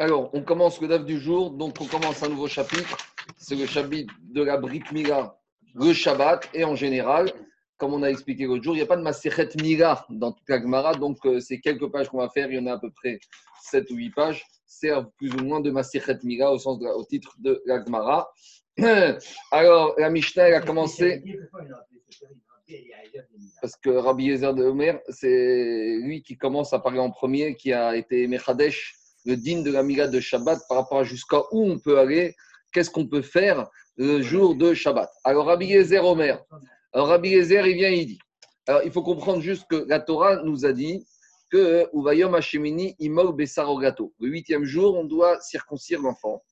Alors, on commence le DAF du jour, donc on commence un nouveau chapitre. C'est le chapitre de la Brit Mila, le Shabbat, et en général, comme on a expliqué l'autre jour, il n'y a pas de Maserhet Mila dans toute la Gemara, donc euh, c'est quelques pages qu'on va faire, il y en a à peu près 7 ou 8 pages, servent plus ou moins de Maserhet Mila au, sens au titre de la Gemara. Alors, la Mishnah, elle a commencé. Parce que Rabbi Yezer de Omer, c'est lui qui commence à parler en premier, qui a été Mechadesh, le din de la de Shabbat par rapport à jusqu'à où on peut aller, qu'est-ce qu'on peut faire le jour de Shabbat. Alors Rabbi Yezer Omer, alors Rabbi Yezer, il vient, il dit. Alors il faut comprendre juste que la Torah nous a dit que Uvayom Hashemini Imol Bessarogato. Le huitième jour, on doit circoncire l'enfant.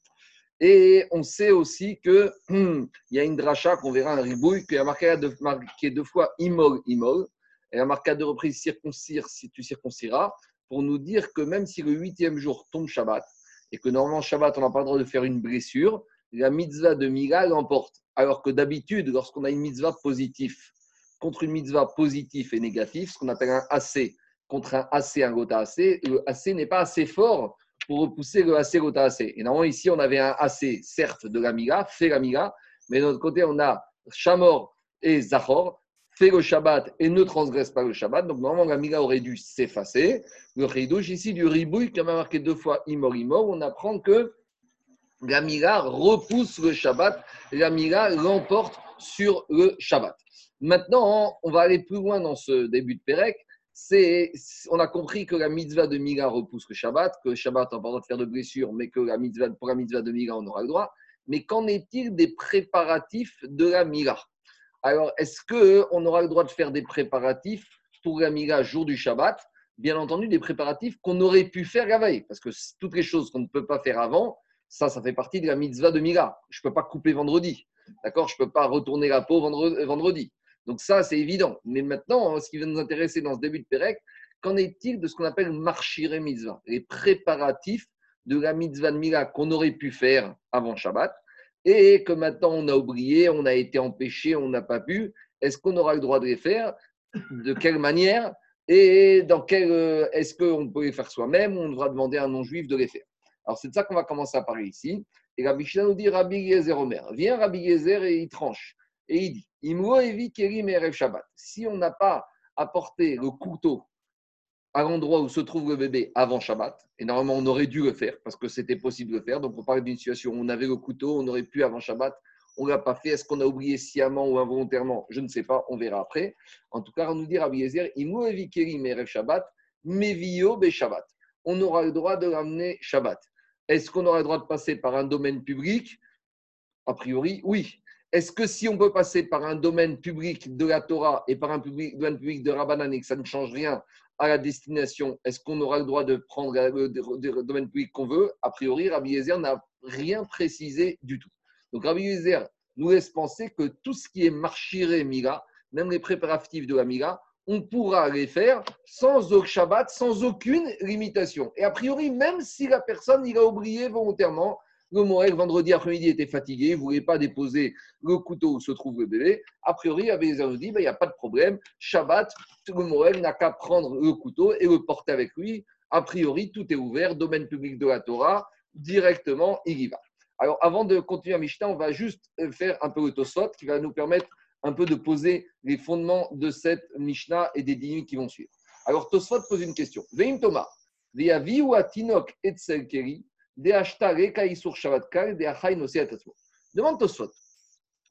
Et on sait aussi que hum, y a une dracha qu'on verra un ribouille qui a marqué deux, deux fois imol imol. Elle a marqué à deux reprises circoncire si tu circonciras pour nous dire que même si le huitième jour tombe Shabbat et que normalement Shabbat on n'a pas le droit de faire une blessure, la mitzvah de Mila l'emporte. Alors que d'habitude, lorsqu'on a une mitzvah positive contre une mitzvah positive et négative, ce qu'on appelle un AC contre un AC, un gota AC, le AC n'est pas assez fort pour repousser le AC gota AC. Et normalement, ici, on avait un AC, certes, de la Mila, fait la Mila, mais de l'autre côté, on a Shamor et Zachor, fait le Shabbat et ne transgresse pas le Shabbat. Donc, normalement, la Mila aurait dû s'effacer. Le Chidouche, ici, du Ribouille, qui a marqué deux fois Imor Imor, on apprend que la Mila repousse le Shabbat, la Mila l'emporte sur le Shabbat. Maintenant, on va aller plus loin dans ce début de Pérec. On a compris que la mitzvah de Mila repousse le Shabbat, que le Shabbat, n'a pas le droit de faire de blessure, mais que la mitzvah, pour la mitzvah de Mila, on aura le droit. Mais qu'en est-il des préparatifs de la Mila Alors, est-ce qu'on aura le droit de faire des préparatifs pour la Mila jour du Shabbat? Bien entendu, des préparatifs qu'on aurait pu faire la veille, parce que toutes les choses qu'on ne peut pas faire avant, ça, ça fait partie de la mitzvah de Mila. Je ne peux pas couper vendredi, d'accord? Je ne peux pas retourner la peau vendre- vendredi. Donc ça, c'est évident. Mais maintenant, ce qui va nous intéresser dans ce début de Pérec, qu'en est-il de ce qu'on appelle marchiré mitzvah? Les préparatifs de la mitzvah de Mila qu'on aurait pu faire avant Shabbat et que maintenant on a oublié, on a été empêché, on n'a pas pu. Est-ce qu'on aura le droit de les faire? De quelle manière? Et dans quel, euh, est-ce qu'on peut les faire soi-même? On devra demander à un non-juif de les faire Alors c'est de ça qu'on va commencer à parler ici. Et la Mishnah nous dit Rabbi Yezer Omer. Viens Rabbi Yezer et il tranche. Et il dit evi kerim erev Shabbat. Si on n'a pas apporté le couteau à l'endroit où se trouve le bébé avant Shabbat, et normalement on aurait dû le faire parce que c'était possible de le faire. Donc on parle d'une situation où on avait le couteau, on aurait pu avant Shabbat, on ne l'a pas fait. Est-ce qu'on a oublié sciemment ou involontairement? Je ne sais pas, on verra après. En tout cas, on nous dit Rabbi Yezer Imro evi kerim erev Shabbat, mevio be Shabbat. On aura le droit de ramener Shabbat. Est-ce qu'on aura le droit de passer par un domaine public? A priori, oui. Est-ce que si on peut passer par un domaine public de la Torah et par un domaine public de Rabbanan et que ça ne change rien à la destination, est-ce qu'on aura le droit de prendre le, domaine public qu'on veut? A priori, Rabbi Yezer n'a rien précisé du tout. Donc Rabbi Yezer nous laisse penser que tout ce qui est marchiré Mila, même les préparatifs de la Mila, on pourra les faire sans Shabbat, sans aucune limitation. Et a priori, même si la personne il a oublié volontairement, le vendredi après-midi, était fatigué, il ne voulait pas déposer le couteau où se trouve le bébé. A priori, Yezer nous dit, ben, il n'y a pas de problème. Shabbat, le n'a qu'à prendre le couteau et le porter avec lui. A priori, tout est ouvert, domaine public de la Torah, directement, il y va. Alors, avant de continuer à Mishnah, on va juste faire un peu le Tosfot qui va nous permettre un peu de poser les fondements de cette Mishnah et des dîmes qui vont suivre. Alors, Tosfot pose une question. Veim Thomas, Veyavi ou Atinok Etzel Keri, Demande Tosfot.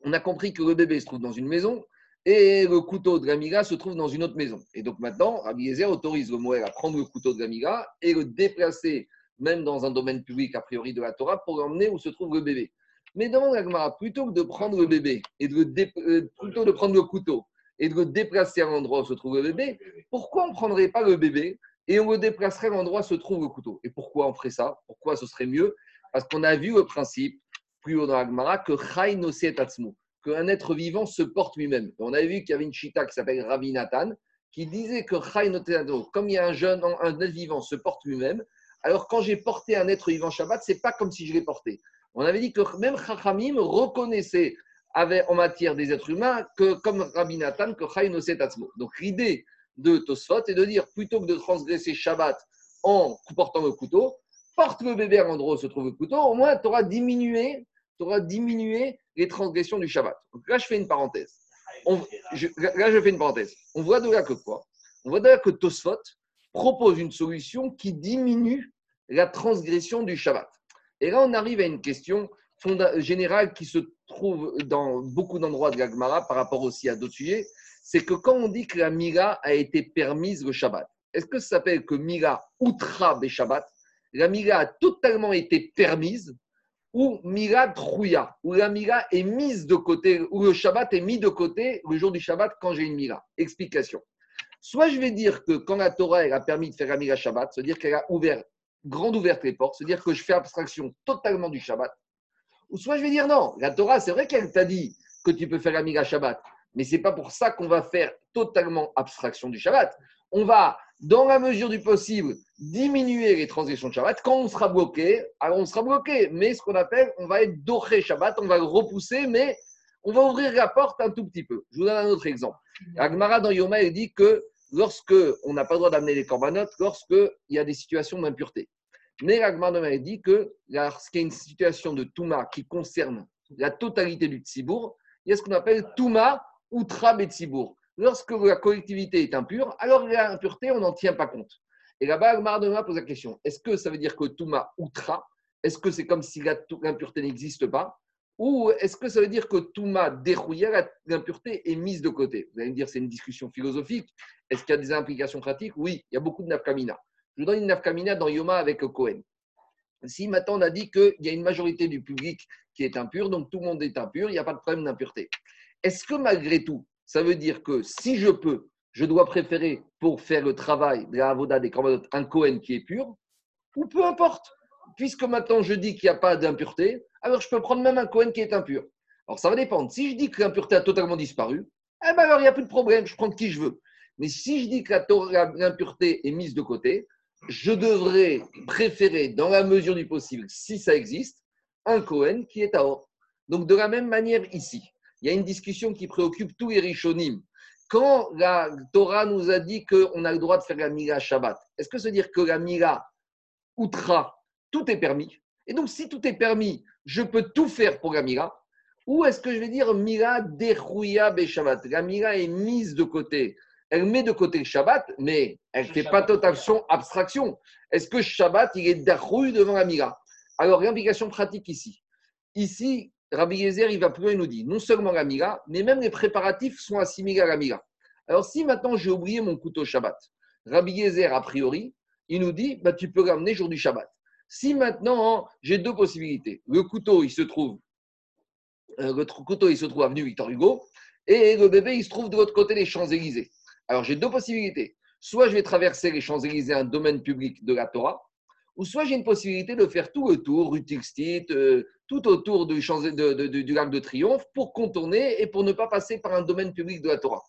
On a compris que le bébé se trouve dans une maison et le couteau de la Mila se trouve dans une autre maison. Et donc maintenant, Rabbi autorise le Moël à prendre le couteau de la Mila et le déplacer même dans un domaine public a priori de la Torah pour l'emmener où se trouve le bébé. Mais demande à Gemara, plutôt que de prendre le bébé et de le euh, plutôt de prendre le couteau et de le déplacer à l'endroit où se trouve le bébé, pourquoi on ne prendrait pas le bébé et on le déplacerait l'endroit où se trouve le couteau Et pourquoi on ferait ça? Pourquoi ce serait mieux? Parce qu'on a vu le principe plus haut dans la Gemara que qu'un être vivant se porte lui-même. On avait vu qu'il y avait une chita qui s'appelle Rabbi Nathan qui disait que comme il y a un jeune, un être vivant se porte lui-même, alors quand j'ai porté un être vivant Shabbat, c'est pas comme si je l'ai porté. On avait dit que même Chachamim reconnaissait avec, en matière des êtres humains que, comme Rabbi Nathan, que Atzmo. Donc l'idée de Tosfot est de dire plutôt que de transgresser Shabbat en portant le couteau, porte le bébé à l'endroit où se trouve le couteau, au moins tu auras diminué, diminué les transgressions du Shabbat. Là, je fais une parenthèse. là, je fais une parenthèse. On voit de là que quoi? On voit de là que Tosfot propose une solution qui diminue la transgression du Shabbat. Et là, on arrive à une question générale qui se trouve dans beaucoup d'endroits de la Gemara par rapport aussi à d'autres sujets. C'est que quand on dit que la Mira a été permise le Shabbat, est-ce que ça s'appelle que Mira outra be Shabbat? La Mira a totalement été permise ou Mira trouya, où la Mira est mise de côté, ou le Shabbat est mis de côté le jour du Shabbat quand j'ai une Mira Explication. Soit je vais dire que quand la Torah a permis de faire la Mira Shabbat, c'est-à-dire qu'elle a ouvert grande ouverte les portes, c'est-à-dire que je fais abstraction totalement du Shabbat. Ou soit je vais dire non, la Torah, c'est vrai qu'elle t'a dit que tu peux faire la Mira Shabbat, mais ce n'est pas pour ça qu'on va faire totalement abstraction du Shabbat. On va, dans la mesure du possible, diminuer les transitions de Shabbat. Quand on sera bloqué, alors on sera bloqué. Mais ce qu'on appelle, on va être doré Shabbat, on va le repousser, mais on va ouvrir la porte un tout petit peu. Je vous donne un autre exemple. Agmara dans Yoma, il dit que lorsque on n'a pas le droit d'amener les corbanotes, lorsqu'il y a des situations d'impureté. Mais Agmara dit que lorsqu'il y a une situation de Touma qui concerne la totalité du Tzibour, il y a ce qu'on appelle Touma outra Betsibour. Lorsque la collectivité est impure, alors l'impureté, on n'en tient pas compte. Et là-bas, Agmara pose la question est-ce que ça veut dire que Touma outra Est-ce que c'est comme si l'impureté n'existe pas? Ou est-ce que ça veut dire que Touma dérouilla, l'impureté est mise de côté? Vous allez me dire, c'est une discussion philosophique. Est-ce qu'il y a des implications pratiques? Oui, il y a beaucoup de nafkamina. Je vous donne une nafkamina dans Yoma avec Cohen. Si maintenant on a dit qu'il y a une majorité du public qui est impur, donc tout le monde est impur, il n'y a pas de problème d'impureté. Est-ce que malgré tout, ça veut dire que si je peux, je dois préférer pour faire le travail de la avoda des un Cohen qui est pur Ou peu importe, puisque maintenant je dis qu'il n'y a pas d'impureté, alors je peux prendre même un Cohen qui est impur. Alors ça va dépendre. Si je dis que l'impureté a totalement disparu, eh ben alors il n'y a plus de problème, je prends qui je veux. Mais si je dis que l'impureté est mise de côté, je devrais préférer, dans la mesure du possible, si ça existe, un Cohen qui est à or. Donc de la même manière ici, il y a une discussion qui préoccupe tous les Rishonim. Quand la Torah nous a dit qu'on a le droit de faire la Mila Shabbat, est-ce que veut dire que la Mila Outra, tout est permis? Et donc si tout est permis, je peux tout faire pour la Mila Ou est-ce que je vais dire Mila Derouya Shabbat? La Mila est mise de côté elle met de côté le Shabbat, mais elle ne fait pas totalement abstraction. Est-ce que Shabbat, il est d'arrouille devant la Mira? Alors, l'implication pratique ici. Ici, Rabbi Yezer, il va plus loin, il nous dit non seulement la Mira, mais même les préparatifs sont assimilés à la Mira. Alors, si maintenant j'ai oublié mon couteau Shabbat, Rabbi Yezer, a priori, il nous dit bah, tu peux ramener jour du Shabbat. Si maintenant, j'ai deux possibilités. Le couteau, il se trouve, euh, le couteau, il se trouve avenue Victor Hugo, et le bébé, il se trouve de l'autre côté des Champs-Élysées. Alors j'ai deux possibilités. Soit je vais traverser les Champs-Élysées, un domaine public de la Torah, ou soit j'ai une possibilité de faire tout le tour, rue euh, tout autour du, du lac de Triomphe pour contourner et pour ne pas passer par un domaine public de la Torah.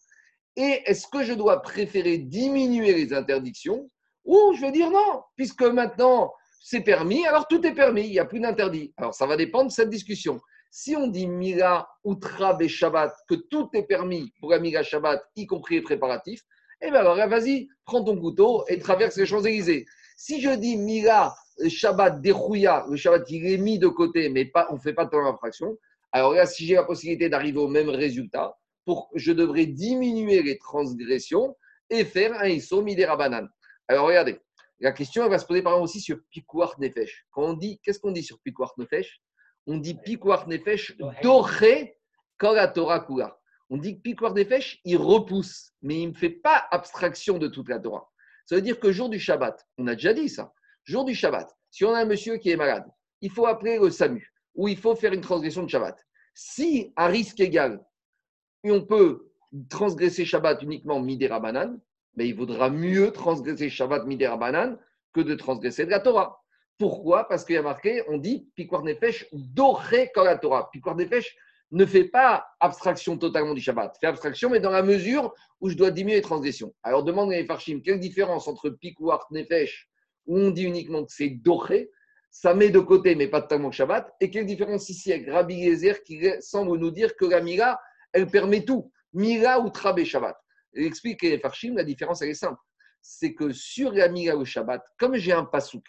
Et est-ce que je dois préférer diminuer les interdictions ou je vais dire non, puisque maintenant c'est permis, alors tout est permis, il n'y a plus d'interdit. Alors ça va dépendre de cette discussion. Si on dit Mila Outra Shabbat, que tout est permis pour la Mila Shabbat, y compris les préparatifs, eh bien alors vas-y, prends ton couteau et traverse les Champs-Élysées. Si je dis Mila Shabbat Derouya, le Shabbat il est mis de côté, mais pas, on ne fait pas de temps d'infraction, alors là, si j'ai la possibilité d'arriver au même résultat, pour, je devrais diminuer les transgressions et faire un Midera Banane. Alors regardez, la question va se poser par exemple aussi sur Pikuart Nefesh. Quand on dit, qu'est-ce qu'on dit sur Pikuart Nefesh? On dit Pikwar Nefesh doré quand la Torah kula. On dit que Pikwar Nefesh, il repousse, mais il ne fait pas abstraction de toute la Torah. Ça veut dire que jour du Shabbat, on a déjà dit ça, jour du Shabbat, si on a un monsieur qui est malade, il faut appeler le SAMU ou il faut faire une transgression de Shabbat. Si, à risque égal, on peut transgresser Shabbat uniquement Midera Banan, mais il vaudra mieux transgresser Shabbat Midera Banan que de transgresser de la Torah. Pourquoi? Parce qu'il y a marqué, on dit Piquar Nefesh doré comme la Torah. Nefesh ne fait pas abstraction totalement du Shabbat, fait abstraction, mais dans la mesure où je dois diminuer les transgressions. Alors demande à Farshim, quelle différence entre Piquar Nefesh, où on dit uniquement que c'est doré, ça met de côté, mais pas totalement le Shabbat, et quelle différence ici avec Rabbi Yezer qui semble nous dire que la Mira, elle permet tout. Mira ou Trabé Shabbat. Il explique à Farshim, la différence elle est simple. C'est que sur la Mira ou Shabbat, comme j'ai un pasouk,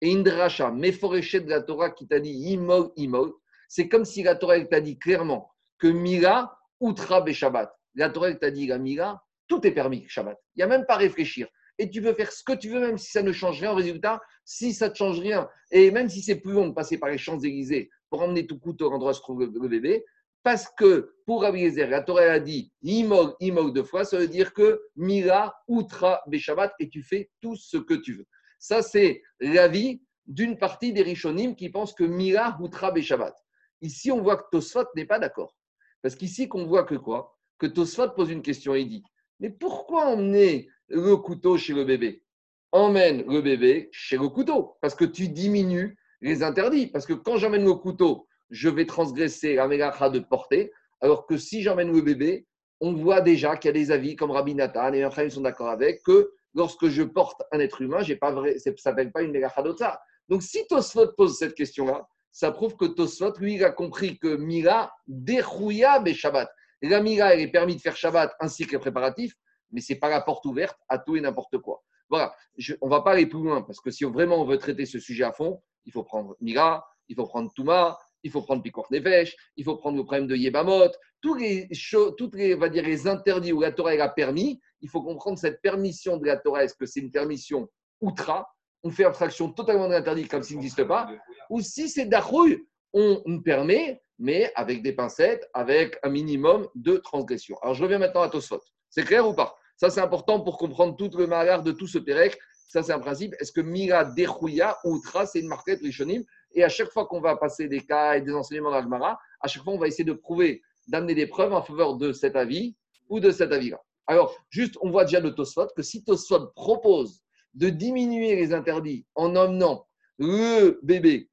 et une dracha de la Torah qui t'a dit imol, imol, c'est comme si la Torah t'a dit clairement que Mila, outra Shabbat. La Torah t'a dit la Mila, tout est permis, Shabbat. Il n'y a même pas à réfléchir. Et tu peux faire ce que tu veux, même si ça ne change rien. En résultat, si ça ne change rien, et même si c'est plus long de passer par les Champs-Élysées pour emmener tout couteau à l'endroit où se trouve le, bébé, parce que pour Abiezer, la Torah a dit imog, imog deux fois, ça veut dire que Mila, outra Shabbat, et tu fais tout ce que tu veux. Ça, c'est l'avis d'une partie des Rishonim qui pensent que Mila, outra Shabbat. Ici, on voit que Tosfot n'est pas d'accord. Parce qu'ici, qu'on voit que quoi? Que Tosfot pose une question et dit Mais pourquoi emmener le couteau chez le bébé? Emmène le bébé chez le couteau. Parce que tu diminues les interdits. Parce que quand j'emmène le couteau, je vais transgresser la mélacha de portée. Alors que si j'emmène le bébé, on voit déjà qu'il y a des avis comme Rabbi Nathan et ils sont d'accord avec que lorsque je porte un être humain, pas vrai, ça ne s'appelle pas une mélacha ça. Donc si Tosfot pose cette question-là, ça prouve que Tosfot, lui, il a compris que Mira dérouilla mes Shabbat. la Mira, est permis de faire Shabbat ainsi que les préparatifs, mais ce n'est pas la porte ouverte à tout et n'importe quoi. Voilà, on ne va pas aller plus loin parce que si vraiment on veut traiter ce sujet à fond, il faut prendre Mira, il faut prendre Touma, il faut prendre Pikor Nefesh, il faut prendre le problème de Yebamot, tous les, toutes les, va dire, les interdits où la Torah a permis, il faut comprendre cette permission de la Torah. Est-ce que c'est une permission outra on fait abstraction totalement de l'interdit comme s'il n'existe pas, ou si c'est d'achouille, on permet, mais avec des pincettes, avec un minimum de transgression. Alors je reviens maintenant à Tosfot. C'est clair ou pas? Ça, c'est important pour comprendre tout le malheur de tout ce Pérec. Ça, c'est un principe. Est-ce que Mira Dechouya ou Tra, c'est une marquette Rishonim Et à chaque fois qu'on va passer des cas et des enseignements d'Agmara, à chaque fois, on va essayer de prouver, d'amener des preuves en faveur de cet avis ou de cet avis-là. Alors, juste, on voit déjà de Tosfot que si Tosfot propose de diminuer les interdits en emmenant le bébé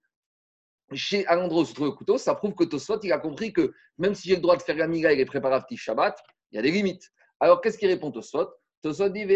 chez, à l'endroit où ça prouve que Tosfot, il a compris que même si j'ai le droit de faire la miga et les préparatifs Shabbat, il y a des limites. Alors, qu'est-ce qu'il répond Tosfot? Tosfot dit Il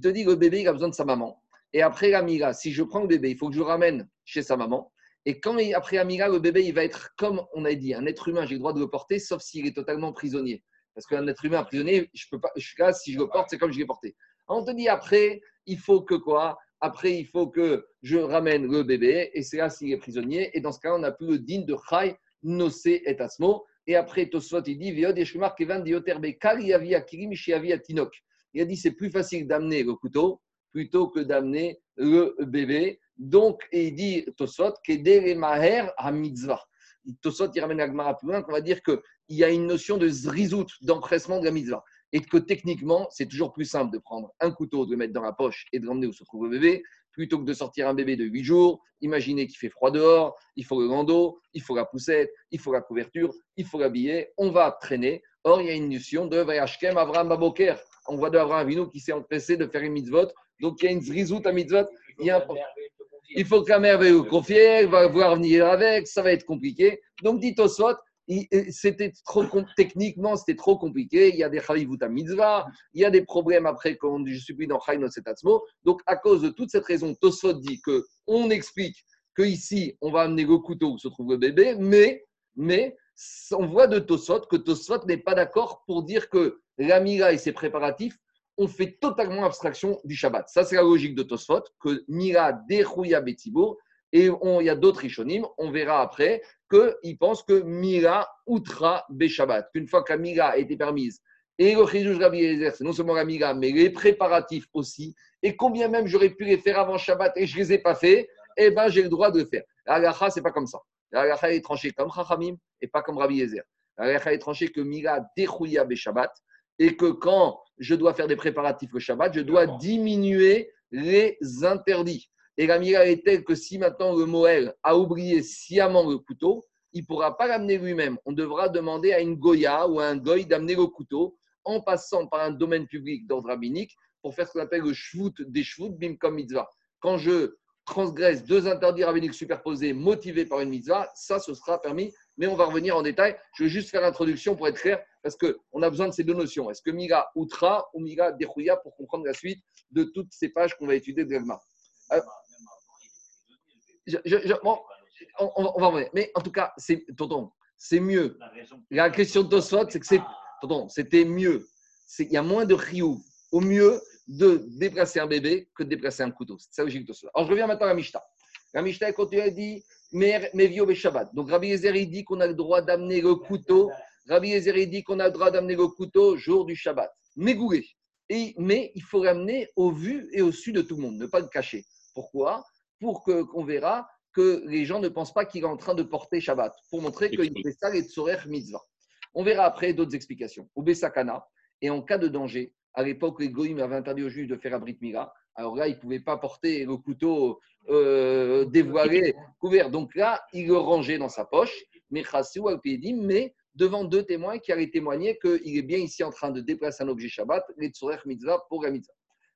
te dit le bébé, il a besoin de sa maman. Et après la miga, si je prends le bébé, il faut que je le ramène chez sa maman. Et quand après la miga, le bébé, il va être comme on a dit, un être humain, j'ai le droit de le porter, sauf s'il est totalement prisonnier. Parce qu'un être humain emprisonné, je peux pas, je là, si je le porte, c'est comme je l'ai porté. On te dit après, il faut que quoi? Après, il faut que je ramène le bébé, et c'est là s'il est prisonnier. Et dans ce cas, on n'a plus le digne de Chai, Nosé et Asmo. Et après, Tosfot, il dit Viod Yeshumar Kevan Dioterbe Kali Akirim Tinok. Il a dit c'est plus facile d'amener le couteau plutôt que d'amener le bébé. Donc, il dit Tosfot, Kedere Maher à mitzvah. Tosfot, il ramène la plus loin, qu'on va dire qu'il y a une notion de zrizout, d'empressement de la mitzvah. Et que techniquement, c'est toujours plus simple de prendre un couteau, de le mettre dans la poche et de l'emmener où se trouve le bébé, plutôt que de sortir un bébé de 8 jours. Imaginez qu'il fait froid dehors, il faut le landau, il faut la poussette, il faut la couverture, il faut l'habiller, on va traîner. Or, il y a une notion de Vayashkem Avram Baboker. On voit d'Avram Avinu qui s'est empressé de faire une mitzvot. Donc, il y a une zrizout à mitzvot. Il il faut que la mère veuille vous confier, va voir venir avec, ça va être compliqué. Donc, dites au soit, c'était trop techniquement, c'était trop compliqué. Il y a des à mitzvah, il y a des problèmes après quand je suis plus dans Chayno Setatsmo. Donc, à cause de toute cette raison, Tosfot dit que on explique que ici, on va amener le couteau où se trouve le bébé, mais, mais on voit de Tosfot que Tosfot n'est pas d'accord pour dire que l'amira et ses préparatifs on fait totalement abstraction du Shabbat. Ça, c'est la logique de Tosfot, que Mira dérouilla Betibour, et il y a d'autres Rishonim, on verra après, qu'ils pensent que Mira outra Shabbat. qu'une fois que la Mira a été permise, et le Chidouj Rabbi c'est non seulement la Mira, mais les préparatifs aussi, et combien même j'aurais pu les faire avant Shabbat et je ne les ai pas fait, eh bien j'ai le droit de le faire. La ce n'est pas comme ça. La est tranchée comme Chachamim et pas comme Rabbi Yezer. La est tranchée que Mira dérouilla Shabbat, et que quand je dois faire des préparatifs au Shabbat, je dois diminuer les interdits. Et la mira est telle que si maintenant le Moël a oublié sciemment le couteau, il ne pourra pas l'amener lui-même. On devra demander à une Goya ou à un Goy d'amener le couteau en passant par un domaine public d'ordre rabbinique pour faire ce qu'on appelle le shvut des shvut bim comme mitzvah. Quand je transgresse deux interdits rabbiniques superposés motivés par une mitzvah, ça, ce sera permis. Mais on va revenir en détail. Je vais juste faire l'introduction pour être clair parce qu'on a besoin de ces deux notions. Est-ce que Mira Outra ou Mira Dechouya pour comprendre la suite de toutes ces pages qu'on va étudier de on, va revenir. Mais en tout cas, c'est, tonton, c'est mieux. La question de Tosfot, c'est que c'est, tonton, c'était mieux. Il y a moins de riou. Au mieux, de déplacer un bébé que de déplacer un couteau. C'est ça logique de. Alors je reviens maintenant à la Mishnah. La Mishnah continue à dire Mevio Shabbat. Donc Rabbi Yezer il dit qu'on a le droit d'amener le couteau. Rabbi Yezer il dit qu'on a le droit d'amener le couteau jour du Shabbat. Mégoulé. Et, mais il faut l'amener au vu et au su de tout le monde, ne pas le cacher. Pourquoi? Pour que, qu'on verra que les gens ne pensent pas qu'il est en train de porter Shabbat, pour montrer qu'il fait ça et Tzorer Mitzvah. On verra après d'autres explications. Au Besakana, et en cas de danger, à l'époque, les Goïms avaient interdit aux Juifs de faire Abrit Mila. Alors là, ils ne pouvaient pas porter le couteau euh, dévoilé, couvert. Donc là, il le rangeait dans sa poche, mais mais devant deux témoins qui allaient témoigner qu'il est bien ici en train de déplacer un objet Shabbat, les Tzorer Mitzvah pour la Mitzvah.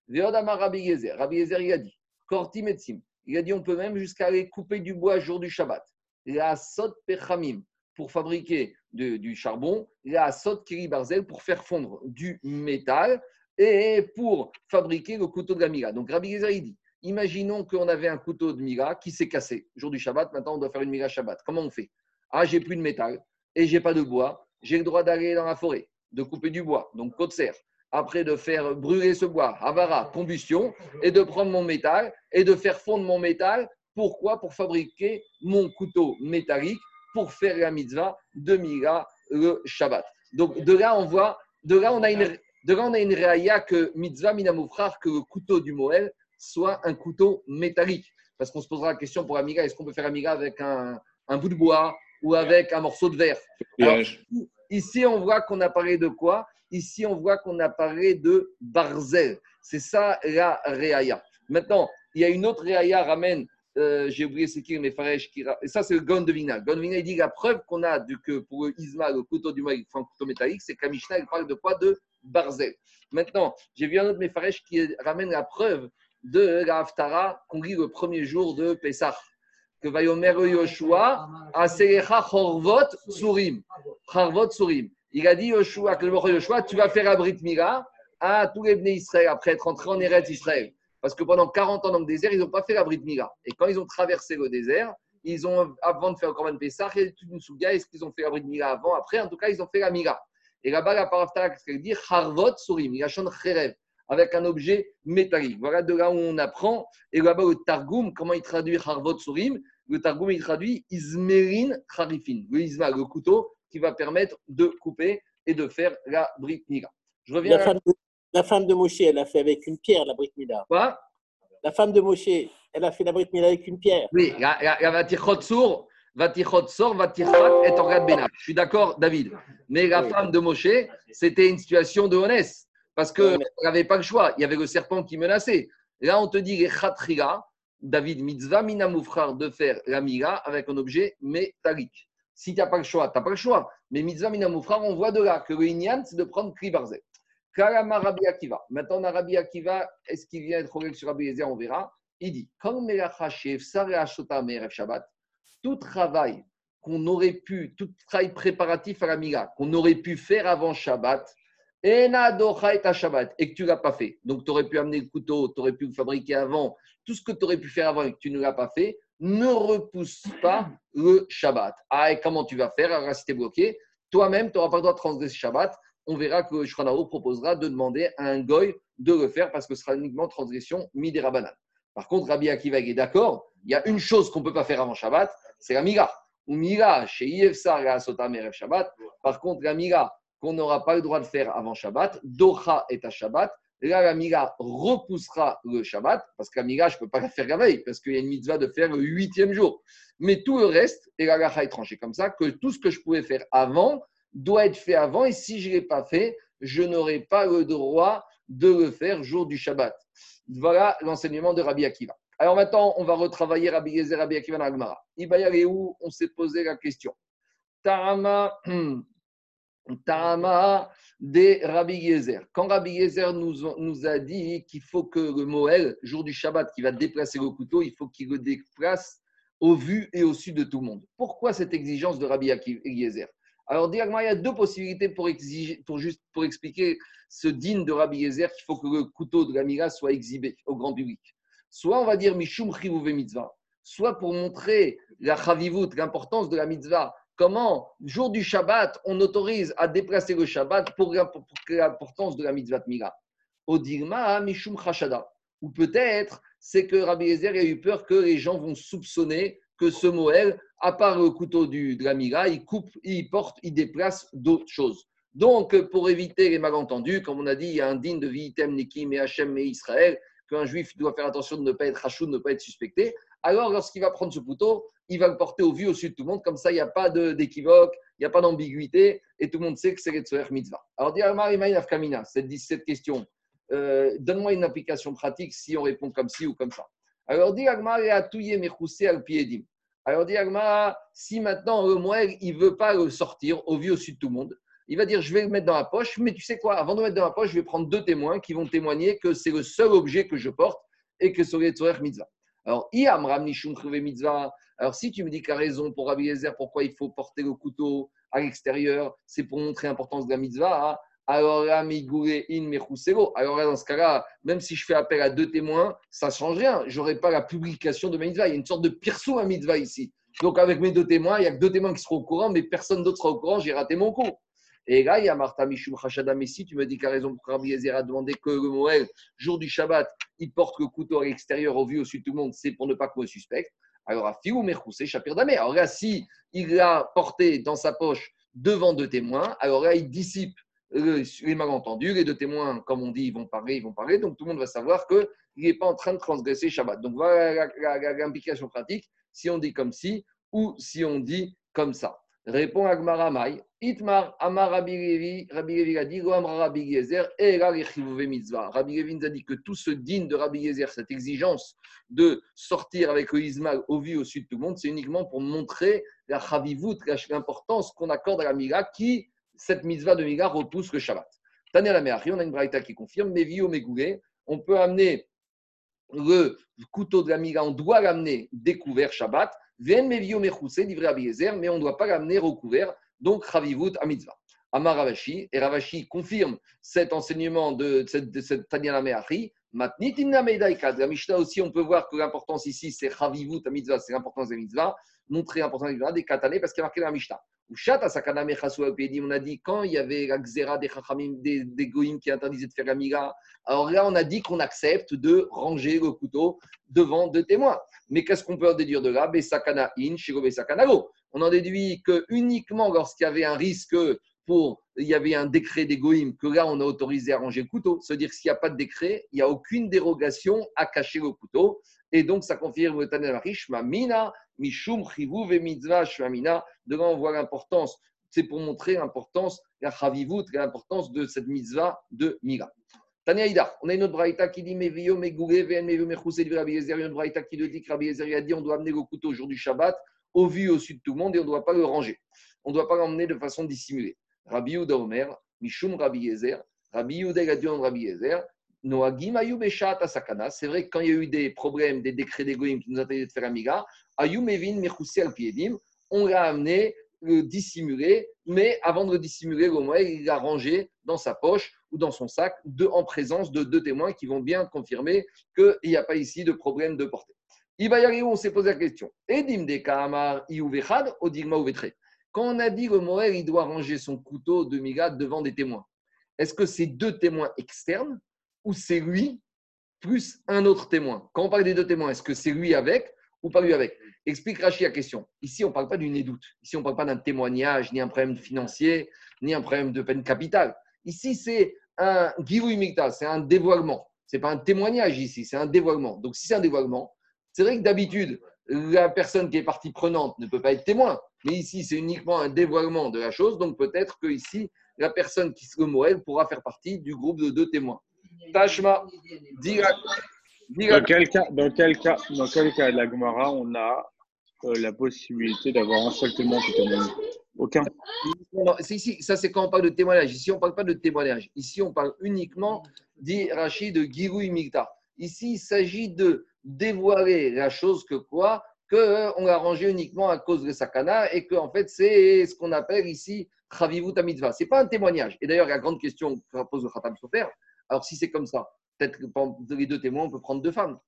Rabbi Yezer, Rabbi Yezer, il a dit, Korti Metzim, il a dit on peut même jusqu'à aller couper du bois jour du Shabbat. La sot pechamim pour fabriquer du charbon, la sot kiri barzel pour faire fondre du métal et pour fabriquer le couteau de la mira. Donc Rabbi Gezer dit imaginons qu'on avait un couteau de mira qui s'est cassé jour du Shabbat, maintenant on doit faire une mira Shabbat. Comment on fait? Ah, j'ai plus de métal et j'ai pas de bois, j'ai le droit d'aller dans la forêt, de couper du bois, donc côte serre après de faire brûler ce bois, avara, combustion, et de prendre mon métal et de faire fondre mon métal. Pourquoi? Pour fabriquer mon couteau métallique pour faire la mitzvah de Mira le Shabbat. Donc de là, on voit, de là, on a une, de là, on a une réaïa que mitzvah minamoufrar, que le couteau du Moël soit un couteau métallique. Parce qu'on se posera la question pour Amiga, est-ce qu'on peut faire Amiga avec un, un, bout de bois ou avec un morceau de verre? Ici, on voit qu'on a parlé de quoi? Ici, on voit qu'on a parlé de Barzel. C'est ça la Réaya. Maintenant, il y a une autre Réaya, ramène, euh, j'ai oublié c'est qui, mais Faresh, qui, et ça c'est le Gon de Vina. Gon de Vina, il dit la preuve qu'on a de, que pour Isma, le couteau du maïs, enfin, couteau métallique, c'est qu'Amishna, il parle de quoi? De Barzel. Maintenant, j'ai vu un autre Mefaresh qui ramène la preuve de la Haftara qu'on lit le premier jour de Pessah. Que Vayomer Yoshua, Aserecha Chorvot Surim. Chorvot Surim. Il a dit Yoshua, tu vas faire un Brit Mila à tous les Bnei Israël après être entré en Eretz Israël. Parce que pendant 40 ans dans le désert, ils n'ont pas fait la Brit Mila. Et quand ils ont traversé le désert, ils ont, avant de faire le Korban Pessah, il y a toute une souga. Est-ce qu'ils ont fait la Brit Mila avant Après, en tout cas, ils ont fait la Mila. Et là-bas, la Paraftara, qu'est-ce qu'elle dit Harvot a chanté Cherev avec un objet métallique. Voilà de là où on apprend. Et là-bas, le Targum, comment il traduit Harvot Surim Le Targum, il traduit Izmerin Harifin. Le Izma, le couteau qui va permettre de couper et de faire la brique mila. Je reviens la, femme de, la femme de Moshe, elle a fait avec une pierre la brique mila. Quoi? La femme de Moshe, elle a fait la brique mila avec une pierre. Oui, la, la, la Vatichot Sour, Vatichot Sor, Vatichat et Orgat Benach. Je suis d'accord, David. Mais la femme de Moshe, c'était une situation de honnête. Parce qu'elle n'avait pas le choix. Il y avait le serpent qui menaçait. Là, on te dit les khatriga, David mitzvah minamoufrar de faire la mila avec un objet métallique. Si tu n'as pas le choix, tu n'as pas le choix. Mais mitzvah minamoufra, on voit de là que le c'est de prendre kli barzé. Kalama Akiva. Maintenant, Rabbi Akiva. Est-ce qu'il vient être correct sur Rabbi Yezer On verra. Il dit Shabbat, tout travail qu'on aurait pu, tout travail préparatif à la Mila, qu'on aurait pu faire avant Shabbat, et que tu ne l'as pas fait. Donc, tu aurais pu amener le couteau, tu aurais pu fabriquer avant, tout ce que tu aurais pu faire avant et que tu ne l'as pas fait, ne repousse pas le Shabbat. Ah, et comment tu vas faire Alors, si tu es bloqué, toi-même, tu n'auras pas le droit de transgresser Shabbat. On verra que Shranao proposera de demander à un goy de le faire parce que ce sera uniquement transgression midirabanan. Par contre, Rabbi Akiva est d'accord, il y a une chose qu'on ne peut pas faire avant Shabbat, c'est la Mira. Ou Mira, chez Sotam Shabbat. Par contre, la Mira qu'on n'aura pas le droit de faire avant Shabbat, Docha est à Shabbat, Là, la Mila repoussera le Shabbat, parce que la Mila, je ne peux pas la faire la veille, parce qu'il y a une mitzvah de faire le huitième jour. Mais tout le reste, et la est tranchée comme ça, que tout ce que je pouvais faire avant doit être fait avant, et si je ne l'ai pas fait, je n'aurai pas le droit de le faire jour du Shabbat. Voilà l'enseignement de Rabbi Akiva. Alors maintenant, on va retravailler Rabbi Yezer, Rabbi Akiva dans aller où On s'est posé la question. Tarama, Tama de Rabbi Yezer. Quand Rabbi Yezer nous, a dit qu'il faut que le Moël, jour du Shabbat, qui va déplacer le couteau, il faut qu'il le déplace au vu et au su de tout le monde. Pourquoi cette exigence de Rabbi Yezer? Alors, il y a deux possibilités pour, exiger, pour, juste, pour expliquer ce digne de Rabbi Yezer qu'il faut que le couteau de la Mira soit exhibé au grand public. Soit on va dire Mishum Chivouve Mitzvah, soit pour montrer la Chavivut, l'importance de la mitzvah Comment, jour du Shabbat, on autorise à déplacer le Shabbat pour, l'importance de la mitzvah Mila Odigma Mishum Khashada. Ou peut-être, c'est que Rabbi Eliezer a eu peur que les gens vont soupçonner que ce Moël, à part le couteau du, de la Mira, il coupe, il porte, il déplace d'autres choses. Donc, pour éviter les malentendus, comme on a dit, il y a un digne de Vitem, Nikim et Hachem et Israël, qu'un juif doit faire attention de ne pas être hachou, de ne pas être suspecté. Alors, lorsqu'il va prendre ce couteau, il va le porter au vu, au sud de tout le monde. Comme ça, il n'y a pas d'équivoque, il n'y a pas d'ambiguïté et tout le monde sait que c'est le Tzoher Mitzvah. Alors, Diarmar Kamina, cette, cette question, euh, donne-moi une application pratique si on répond comme ci ou comme ça. Alors, Mechoussé al Piedim. Alors, si maintenant le Moël, il ne veut pas le sortir au vu, au sud de tout le monde, il va dire je vais le mettre dans la poche, mais tu sais quoi, avant de le mettre dans la poche, je vais prendre deux témoins qui vont témoigner que c'est le seul objet que je porte et que c'est le Tzoher Mitzvah. Alors, Mitzvah. Alors, si tu me dis qu'à raison pour Rabbi Yezer, pourquoi il faut porter le couteau à l'extérieur, c'est pour montrer l'importance de la mitzvah. Hein. alors là, in Alors là, dans ce cas-là, même si je fais appel à deux témoins, ça ne change rien. Je n'aurai pas la publication de ma mitzvah. Il y a une sorte de pirso à mitzvah ici. Donc, avec mes deux témoins, il n'y a que deux témoins qui seront au courant, mais personne d'autre sera au courant, j'ai raté mon coup. Et là, il y a Martha Mishum Chashada Messi, tu me dis qu'à raison pour Rabbi Yezer a demandé que le Moël, jour du Shabbat, il porte le couteau à l'extérieur au vu au-dessus de tout le monde, c'est pour ne pas qu'on le suspecte. Alors, à Fiou Merkousé, Shapir Damé. Alors si il l'a porté dans sa poche devant deux témoins, alors là, il dissipe les malentendus. Les deux témoins, comme on dit, ils vont parler, ils vont parler. Donc, tout le monde va savoir qu'il n'est pas en train de transgresser Shabbat. Donc, voilà l'implication pratique si on dit comme ci ou si on dit comme ça. Répond Agmara Mai. Itmar Amar Rabbi Levi, Rabbi Levi a dit, Rabbi Gezer, et là, mitzvah. Rabbi Levi nous a dit que tout ce digne de Rabbi Gezer, cette exigence de sortir avec le Ismaël au vu au sud de tout le monde, c'est uniquement pour montrer la Chavivut, l'importance qu'on accorde à la Mila, qui, cette mitzvah de Mila, repousse le Shabbat. Tania la Meachi, on a une braïta qui confirme, mais Megoulé, on peut amener le couteau de la Mila, on doit l'amener découvert Shabbat, mais on ne doit pas l'amener recouvert, donc Chavivut à mitzvah. Amar Ravashi, et Ravashi confirme cet enseignement de cette, de cette Tanya Meachi. La Mishnah aussi, on peut voir que l'importance ici, c'est Chavivut à mitzvah, c'est l'importance des mitzvahs, montrer l'importance des mitzvahs, des parce qu'il y a marqué la Mishnah. On a dit quand il y avait la xéra des des, goïms qui interdisaient de faire la miga, alors là, on a dit qu'on accepte de ranger le couteau devant deux témoins. Mais qu'est-ce qu'on peut en déduire de là? Besakana in, On en déduit que uniquement lorsqu'il y avait un risque pour, il y avait un décret des goïms, que là, on a autorisé à ranger le couteau. C'est-à-dire que s'il n'y a pas de décret, il n'y a aucune dérogation à cacher le couteau. Et donc, ça confirme le Tanelarish, Mina, Mishum, Chivu, Mitzvah, Shmamina. Devant, on voit l'importance, c'est pour montrer l'importance, la Chavivut, l'importance de cette mitzvah de Mira. Tania on a une autre braïta qui dit Mevio, Megouré, Ven, Mevio, Rabbi Yezer. Une braïta qui dit que Rabbi Yezer a dit on doit amener le couteau au jour du Shabbat, au vu au sud de tout le monde, et on ne doit pas le ranger. On ne doit pas l'emmener de façon dissimulée. Rabbi Yehuda Omer, Mishum Rabbi Yezer, Rabbi Yehuda a dit Rabbi Yezer, Noagim Ayub Sakana. C'est vrai que quand il y a eu des problèmes, des décrets d'égoïme qui nous interdisaient de faire Amiga, Ayub Mevin Mechousé al Piedim, on l'a amené le dissimuler, mais avant de le dissimuler, au moins, il l'a rangé dans sa poche ou dans son sac, en présence de deux témoins qui vont bien confirmer qu'il n'y a pas ici de problème de portée. Il va y arriver, on s'est posé la question. Edim de Kahamar Odigma Quand on a dit que Moël, il doit ranger son couteau de Migad devant des témoins, est-ce que c'est deux témoins externes ou c'est lui plus un autre témoin? Quand on parle des deux témoins, est-ce que c'est lui avec ou pas lui avec? Explique Rachid la question. Ici, on ne parle pas d'une édoute. Ici, on ne parle pas d'un témoignage, ni un problème financier, ni un problème de peine capitale. Ici, c'est un c'est un dévoilement. Ce n'est pas un témoignage ici, c'est un dévoilement. Donc, si c'est un dévoilement, c'est vrai que d'habitude, la personne qui est partie prenante ne peut pas être témoin. Mais ici, c'est uniquement un dévoilement de la chose. Donc, peut-être que ici, la personne qui se Moël pourra faire partie du groupe de deux témoins. Tashma, Dans quel cas, dans quel cas, dans quel cas de la Gemara, on a euh, la possibilité d'avoir un seul témoin qui témoigne Aucun. ici, ça c'est quand on parle de témoignage. Ici, on ne parle pas de témoignage. Ici, on parle uniquement, dit Rachid, de Giroui Migta. Ici, il s'agit de dévoiler la chose que quoi Qu'on euh, l'a rangé uniquement à cause de Sakana et que en fait, c'est ce qu'on appelle ici Chavivut Mitzvah. Ce n'est pas un témoignage. Et d'ailleurs, la grande question que pose le Khatam Sofer, alors si c'est comme ça, peut-être que les deux témoins, on peut prendre deux femmes.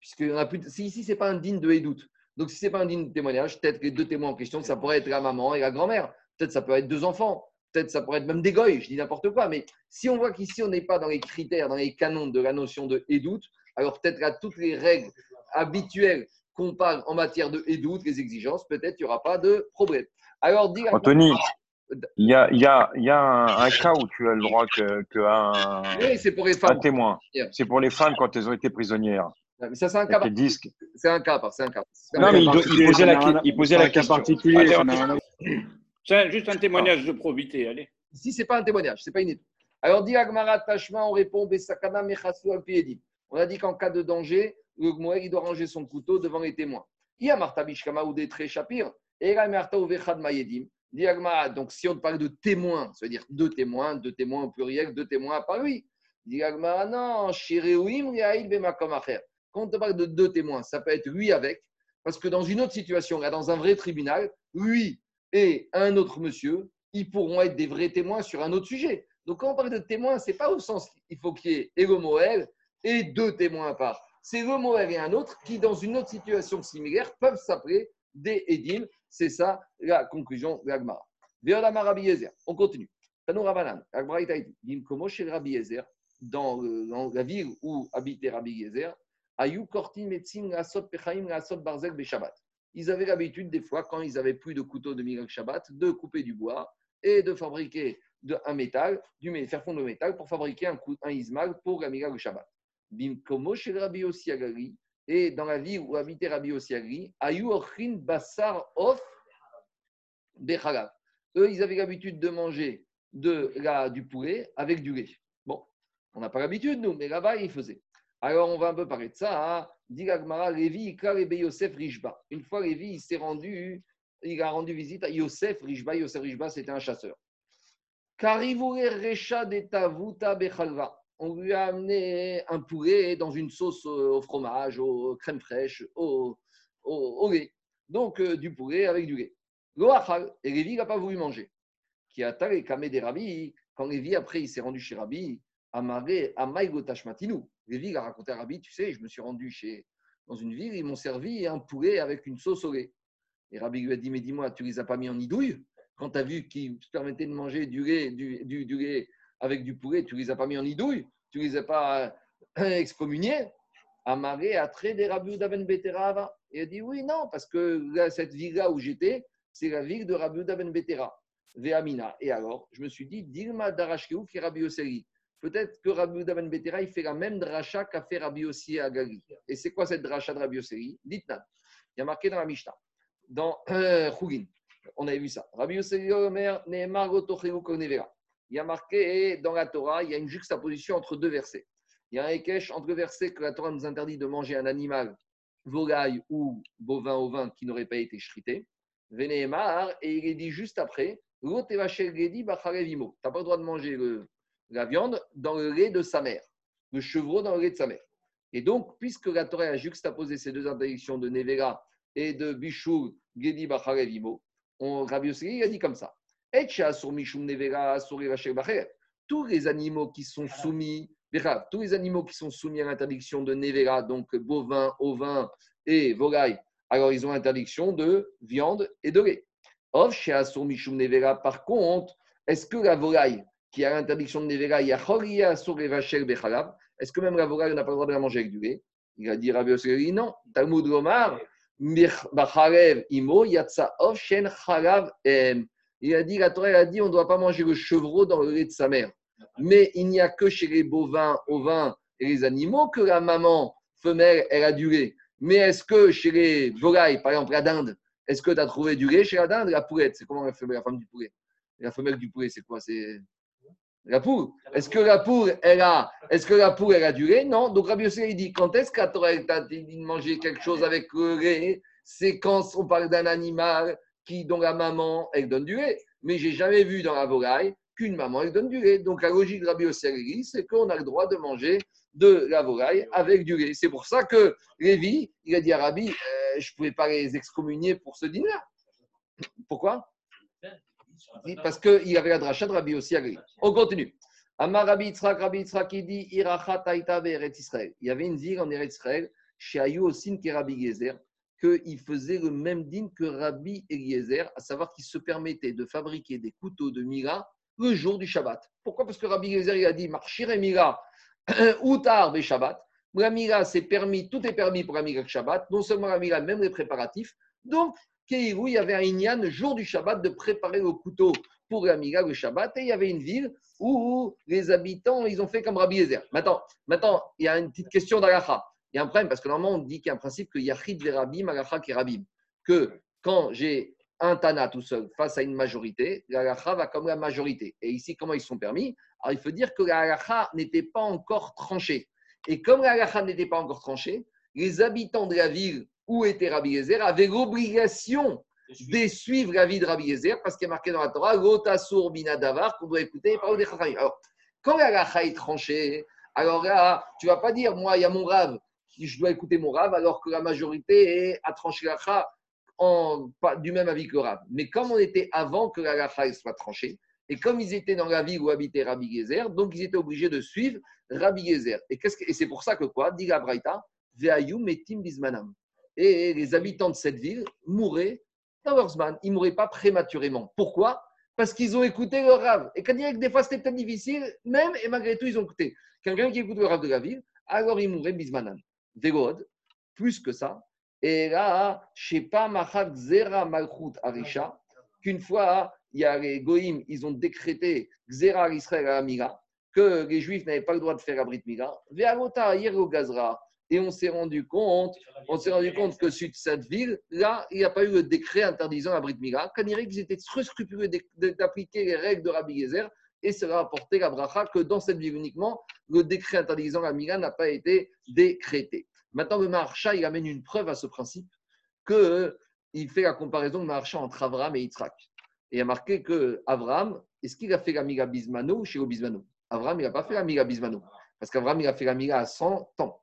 Puisque a plus si ici, ce n'est pas un digne de Edout. Donc, si ce n'est pas un digne témoignage, peut-être que les deux témoins en question, ça pourrait être la maman et la grand-mère. Peut-être ça peut être deux enfants. peut-être ça pourrait être même des goy, je dis n'importe quoi, mais si on voit qu'ici on n'est pas dans les critères, dans les canons de la notion de édoute, alors peut-être à toutes les règles habituelles qu'on parle en matière de édoute, les exigences, peut-être il n'y aura pas de problème. Alors, dire Anthony, il y a, y a, il y a un, un cas où tu as le droit que, que un, Oui, c'est pour les un femmes. témoin. C'est pour les femmes quand elles ont été prisonnières. Mais ça, c'est un cas. Disques. C'est un cas, c'est un cas. Un Non, cas. mais il, posait la, rien- il posait la un cas question. particulier, C'est juste un témoignage de probité, allez. Si c'est pas un témoignage, c'est pas une étude. Alors, dit Agmara Tashma, on répond Besakana Mechasu al Piedim. On a dit qu'en cas de danger, le Gmoel, il doit ranger son couteau devant les témoins. Il y a Marta Bishkama ou des traits Shapir. Et là, Marta Uvechad Mayedim. Donc si on parle de témoins, ça veut dire deux témoins, deux témoins au pluriel, deux témoins à part lui. Dit Agmara, non. Quand on parle de deux témoins, ça peut être lui avec, parce que dans une autre situation, dans un vrai tribunal, lui et un autre monsieur, ils pourront être des vrais témoins sur un autre sujet. Donc, quand on parle de témoins, ce n'est pas au sens qu'il faut qu'il y ait et le Moël et deux témoins à part. C'est le Moël et un autre qui, dans une autre situation similaire, peuvent s'appeler des Edim. C'est ça la conclusion de l'Agmara. On continue. Tano Rabanan. Rabbi dans, la ville où habitait Rabbi Yezer, Ayou Kortin Metzim Lasot Pechaim Lasot Barzel. Ils avaient l'habitude, des fois, quand ils n'avaient plus de couteau de Miracle Shabbat, de couper du bois et de fabriquer un métal, du, faire fondre le métal pour fabriquer un, un pour la Miracle Shabbat. Rabbi Yossi Agari, et dans la ville où habitait Rabbi Yossi Agari, Ayou Ochin Bassar Of Bechalav. Eux, ils avaient l'habitude de manger de la, du poulet avec du lait. Bon, on n'a pas l'habitude, nous, mais là-bas, ils faisaient. Alors, on va un peu parler de ça. Hein. Dit l'Agmara, Lévi, Yosef Rishba. Une fois, Lévi, il s'est rendu, il a rendu visite à Yosef Rishba. Yosef Rishba, c'était un chasseur. Karivure Recha de Tavuta Bechalva. On lui a amené un poulet dans une sauce au fromage, au crème fraîche, au, au, au lait. Donc, euh, du poulet avec du lait. Loachal. Et Lévi n'a pas voulu manger. Qui a Kamé des. Quand Lévi, après, il s'est rendu chez Rabbi, Amaré, Amaïgotashmatinu. Lévi il a raconté à Rabbi, tu sais, je me suis rendu chez, dans une ville, ils m'ont servi un poulet avec une sauce au lait. Et Rabbi lui a dit, mais dis-moi, tu les as pas mis en idouille? Quand tu as vu qu'ils se permettaient de manger du lait, du, du, du lait avec du poulet, tu les as pas mis en idouille Tu les as pas euh, excommuniés Amaré a trait des Rabbi Uda ben Betera Il a dit, oui, non, parce que cette ville-là où j'étais, c'est la ville de Rabbi Uda ben Betera, Veamina. Et alors, je me suis dit, Dilma Darashkeu qui est Rabbi Yoseri. Peut-être que Rabbi Uda ben Betera, il fait la même dracha qu'a fait Rabbi Yossi à Gali. Et c'est quoi cette dracha de Rabbi Yossi Dites-nous. Il y a marqué dans la Mishnah, dans euh, Chougin. On avait vu ça. Rabbi Yossi Omer, Nehemar Gotocheu Konevera. Il y a marqué dans la Torah, il y a une juxtaposition entre deux versets. Il y a un ékesh entre le verset que la Torah nous interdit de manger un animal, volaille ou bovin au vin qui n'aurait pas été shrité. Vénémar, et il est dit juste après, Gedi. Tu n'as pas le droit de manger la viande dans le lait de sa mère, le chevreau dans le lait de sa mère. Et donc, puisque la Torah a juxtaposé ces deux interdictions de Nevera et de Bishul Gedi Bacharevimo, on, Rabbi Yossi a dit comme ça. Tous les animaux qui sont soumis, tous les animaux qui sont soumis à l'interdiction de Nevera, donc bovin, ovin et volaille, alors ils ont interdiction de viande et de lait. Of chez Asur Mishum Nevera, par contre, est-ce que la volaille qui a l'interdiction de Nevera, il y a Choria sur Rachel Bechalav, est-ce que même la volaille n'a pas le droit de la manger avec du lait? Il a dit Rabbi Yossi, non. Talmud Lomar, Bacharev Imo, Yatsa Of Shen Chalav Em. Il a dit, la Torah a dit, on ne doit pas manger le chevreau dans le lait de sa mère. Mais il n'y a que chez les bovins, ovins et les animaux que la maman femelle, elle a du lait. Mais est-ce que chez les volailles, par exemple la dinde, est-ce que tu as trouvé du lait chez la dinde La poulette, c'est comment la femelle, la femme du poulet? La femelle du poulet, c'est quoi? C'est la poule. Est-ce que la poule, elle a, est-ce que la poule, elle a du lait? Non. Donc Rabbi Yossi, il dit, quand est-ce que la Torah elle t'a dit de manger quelque chose avec le lait? C'est quand on parle d'un animal qui, dont la maman, elle donne du lait. Mais j'ai jamais vu dans la volaille qu'une maman, elle donne du lait. Donc la logique de Rabbi Yossi, c'est qu'on a le droit de manger de la volaille avec du lait. C'est pour ça que Lévi, il a dit à Rabbi, euh, je ne pouvais pas les excommunier pour ce dîner. Pourquoi? Parce qu'il avait la dracha de Rabbi agri. On continue. Amar Rabbi Yitzhak, Rabbi Yitzhak, il dit Iracha Taïta Israël. Il y avait une ville en Eretz Israël, chez Ayou Osin Rabbi Gezer, qu'il faisait le même dîne que Rabbi Eliezer, à savoir qu'il se permettait de fabriquer des couteaux de Mira le jour du Shabbat. Pourquoi? Parce que Rabbi il a dit Marchir et Mila, Outar be Shabbat. La Mila, c'est permis, tout est permis pour la Mila Shabbat, non seulement la Mila, même les préparatifs. Donc, Keirou, il y avait un Inyan, le jour du Shabbat, de préparer le couteau pour la Mila le Shabbat, et il y avait une ville où les habitants, ils ont fait comme Rabbi Gezer. Maintenant, maintenant, il y a une petite question d'Alacha. Il y a un problème, parce que normalement, on dit qu'il y a un principe que Yachid Verabim, Alacha Kerabim. Que quand j'ai un Tana tout seul face à une majorité, l'Alacha va comme la majorité. Et ici, comment ils sont permis? Alors, il faut dire que l'Alacha n'était pas encore tranchée. Et comme l'Alacha n'était pas encore tranchée, les habitants de la ville où était Rabbi Yezer avaient l'obligation de suivre la vie de Rabbi Yezer, parce qu'il est marqué dans la Torah, Lotasur Binadavar, qu'on doit écouter les paroles des Chachamim. Alors, quand l'Alacha est tranchée, alors là, tu ne vas pas dire, moi, il y a mon rave, je dois écouter mon rave, alors que la majorité a tranché l'Alacha en, pas, du même avis que le Rav. Mais comme on était avant que la soit tranchée, et comme ils étaient dans la ville où habitait Rabbi Gezer, donc ils étaient obligés de suivre Rabbi Gezer. Et, c'est pour ça que quoi? Dit la Braïta, metim bismanam. Et les habitants de cette ville mouraient dans leur zman. Ils ne mouraient pas prématurément. Pourquoi? Parce qu'ils ont écouté le Rav. Et quand il que des fois c'était peut-être difficile, même, et malgré tout, ils ont écouté. Quelqu'un qui écoute le Rav de la ville, alors il mourrait bismanam. Végod, plus que ça, et là, je sais pas, Zera Malchut Arisha, qu'une fois, il y a les Goïm, ils ont décrété Zera Israël à que les Juifs n'avaient pas le droit de faire la Brit Mila. Gazra. Et on s'est rendu compte, on s'est rendu compte que sur cette ville, là, il n'y a pas eu le décret interdisant la Brit Mila. Quand ils étaient très scrupuleux d'appliquer les règles de Rabbi Gezer, et cela a apporté la que dans cette ville uniquement, le décret interdisant la n'a pas été décrété. Maintenant, le Maharsha, il amène une preuve à ce principe qu'il fait la comparaison de Maharsha entre Avram et Yitzhak. Et il a marqué que Avram, est-ce qu'il a fait la Bismano ou chez Bismano? Avram, il n'a pas fait la Bismano. Parce qu'Avram, il a fait la à 100 ans.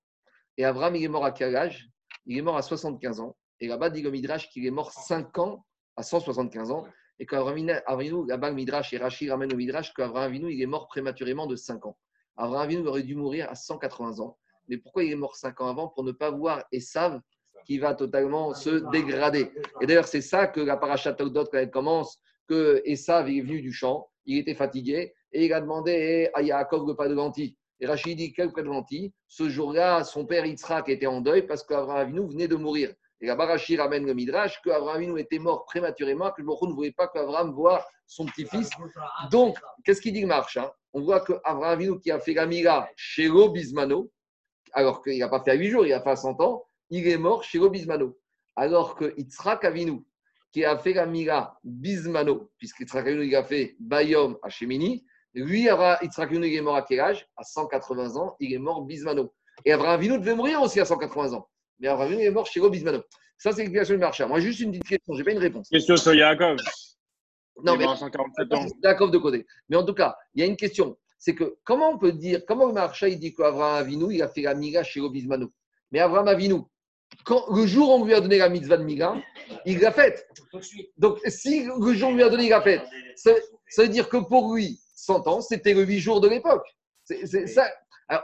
Et Avram, il est mort à quel âge? Il est mort à 75 ans. Et là-bas, dit le Midrash qu'il est mort 5 ans à 175 ans. Et qu'Avram Avinu, là-bas, Midrash, et Rachid ramène le Midrash, qu'Avram Avinu, il est mort prématurément de 5 ans. Avram Avinu aurait dû mourir à 180 ans. Mais pourquoi il est mort cinq ans avant? Pour ne pas voir Esav qui va totalement se dégrader. Et d'ailleurs, c'est ça que la paracha Togdot, quand elle commence, que Esav est venu du champ, il était fatigué, et il a demandé à Yaakov le pas de lentilles. Et Rachid dit Quel pas de lentilles? Ce jour-là, son père Yitzhak était en deuil parce qu'Abraham Avinu venait de mourir. Et là-bas, Rachid ramène le Midrash qu'Abraham Avinu était mort prématurément, que le ne voulait pas qu'Abraham voie son petit-fils. Donc, qu'est-ce qu'il dit le marche hein? On voit qu'Abraham Avinu qui a fait la mira chez Bismano, alors qu'il n'a pas fait à 8 jours, il a fait à 100 ans, il est mort chez Bismano. Alors que Yitzhak Avinu, qui a fait la Mira Bismano, puisqu'Yitzhak Avinu il a fait Bayom à Shemini, lui, Yitzhak Avinu il est mort à quel âge? À 180 ans, il est mort Bismano. Et Abraham Avinu devait mourir aussi à 180 ans. Mais Abraham Avinu est mort chez Bismano. Ça, c'est l'explication du marché. Moi, juste une petite question, je n'ai pas une réponse. Question sur Yaakov. Non, mais. 147 ans. Yaakov de côté. Mais en tout cas, il y a une question c'est que comment on peut dire, comment le marché il dit qu'Abraham Avinu, il a fait la miga chez Obismano Mais Abraham Avinu, quand, le jour où on lui a donné la mitzvah de miga, il l'a faite. Donc, si le jour où on lui a donné, il l'a faite, ça, veut dire que pour lui, 100 ans, c'était le 8 jours de l'époque. C'est ça.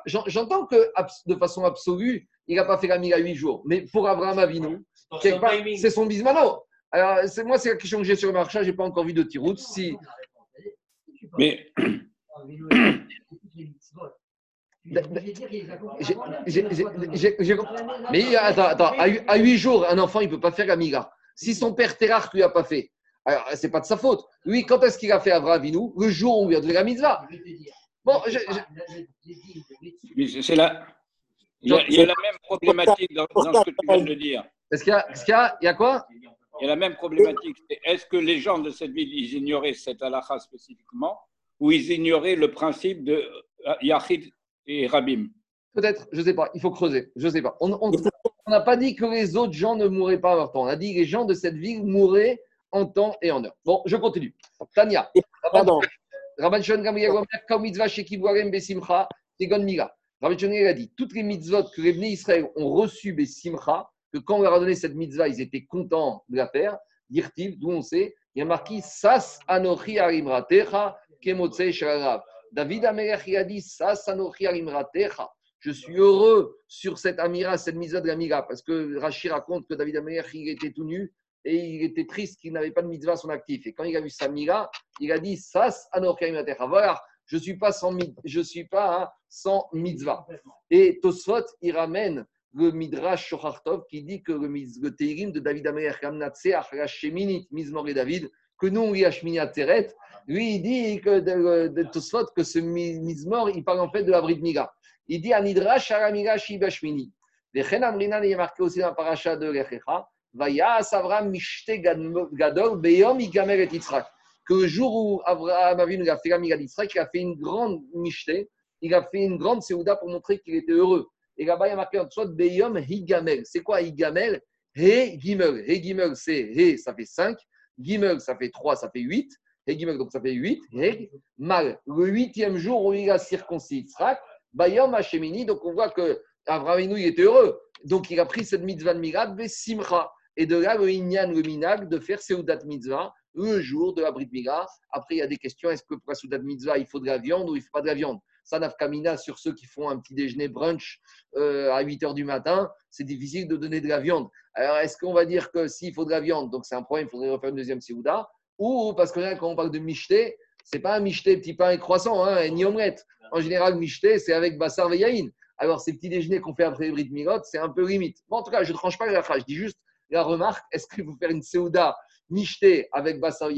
j'entends que de façon absolue, il n'a pas fait la miga 8 jours. Mais pour Abraham Avinu, c'est son bismano. Alors, moi, c'est la question que j'ai sur le marché, je n'ai pas encore vu de tiroute. Si... Mais mais attends, attends, à 8 jours, un enfant, il ne peut pas faire la miga. Si son père Terach ne lui a pas fait, alors c'est pas de sa faute. Lui, quand est-ce qu'il a fait Abraham Avinu? Le jour où il a donné la mitzvah. Bon, c'est là. Il y, a, il y, a, la même problématique dans, dans, ce que tu viens de dire. Est-ce qu'il y, qu y, y, a quoi? Il y a la même problématique. Est-ce que les gens de cette ville, ils ignoraient cette halakha spécifiquement où ils ignoraient le principe de euh, Yachid et Rabim Peut-être, je ne sais pas, il faut creuser, je ne sais pas. On n'a pas dit que les autres gens ne mourraient pas en leur temps, on a dit que les gens de cette ville mourraient en temps et en heure. Bon, je continue. Tania. Rabban Shon mitzvah shekivuarem besimcha, tegon mila. Rabban Shon a dit toutes les mitzvot que les Bnei Israël ont reçues besimcha, que quand on leur a donné cette mitzvah, ils étaient contents de la faire, dire-t-il, d'où on sait, il y a marqué Sas anochi arimratecha David Amelech a dit Ça, Je suis heureux sur cette amira, cette mise de l'amira, parce que Rachid raconte que David Amelech était tout nu et il était triste qu'il n'avait pas de mitzvah à son actif. Et quand il a vu Samira, il a dit Sas Voilà, je ne suis pas sans, je suis pas hein, sans mitzvah. Et Tosfot, il ramène le Midrash Shochartov qui dit que le, le Teirim de David Amer, Kamnatseach, Sheminit, Mizmor et David, que nous on lit à Teret, lui il dit que de, de Tosfot que ce Mizmor, il parle en fait de la Brit Miga. Il dit Anidrash Aramira Shibashmini. Les Amrina, il est marqué aussi dans la paracha de Lechecha, Vaya Savram Mishte Gadol Beyom Igamer et Yitzhak. Le jour où Abraham a fait la d'Yitzhak, il a fait une grande Mishte, il a fait une grande Seouda pour montrer qu'il était heureux. Et là-bas, il y a marqué en dessous Beyom Higamel. C'est quoi Higamel? He Gimel. He Gimel, c'est He, ça fait 5. Gimel, ça fait 3, ça fait 8. He Gimel, donc ça fait 8. He Mal. Le huitième jour où il a circoncis Yitzhak, Bayom Hashemini, donc on voit que Abraham il était heureux. Donc il a pris cette mitzvah de Mirad, Simcha. Et de là, le Inyan, le Minag, de faire Seudat Mitzvah le jour de la Brit Mila. Après, il y a des questions est-ce que pour la Seudat Mitzvah, il faut de la viande ou il ne faut pas de la viande? Ça n'a kamina sur ceux qui font un petit déjeuner brunch euh, à 8 h du matin. C'est difficile de donner de la viande. Alors, est-ce qu'on va dire que s'il faut de la viande, donc c'est un problème, il faudrait refaire une deuxième Seudat Ou parce que là, quand on parle de michté, c'est pas un michté petit pain et croissant, hein, ni omelette. En général, michté, c'est avec bassar veyaïn. Alors, ces petits déjeuners qu'on fait après les Brit Milot, c'est un peu limite. En tout cas, je ne tranche pas la phrase. Je dis juste la remarque, est-ce qu'il faut faire une Seouda nichetée avec Bassar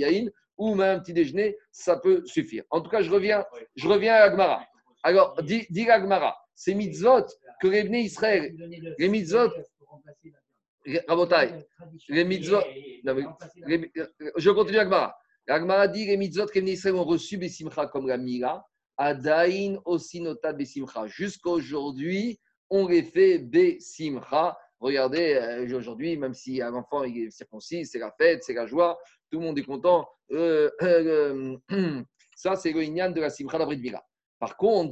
ou même un petit déjeuner, ça peut suffire. En tout cas, je reviens, je reviens à Agmara. Alors, dis, dis Agmara, ces mitzvot que les Israël, les mitzvot, les mitzvot, je continue Agmara. Agmara dit les mitzvot que Israël ont reçu Bessimcha comme la Mila, Adain aussi nota Bessimcha. Jusqu'à aujourd'hui, on les fait Bessimcha Regardez, euh, aujourd'hui, même si un enfant est circoncis, c'est la fête, c'est la joie, tout le monde est content. Euh, euh, ça, c'est le Inyan de la Simcha d'Abrit Par contre,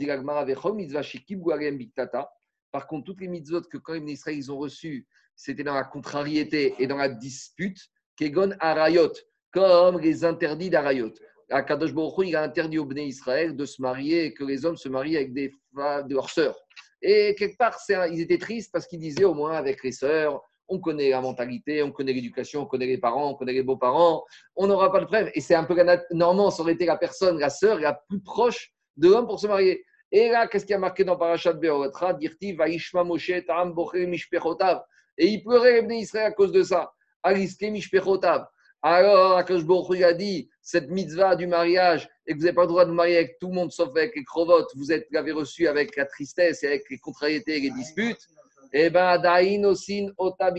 Par contre, toutes les mitzvot que quand les Israël ils ont reçues, c'était dans la contrariété et dans la dispute, Kegon Arayot, comme les interdits d'Arayot. Akadosh Baruch il a interdit aux Bnei Israël de se marier et que les hommes se marient avec des de leurs sœurs. Et quelque part, ils étaient tristes parce qu'ils disaient au moins avec les sœurs, on connaît la mentalité, on connaît l'éducation, on connaît les parents, on connaît les beaux-parents, on n'aura pas de problème. Et c'est un peu normalement, ça aurait été la personne, la sœur la plus proche de l'homme pour se marier. Et là, qu'est-ce qui a marqué dans Parashat Be'oratra Dirti Vaishma Moshe Ta'am Mishpechotav. Et il pleurait les Israël à cause de ça. Aliske Mishpechotav. Alors, Akash il a dit cette mitzvah du mariage et que vous n'avez pas le droit de marier avec tout le monde sauf avec les crovotes, vous l'avez reçu avec la tristesse et avec les contrariétés et les disputes. Eh bien, Dain Osin Ota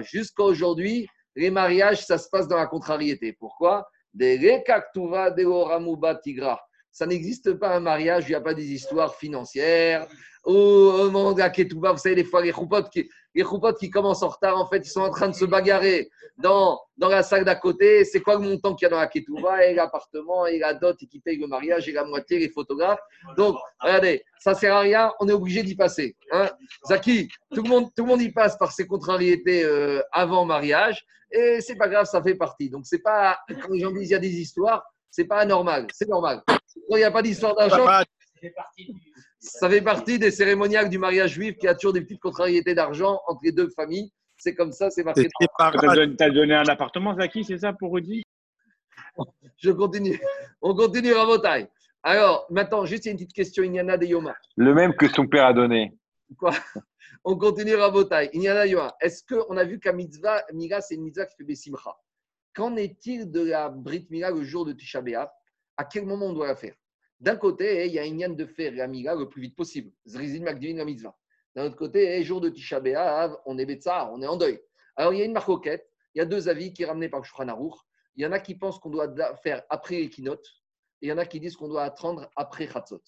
Jusqu'à aujourd'hui, les mariages, ça se passe dans la contrariété. Pourquoi? Des Tigra. Ça n'existe pas un mariage, il n'y a pas des histoires financières. Ou au monde vous savez, des fois, les choupotes qui, les qui commencent en retard, en fait, ils sont en train de se bagarrer dans, dans la salle d'à côté. C'est quoi le montant qu'il y a dans la Ketouba Et l'appartement, et la dot, et qui paye le mariage, et la moitié, les photographes? Donc, regardez, ça sert à rien, on est obligé d'y passer. Hein Zaki, tout le, monde, tout le monde y passe par ses contrariétés euh, avant mariage, et c'est pas grave, ça fait partie. Donc, c'est pas, quand les gens disent il y a des histoires, c'est pas anormal, c'est normal. Quand il n'y a pas d'histoire d'argent, ça fait partie des cérémoniales du mariage juif qui a toujours des petites contrariétés d'argent entre les deux familles. C'est comme ça, c'est marqué. Tu as donné un appartement, Zaki, c'est ça pour Rudy? Je continue. On continue à taille. Alors, maintenant, juste une petite question. Il y en a des Yoma. Le même que son père a donné. Quoi? On continue à taille. Il y en a Yoma. Est-ce qu'on a vu qu'à mitzvah, Mira, c'est une mitzvah qui fait Bessimcha Qu'en est-il de la Brit Mira le jour de Tisha À quel moment on doit la faire? D'un côté, il y a une de faire la miga le plus vite possible. Zrizin Magdivin la mitzvah. D'un autre côté, jour de Tisha on est Betsar, on est en deuil. Alors, il y a une marcoquette, il y a deux avis qui sont ramenés par le Shulchan Il y en a qui pensent qu'on doit faire après Ekinot, et il y en a qui disent qu'on doit attendre après Chatzot.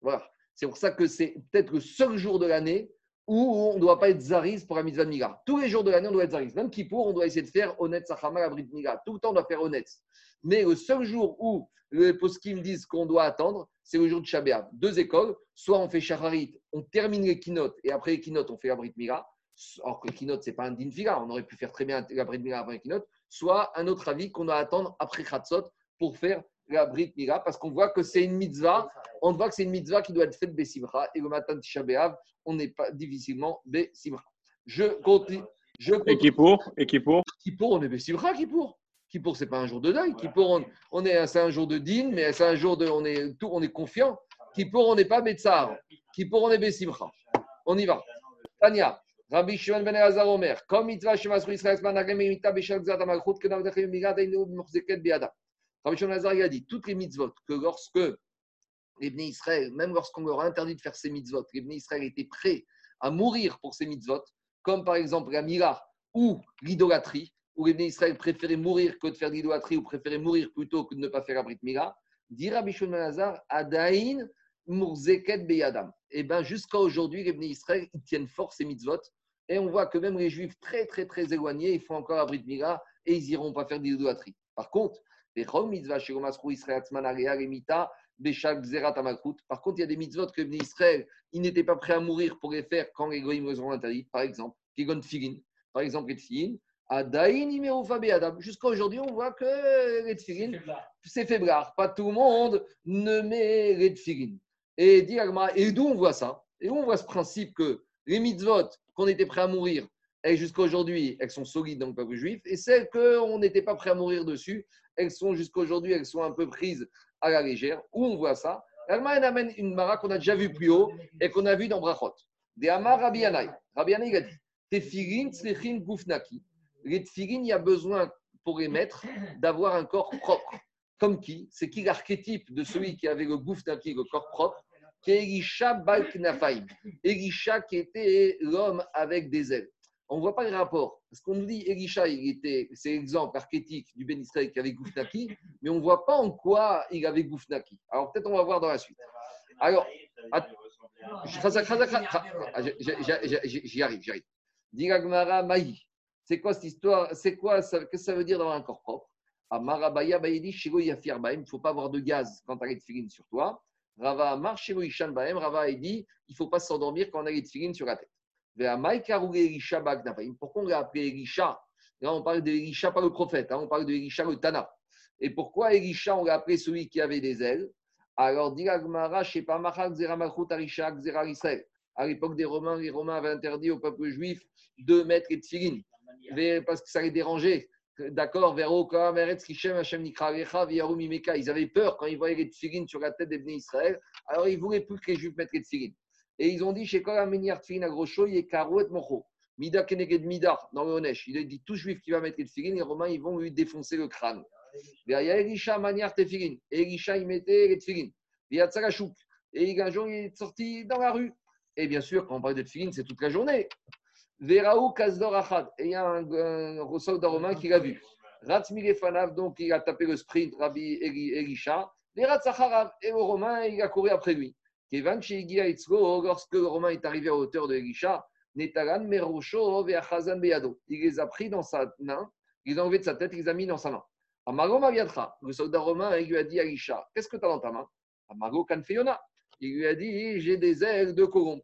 Voilà. C'est pour ça que c'est peut-être le seul jour de l'année où on ne doit pas être Zariz pour la mitzvah de Miga. Tous les jours de l'année, on doit être Zariz. Même Kippour, on doit essayer de faire honnête Sachama la Brit Miga. Tout le temps, on doit faire honnête. Mais le seul jour où les poskim disent qu'on doit attendre, c'est le jour de Shabbat. Deux écoles, soit on fait Shacharit, on termine les keynotes, et après les keynotes, on fait la Brit Mila. Or que les ce n'est pas un din on aurait pu faire très bien la Brit Mila après les keynotes. Soit un autre avis qu'on doit attendre après Khatsot pour faire la Brit Mila, parce qu'on voit que c'est une mitzvah, on voit que c'est une mitzvah qui doit être faite Bessimra, et le matin de Shabbat, on n'est pas difficilement Bessimra. Je continue. Je Et qui pour Et qui pour Kippour, on est Bessimcha, Kippour. Kippour, c'est pas un jour de deuil. Kippour, on, on est, c'est un jour de din, mais c'est un jour de, on est, tout, on est confiant. Kippour, on n'est pas Betsar. Kippour, on est Bessimcha. On y va. Tania, Rabbi Shimon ben Elazar Omer, comme mitzvah shemasru Israël managem et mitzvah b'shal gzat amalchut biada. Rabbi Shimon a dit, toutes les mitzvot, que lorsque les Bnei Israël, même lorsqu'on leur a interdit de faire ces mitzvot, les Bnei Israël étaient prêts à mourir pour ces mitzvot, comme par exemple la mira ou l'idolâtrie, où les Bnei Israël préféraient mourir que de faire l'idolâtrie ou préféraient mourir plutôt que de ne pas faire la Brit Mila, dit Rabbi Shimon Adain Murzeket Beyadam. Et bien, jusqu'à aujourd'hui, les Bnei Israël, ils tiennent fort ces mitzvot. Et on voit que même les Juifs très, très, très éloignés, ils font encore la Brit Mila et ils n'iront pas faire l'idolâtrie. Par contre, Par contre, il y a des mitzvot que les Israël, ils n'étaient pas prêts à mourir pour les faire quand les Goïms les ont interdits. Par exemple, Kigon Tfilin. Par exemple, les Tfilin. Jusqu'à aujourd'hui, on voit que les Tfilin, c'est faiblard. Pas tout le monde ne met les Tfilin. Et, et d'où on voit ça? Et où on voit ce principe que les mitzvot qu'on était prêt à mourir, et jusqu'à aujourd'hui, elles sont solides dans le peuple juif, et celles qu'on n'était pas prêt à mourir dessus, elles sont jusqu'à aujourd'hui, elles sont un peu prises à la légère. Où on voit ça? Agma elle amène une mara qu'on a déjà vue plus haut et qu'on a vue dans Brachot. Des Amar Rabbi Yanaï. Rabbi Yanaï a dit. Les il y a besoin pour les mettre d'avoir un corps propre. Comme qui? C'est qui l'archétype de celui qui avait le gufnaki, le corps propre? Qui est Elisha Balknafaim. Elisha qui était l'homme avec des ailes. On ne voit pas le rapport. Parce qu'on nous dit Elisha, il était, c'est l'exemple archétype du Ben Israël qui avait Goufnaki, mais on ne voit pas en quoi il avait Goufnaki. Alors peut-être on va voir dans la suite. Alors, j'y arrive, j'y arrive. Diragmara Maï. C'est quoi cette histoire C'est quoi ça, Qu'est-ce que ça veut dire d'avoir un corps propre? Amarabaya Baïdi, Shigo Yafir Baïm, il ne faut pas avoir de gaz quand tu as les tefilines sur toi. Rava Amar, Shigo Ishan Baïm, Rava a dit il ne faut pas s'endormir quand on a les tefilines sur la tête. Pourquoi on l'a appelé Elisha Là, on parle d'Elisha, pas le prophète, hein, on parle d'Elisha le Tana. Et pourquoi Elisha, on l'a appelé celui qui avait des ailes? Alors. À l'époque des Romains, les Romains avaient interdit au peuple juif de mettre les tefilines Ve- parce que ça les dérangeait. D'accord. Ils avaient peur quand ils voyaient les tefilines sur la tête des Israël. Alors, ils ne voulaient plus que les Juifs mettent les tefilines. Et ils ont dit, chez Tfilin. Mida Keneged Mida, dans le Honesh. Il a dit, tout juif qui va mettre les tefilines, les Romains, ils vont lui défoncer le crâne. Il y a Elisha Maniar Elisha, il mettait les tefilines. Il y a Tsarachouk. Et un jour, il est sorti dans la rue. Et bien sûr, quand on parle de tefilin, c'est toute la journée. Veraou Kazdor Achad. Et il y a un, un soldat romain qui l'a vu. Ratzmi Fanav, donc il a tapé le sprint, Rabbi Eli- Elisha. Les. Et le romain, il a couru après lui. Kevan lorsque le romain est arrivé à hauteur de Elisha, Netaran Merosho Veachazan Beyado. Il les a pris dans sa main, il les a enlevés de sa tête, il les a mis dans sa main. Amago Maviatra, le soldat romain, il lui a dit à Elisha, qu'est-ce que tu as dans ta main? Amago Kanfeona. Il lui a dit, j'ai des ailes de colombe.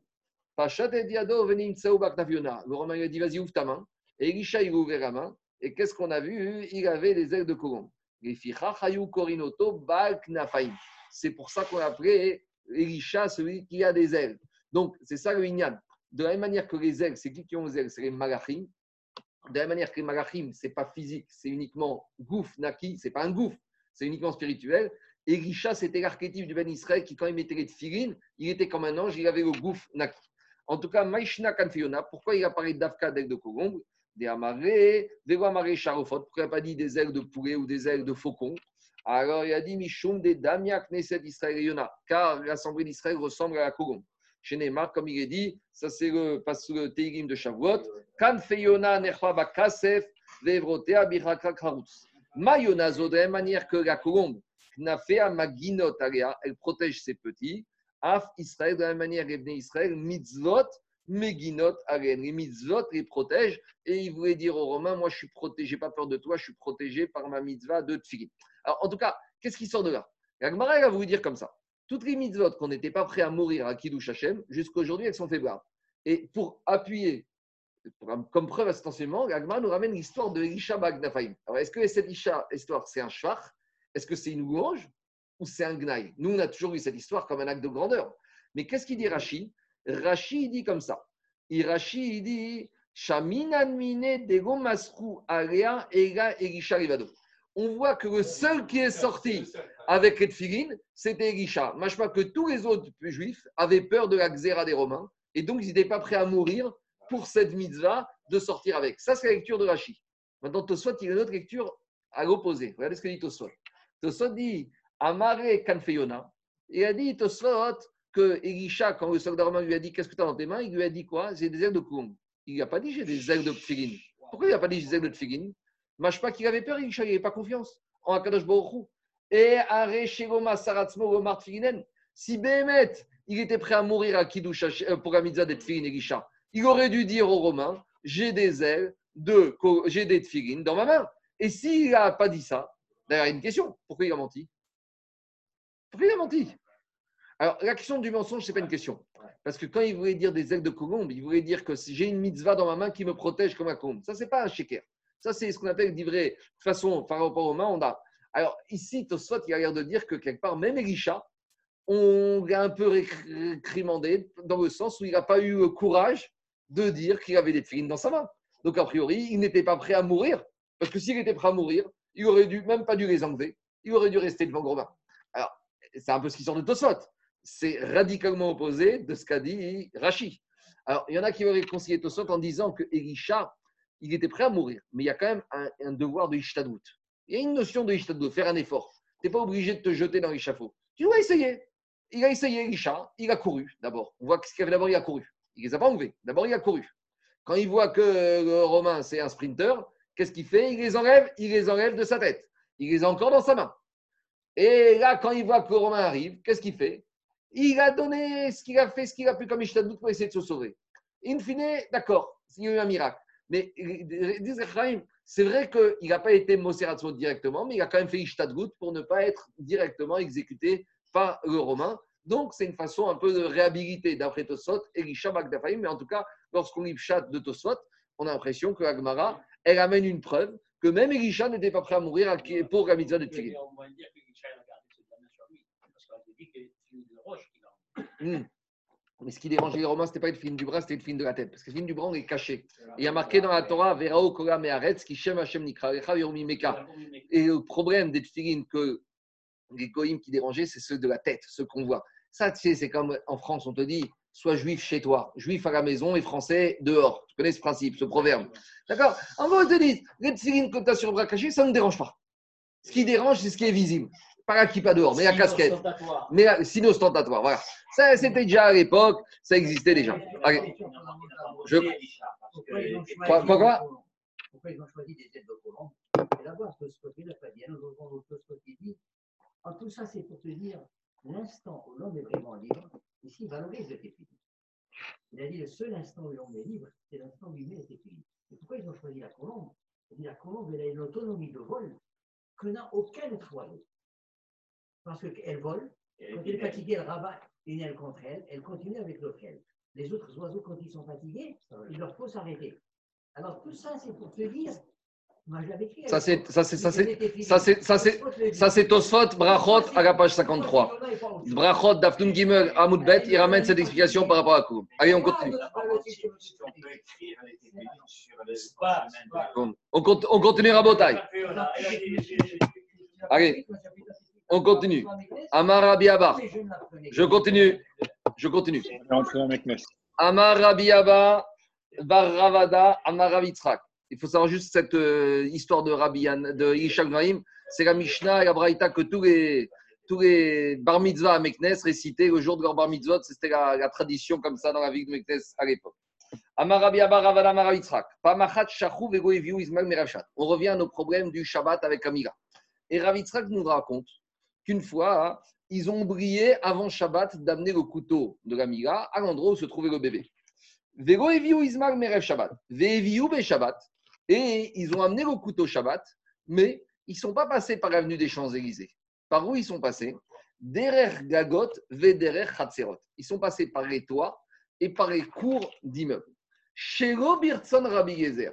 Pachat et Diado Tsaou Baknafiona. Le romain lui a dit, vas-y, ouvre ta main. Et Elisha, il ouvert la main. Et qu'est-ce qu'on a vu? Il avait des ailes de colombe. C'est pour ça qu'on a appelé Elisha, celui qui a des ailes. Donc, c'est ça le Inyan. De la même manière que les ailes, c'est qui qui ont les ailes? C'est les malachim. De la même manière que les malachim, ce n'est pas physique, c'est uniquement gouf, naki, c'est pas un gouffre, c'est uniquement spirituel. Elisha, c'était l'archétype du Ben Israël qui, quand il mettait les tefilines, il était comme un ange, il avait le gouffre naki. En tout cas, Maishna Kanfiona, pourquoi il a parlé d'Afka, d'ailes de colombe, des amarrés, des amarrés charofot, pourquoi il n'a pas dit des ailes de poulet ou des ailes de faucon? Alors il a dit Mishum des Damiak Neset Israël Yona, car l'assemblée d'Israël ressemble à la colombe. Chez Neymar, comme il est dit, ça c'est le, le Teilim de Shavuot, Kan Feyona Nechva Bakasef, Vevrotea Biraka de la même manière que la colombe, Knafea Maginot Alea, elle protège ses petits. Af Israël, de la même manière, Ebne Israël, Mitzvot, Meginot Alen. Les mitzvot les protègent et il voulait dire aux Romains Moi, je suis protégé, pas peur de toi, je suis protégé par ma mitzvah de Tfilin. Alors, en tout cas, qu'est-ce qui sort de là? La elle va vous dire comme ça toutes les mitzvot qu'on n'était pas prêt à mourir à Kiddush Hashem, jusqu'à aujourd'hui, elles sont faibles. Et pour appuyer, comme preuve à cet nous ramène l'histoire de Elisha Bagnafaim. Alors, est-ce que cette Isha- histoire, c'est un shvach Est-ce que c'est une louange ou c'est un gnaï? Nous, on a toujours vu cette histoire comme un acte de grandeur. Mais qu'est-ce qu'il dit Rashi? Rashi, il dit comme ça. Et Rashi, il dit Shaminan mine dego masru alea ega Elisha rivado. On voit que le seul qui est sorti avec les tefilines, c'était Elisha. Machma que tous les autres juifs avaient peur de la xéra des Romains et donc ils n'étaient pas prêts à mourir pour cette mitzvah de sortir avec. Ça, c'est la lecture de Rashi. Maintenant, Tosfot, il a une autre lecture à l'opposé. Regardez ce que dit Tosfot. Tosfot dit Amare Kanfeyona. Il a dit Tosfot que Elisha, quand le soldat romain lui a dit Qu'est-ce que tu as dans tes mains Il lui a dit quoi? J'ai des ailes de coulombe. Il n'a pas dit J'ai des ailes de tfilin. Pourquoi il n'a pas dit J'ai des ailes de tfilin? Pas qu'il avait peur, il n'avait pas confiance en Akadosh Baruch Et Are Shegoma Saratzmo Gomar Tfilinen. Si Behemet, il était prêt à mourir à Kiddush euh, pour la mitzvah des tfilin, Elisha, il aurait dû dire aux Romains J'ai des ailes de, j'ai des tfilin dans ma main. Et s'il n'a pas dit ça, d'ailleurs, il y a une question pourquoi il a menti? Pourquoi il a menti? Alors, la question du mensonge, ce n'est pas une question. Parce que quand il voulait dire des ailes de colombe, il voulait dire que j'ai une mitzvah dans ma main qui me protège comme un colombe. Ça, ce n'est pas un sheker. Ça, c'est ce qu'on appelle vrai. De toute façon, par rapport aux mains, on a. Alors, ici, Tosfot, il a l'air de dire que quelque part, même Elisha, on l'a un peu récrimandé dans le sens où il n'a pas eu le courage de dire qu'il avait des filines dans sa main. Donc, a priori, il n'était pas prêt à mourir. Parce que s'il était prêt à mourir, il aurait dû, même pas dû les enlever. Il aurait dû rester devant Robin. Alors, c'est un peu ce qui sort de Tosfot c'est radicalement opposé de ce qu'a dit Rachi. Alors, il y en a qui auraient conseillé Tosot en disant que Elisha, il était prêt à mourir, mais il y a quand même un, devoir de Ishtadout. Il y a une notion de Ishtadout, faire un effort. Tu n'es pas obligé de te jeter dans l'échafaud. Tu dois essayer. Il a essayé Elisha, il a couru d'abord. On voit qu'il avait d'abord, il a couru. Il ne les a pas enlevés. D'abord, il a couru. Quand il voit que le Romain, c'est un sprinter, qu'est-ce qu'il fait? Il les enlève, il les enlève de sa tête. Il les a encore dans sa main. Et là, quand il voit que Romain arrive, qu'est-ce qu'il fait? Il a donné ce qu'il a fait, ce qu'il a pu comme Ishtadout pour essayer de se sauver. In fine, d'accord, il y a eu un miracle. Mais c'est vrai qu'il n'a pas été Moseratso directement, mais il a quand même fait Ishtadout pour ne pas être directement exécuté par le Romain. Donc, c'est une façon un peu de réhabiliter d'après Tosot, Elisha Magdafaim. Mais en tout cas, lorsqu'on lit chat de Tosot, on a l'impression que Agmara, elle amène une preuve que même Elisha n'était pas prêt à mourir pour la mitzvah de Tigre. Hmm. Mais ce qui dérangeait les Romains, ce n'était pas le film du bras, c'était le film de la tête. Parce que le film du bras, on est caché. il y a marqué dans la Torah, Verao Kola Meharetz, qui Shem Hashem Nikra, Et le problème des filines que les goïms qui dérangeaient, c'est ceux de la tête, ceux qu'on voit. Ça, tu sais, c'est comme en France, on te dit, sois juif chez toi, juif à la maison et français dehors. Tu connais ce principe, ce proverbe. D'accord? En gros, on te dit, les filines que tu as sur le bras caché, ça ne dérange pas. Ce qui dérange, c'est ce qui est visible pas la kippa dehors, mais la casquette. Mais sinon ostentatoire, voilà. Ça, c'était déjà à l'époque, ça existait déjà. Allez. Je... Pourquoi, quoi Pourquoi ils ont choisi des têtes de colombe Et là-bas, ce côté n'a pas dit. ce dit. En tout ça, c'est pour te dire, l'instant où l'homme est vraiment libre, ici, valorise le. Il a dit le seul instant où l'homme est libre, c'est l'instant où il met le téfili. Et pourquoi ils ont choisi la colombe? Il dit la colombe, elle a une autonomie de vol que n'a aucun être parce qu'elle vole, quand elle est fatiguée, elle rabat une aile contre elle, elle continue avec l'autre aile. Les autres oiseaux, quand ils sont fatigués, il leur faut s'arrêter. Alors tout ça, c'est pour te dire. Moi, écrit, ça c'est ça c'est ça c'est ça c'est ça c'est ça c'est Tosfot Brachot à la page 53. Brachot d'Aftum Gimel Amoud Bet, il ramène cette explication par rapport à Koum. Allez, on continue. On, continue, on continue Rabotai. Allez. On continue. Amar Je continue. Je continue. Amar Bar Ravada, Amar Il faut savoir juste cette euh, histoire de Rabbi de Ishak C'est la Mishnah et la Braïta que tous les, tous les bar mitzvah à Meknes récitaient le jour de leur bar mitzvah. C'était la, tradition comme ça dans la vie de Meknes à l'époque. On revient à nos problèmes du Shabbat avec Amira. Et Ravitzrak nous raconte qu'une fois, ils ont oublié avant Shabbat d'amener le couteau de la Mira à l'endroit où se trouvait le bébé. Shabbat. Shabbat. Et ils ont amené le couteau Shabbat, mais ils ne sont pas passés par l'avenue des Champs-Élysées. Par où ils sont passés? Derer Gagot, Vederer Chatzerot. Ils sont passés par les toits et par les cours d'immeubles. Chez Birtson Rabbi Gezer.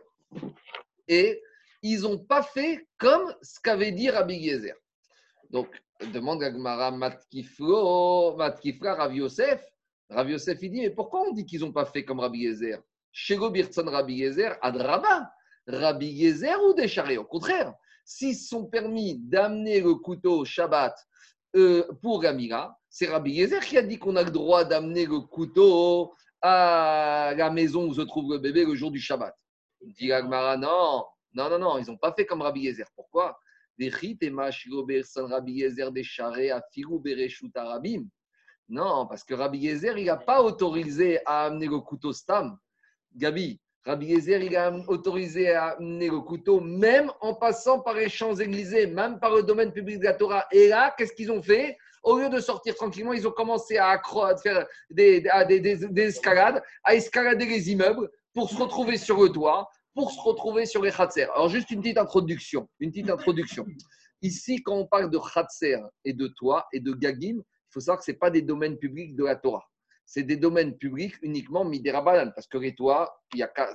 Et ils n'ont pas fait comme ce qu'avait dit Rabbi Gezer. Donc, demande à Gmara Matkifra, Rav Yosef. Rav Yosef, il dit Mais pourquoi on dit qu'ils n'ont pas fait comme Rabbi Yezer? Shego Birtson Rabbi Yezer, Adraba, Rabbi Yezer ou des. Au contraire, s'ils sont permis d'amener le couteau Shabbat euh, pour Gamira, c'est Rabbi Yezer qui a dit qu'on a le droit d'amener le couteau à la maison où se trouve le bébé le jour du Shabbat. Il dit Agmara, non, non, non, non, ils n'ont pas fait comme Rabbi Yezer. Pourquoi? Non, parce que Rabbi Yezer, il n'a pas autorisé à amener le couteau Stam. Gabi, Rabbi Yezer, il a autorisé à amener le couteau, même en passant par les Champs-Élysées, même par le domaine public de la Torah. Et là, qu'est-ce qu'ils ont fait? Au lieu de sortir tranquillement, ils ont commencé à, faire des, des, des, escalades, à escalader les immeubles pour se retrouver sur le toit, pour se retrouver sur les Khatser. Alors, juste une petite introduction. Une petite introduction. Ici, quand on parle de Khatser et de toit et de Gagim, il faut savoir que ce pas des domaines publics de la Torah. C'est des domaines publics uniquement midérabanan, parce que les toits,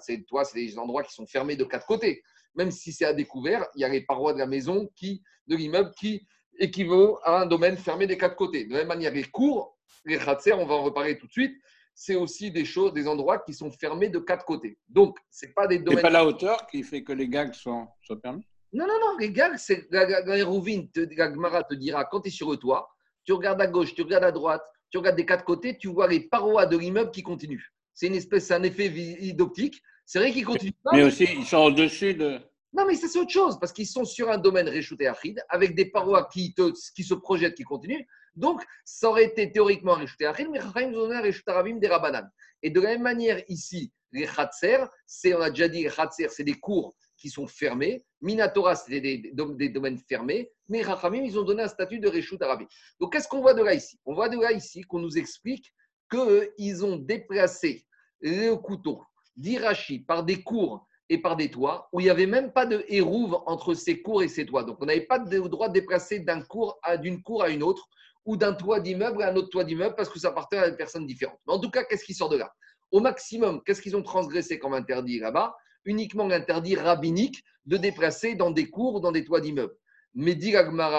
c'est, toits, c'est des endroits qui sont fermés de quatre côtés. Même si c'est à découvert, il y a les parois de la maison, qui, de l'immeuble, qui équivaut à un domaine fermé des quatre côtés. De la même manière, les cours, les khatser, on va en reparler tout de suite, c'est aussi des choses, des endroits qui sont fermés de quatre côtés. Donc, c'est pas des domaines. C'est pas la hauteur qui fait que les gags sont, sont permis Non, non, non. Les gags, c'est la, la, la, la Gemara te dira quand tu es sur le toit, tu regardes à gauche, tu regardes à droite, tu regardes des quatre côtés, tu vois les parois de l'immeuble qui continuent. C'est une espèce, un effet d'optique. C'est vrai qu'ils continuent pas. Mais aussi, ils sont au-dessus de. Non, mais ça, c'est autre chose, parce qu'ils sont sur un domaine réchauté Achid, avec des parois qui, qui se projettent, qui continuent. Donc, ça aurait été théoriquement réchauté Achid, mais Chachamim nous donné un des Rabanan. Et de la même manière, ici, les Khatser, c'est, on a déjà dit, les Khatser, c'est des cours qui sont fermés. Minatora, c'était des, des, domaines fermés. Mais Rachamim, ils ont donné un statut de Réchout Arabi. Donc, qu'est-ce qu'on voit de là ici? On voit de là ici qu'on nous explique qu'ils ont déplacé le couteau d'Irachi par des cours et par des toits, où il n'y avait même pas de hérouve entre ces cours et ces toits. Donc, on n'avait pas le droit de déplacer d'une cour à une autre, ou d'un toit d'immeuble à un autre toit d'immeuble, parce que ça appartient à des personnes différentes. Mais en tout cas, qu'est-ce qui sort de là? Au maximum, qu'est-ce qu'ils ont transgressé comme interdit là-bas? Uniquement l'interdit rabbinique de déplacer dans des cours ou dans des toits d'immeubles. Mais dit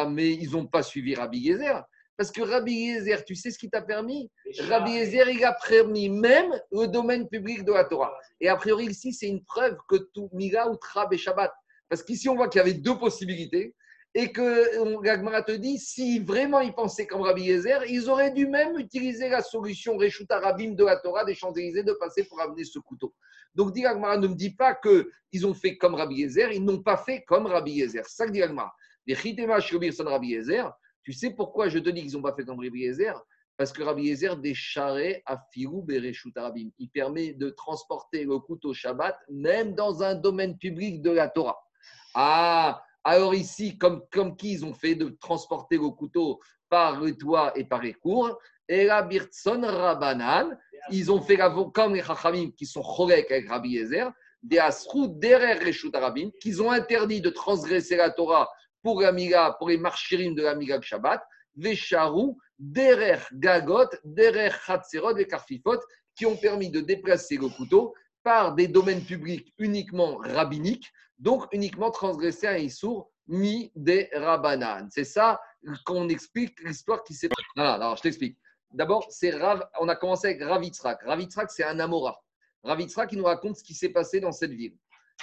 mais ils n'ont pas suivi Rabbi Yezer. Parce que Rabbi Yezer, tu sais ce qui t'a permis? Rabbi Yezer, il a permis même le domaine public de la Torah. Et a priori, ici, c'est une preuve que tout Mila ou Trab et Shabbat. Parce qu'ici, on voit qu'il y avait deux possibilités et que Gagmara te dit, si vraiment ils pensaient comme Rabbi Yezer, ils auraient dû même utiliser la solution Reshuta Rabim de la Torah des Champs-Élysées de passer pour amener ce couteau. Donc, dit Gagmara, ne me dit pas qu'ils ont fait comme Rabbi Yezer, ils n'ont pas fait comme Rabbi Yezer. C'est ça que dit Gagmara. Rabbi Yezer, tu sais pourquoi je te dis qu'ils n'ont pas fait comme Rabbi Yezer? Parce que Rabbi Yezer des charrets à Firou Bereshuta Rabim. Il permet de transporter le couteau Shabbat même dans un domaine public de la Torah. Ah, alors ici, comme, comme qui ils ont fait de transporter le couteau par le toit et par les cours, et la Birtson Rabanan, ils ont fait comme les Chachamim qui sont chorek avec Rabbi Yezer, des Asrou derrière Reshut Arabim, qu'ils ont interdit de transgresser la Torah pour la pour les marchirim de la Miga Shabbat, Vesharou, derrière Gagot, derrière Chatzerot et Karfifot, qui ont permis de déplacer le couteau par des domaines publics uniquement rabbiniques, donc uniquement transgresser un Issour mi des Rabanan. C'est ça qu'on explique l'histoire qui s'est. Non, non, je t'explique. D'abord, c'est Rav, on a commencé avec Ravitzrak. Ravitzrak, c'est un Amora. Ravitzrak, qui nous raconte ce qui s'est passé dans cette ville.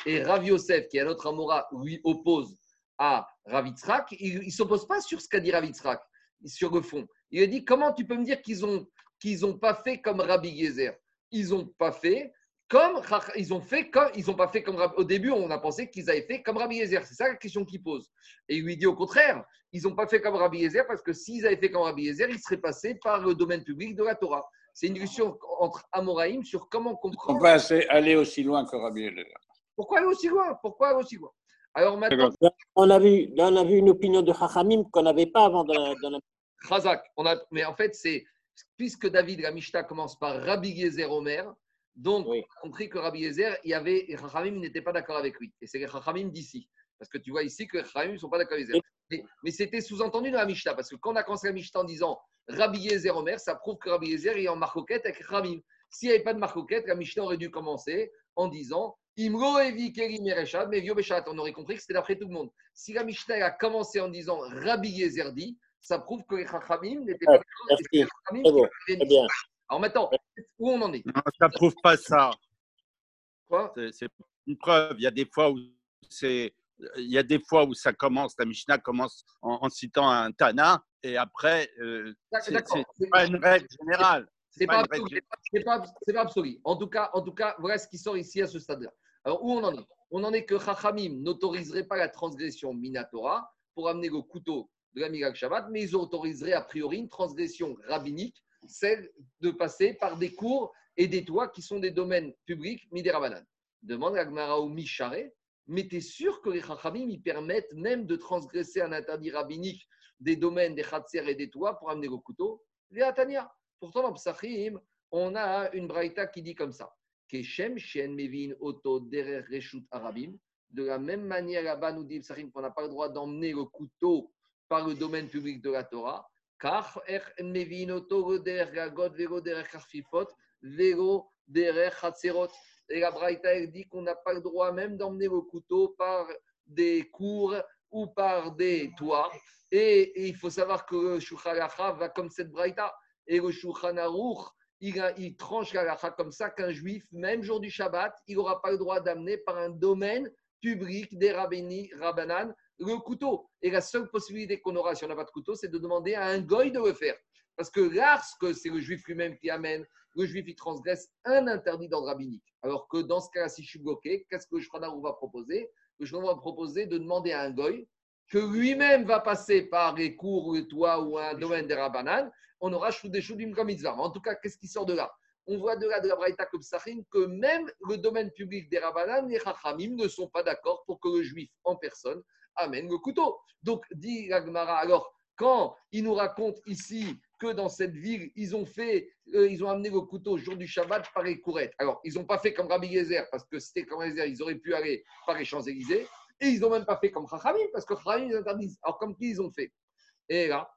Et Rav Yosef, qui est un autre Amora, lui oppose à Ravitzrak. Il ne s'oppose pas sur ce qu'a dit Ravitzrak, sur le fond. Il a dit comment tu peux me dire qu'ils n'ont qu'ils ont pas fait comme Rabbi Gezer Ils n'ont pas fait comme ils ont fait comme ils ont pas fait comme au début on a pensé qu'ils avaient fait comme Rabbi Yezer. C'est ça la question qu'il pose et il lui dit au contraire ils n'ont pas fait comme Rabbi Yezer parce que s'ils avaient fait comme Rabbi Yezer ils seraient passés par le domaine public de la Torah. C'est une discussion entre Amoraïm sur comment comprendre. Pourquoi aller aussi loin que Rabbi Yezer? Pourquoi aller aussi loin? Pourquoi aller aussi loin? Alors maintenant on a vu là on a vu une opinion de Chachamim qu'on n'avait pas avant dans la, dans Chazak on a mais en fait c'est puisque David la Mishnah commence par Rabbi Yezer Omer donc, on a compris que Rabbi Yezer, il y avait, les Chachamim n'étaient pas d'accord avec lui. Et c'est les Chachamim d'ici. Parce que tu vois ici que les Chachamim ne sont pas d'accord avec Yezer. Mais, c'était sous-entendu dans la Mishnah. Parce que quand on a commencé la Mishnah en disant Rabbi Yezer Omer, ça prouve que Rabbi Yezer est en marcoquette avec Chachamim. S'il n'y avait pas de marcoquette, la Mishnah aurait dû commencer en disant Imro Evi Keri Mereshad, mais On aurait compris que c'était d'après tout le monde. Si la Mishnah a commencé en disant Rabbi Yezer dit, ça prouve que les Chachamim n'étaient pas d'accord. Très bien. Alors maintenant, où on en est? Non, ça prouve pas ça. Quoi? C'est une preuve. Il y a des fois où c'est. Il y a des fois où ça commence, la Mishnah commence en, en citant un Tana, et après, euh, c'est pas une règle générale. C'est pas pas, pas, pas absolu. En tout cas, en tout cas, voilà ce qui sort ici à ce stade-là. Alors où on en est? On en est que Chachamim n'autoriserait pas la transgression Minatora pour amener le couteau de la Shabbat, mais ils autoriseraient a priori une transgression rabbinique, celle de passer par des cours et des toits qui sont des domaines publics Miderabanan. Demande à Gmara mais tu es sûr que les Chachamim ils permettent même de transgresser un interdit rabbinique des domaines des Khatser et des toits pour amener le couteau? Les Atania. Pourtant, dans Psachim, on a une braïta qui dit comme ça. Keshem mevin oto derer arabim. De la même manière, là-bas, nous dit Psachim qu'on n'a pas le droit d'emmener le couteau par le domaine public de la Torah. Car chatzerot. Et la braïta, elle dit qu'on n'a pas le droit même d'emmener le couteau par des cours ou par des toits. Et, et il faut savoir que le Shulchan va comme cette braïta. Et le Shulchan il, il tranche la halakha comme ça qu'un juif, même jour du Shabbat, il n'aura pas le droit d'amener par un domaine public des rabbini, rabbanan le couteau. Et la seule possibilité qu'on aura si on n'a pas de couteau, c'est de demander à un goy de le faire. Parce que lorsque c'est le juif lui-même qui amène, le juif il transgresse un interdit d'ordre rabbinique. Alors que dans ce cas-là, si je suis bloqué, qu'est-ce que le Aruch va proposer? Le Aruch va proposer de demander à un goy que lui-même va passer par les cours ou les toits ou un domaine des rabbanan, on aura des choudim comme mitzvah. En tout cas, qu'est-ce qui sort de là? On voit de là de la Braïta comme que même le domaine public des rabbanan, les chachamim ne sont pas d'accord pour que le juif en personne amène le couteau. Donc, dit la Gemara, alors, quand il nous raconte ici que dans cette ville, ils ont fait, euh, ils ont amené le couteau le jour du Shabbat par les courettes. Alors, ils n'ont pas fait comme Rabbi Gezer, parce que c'était comme Gezer, ils auraient pu aller par les Champs-Élysées. Et ils n'ont même pas fait comme Chachamim, parce que Chachamim, ils interdisent. Alors, comme qui ils ont fait Et là,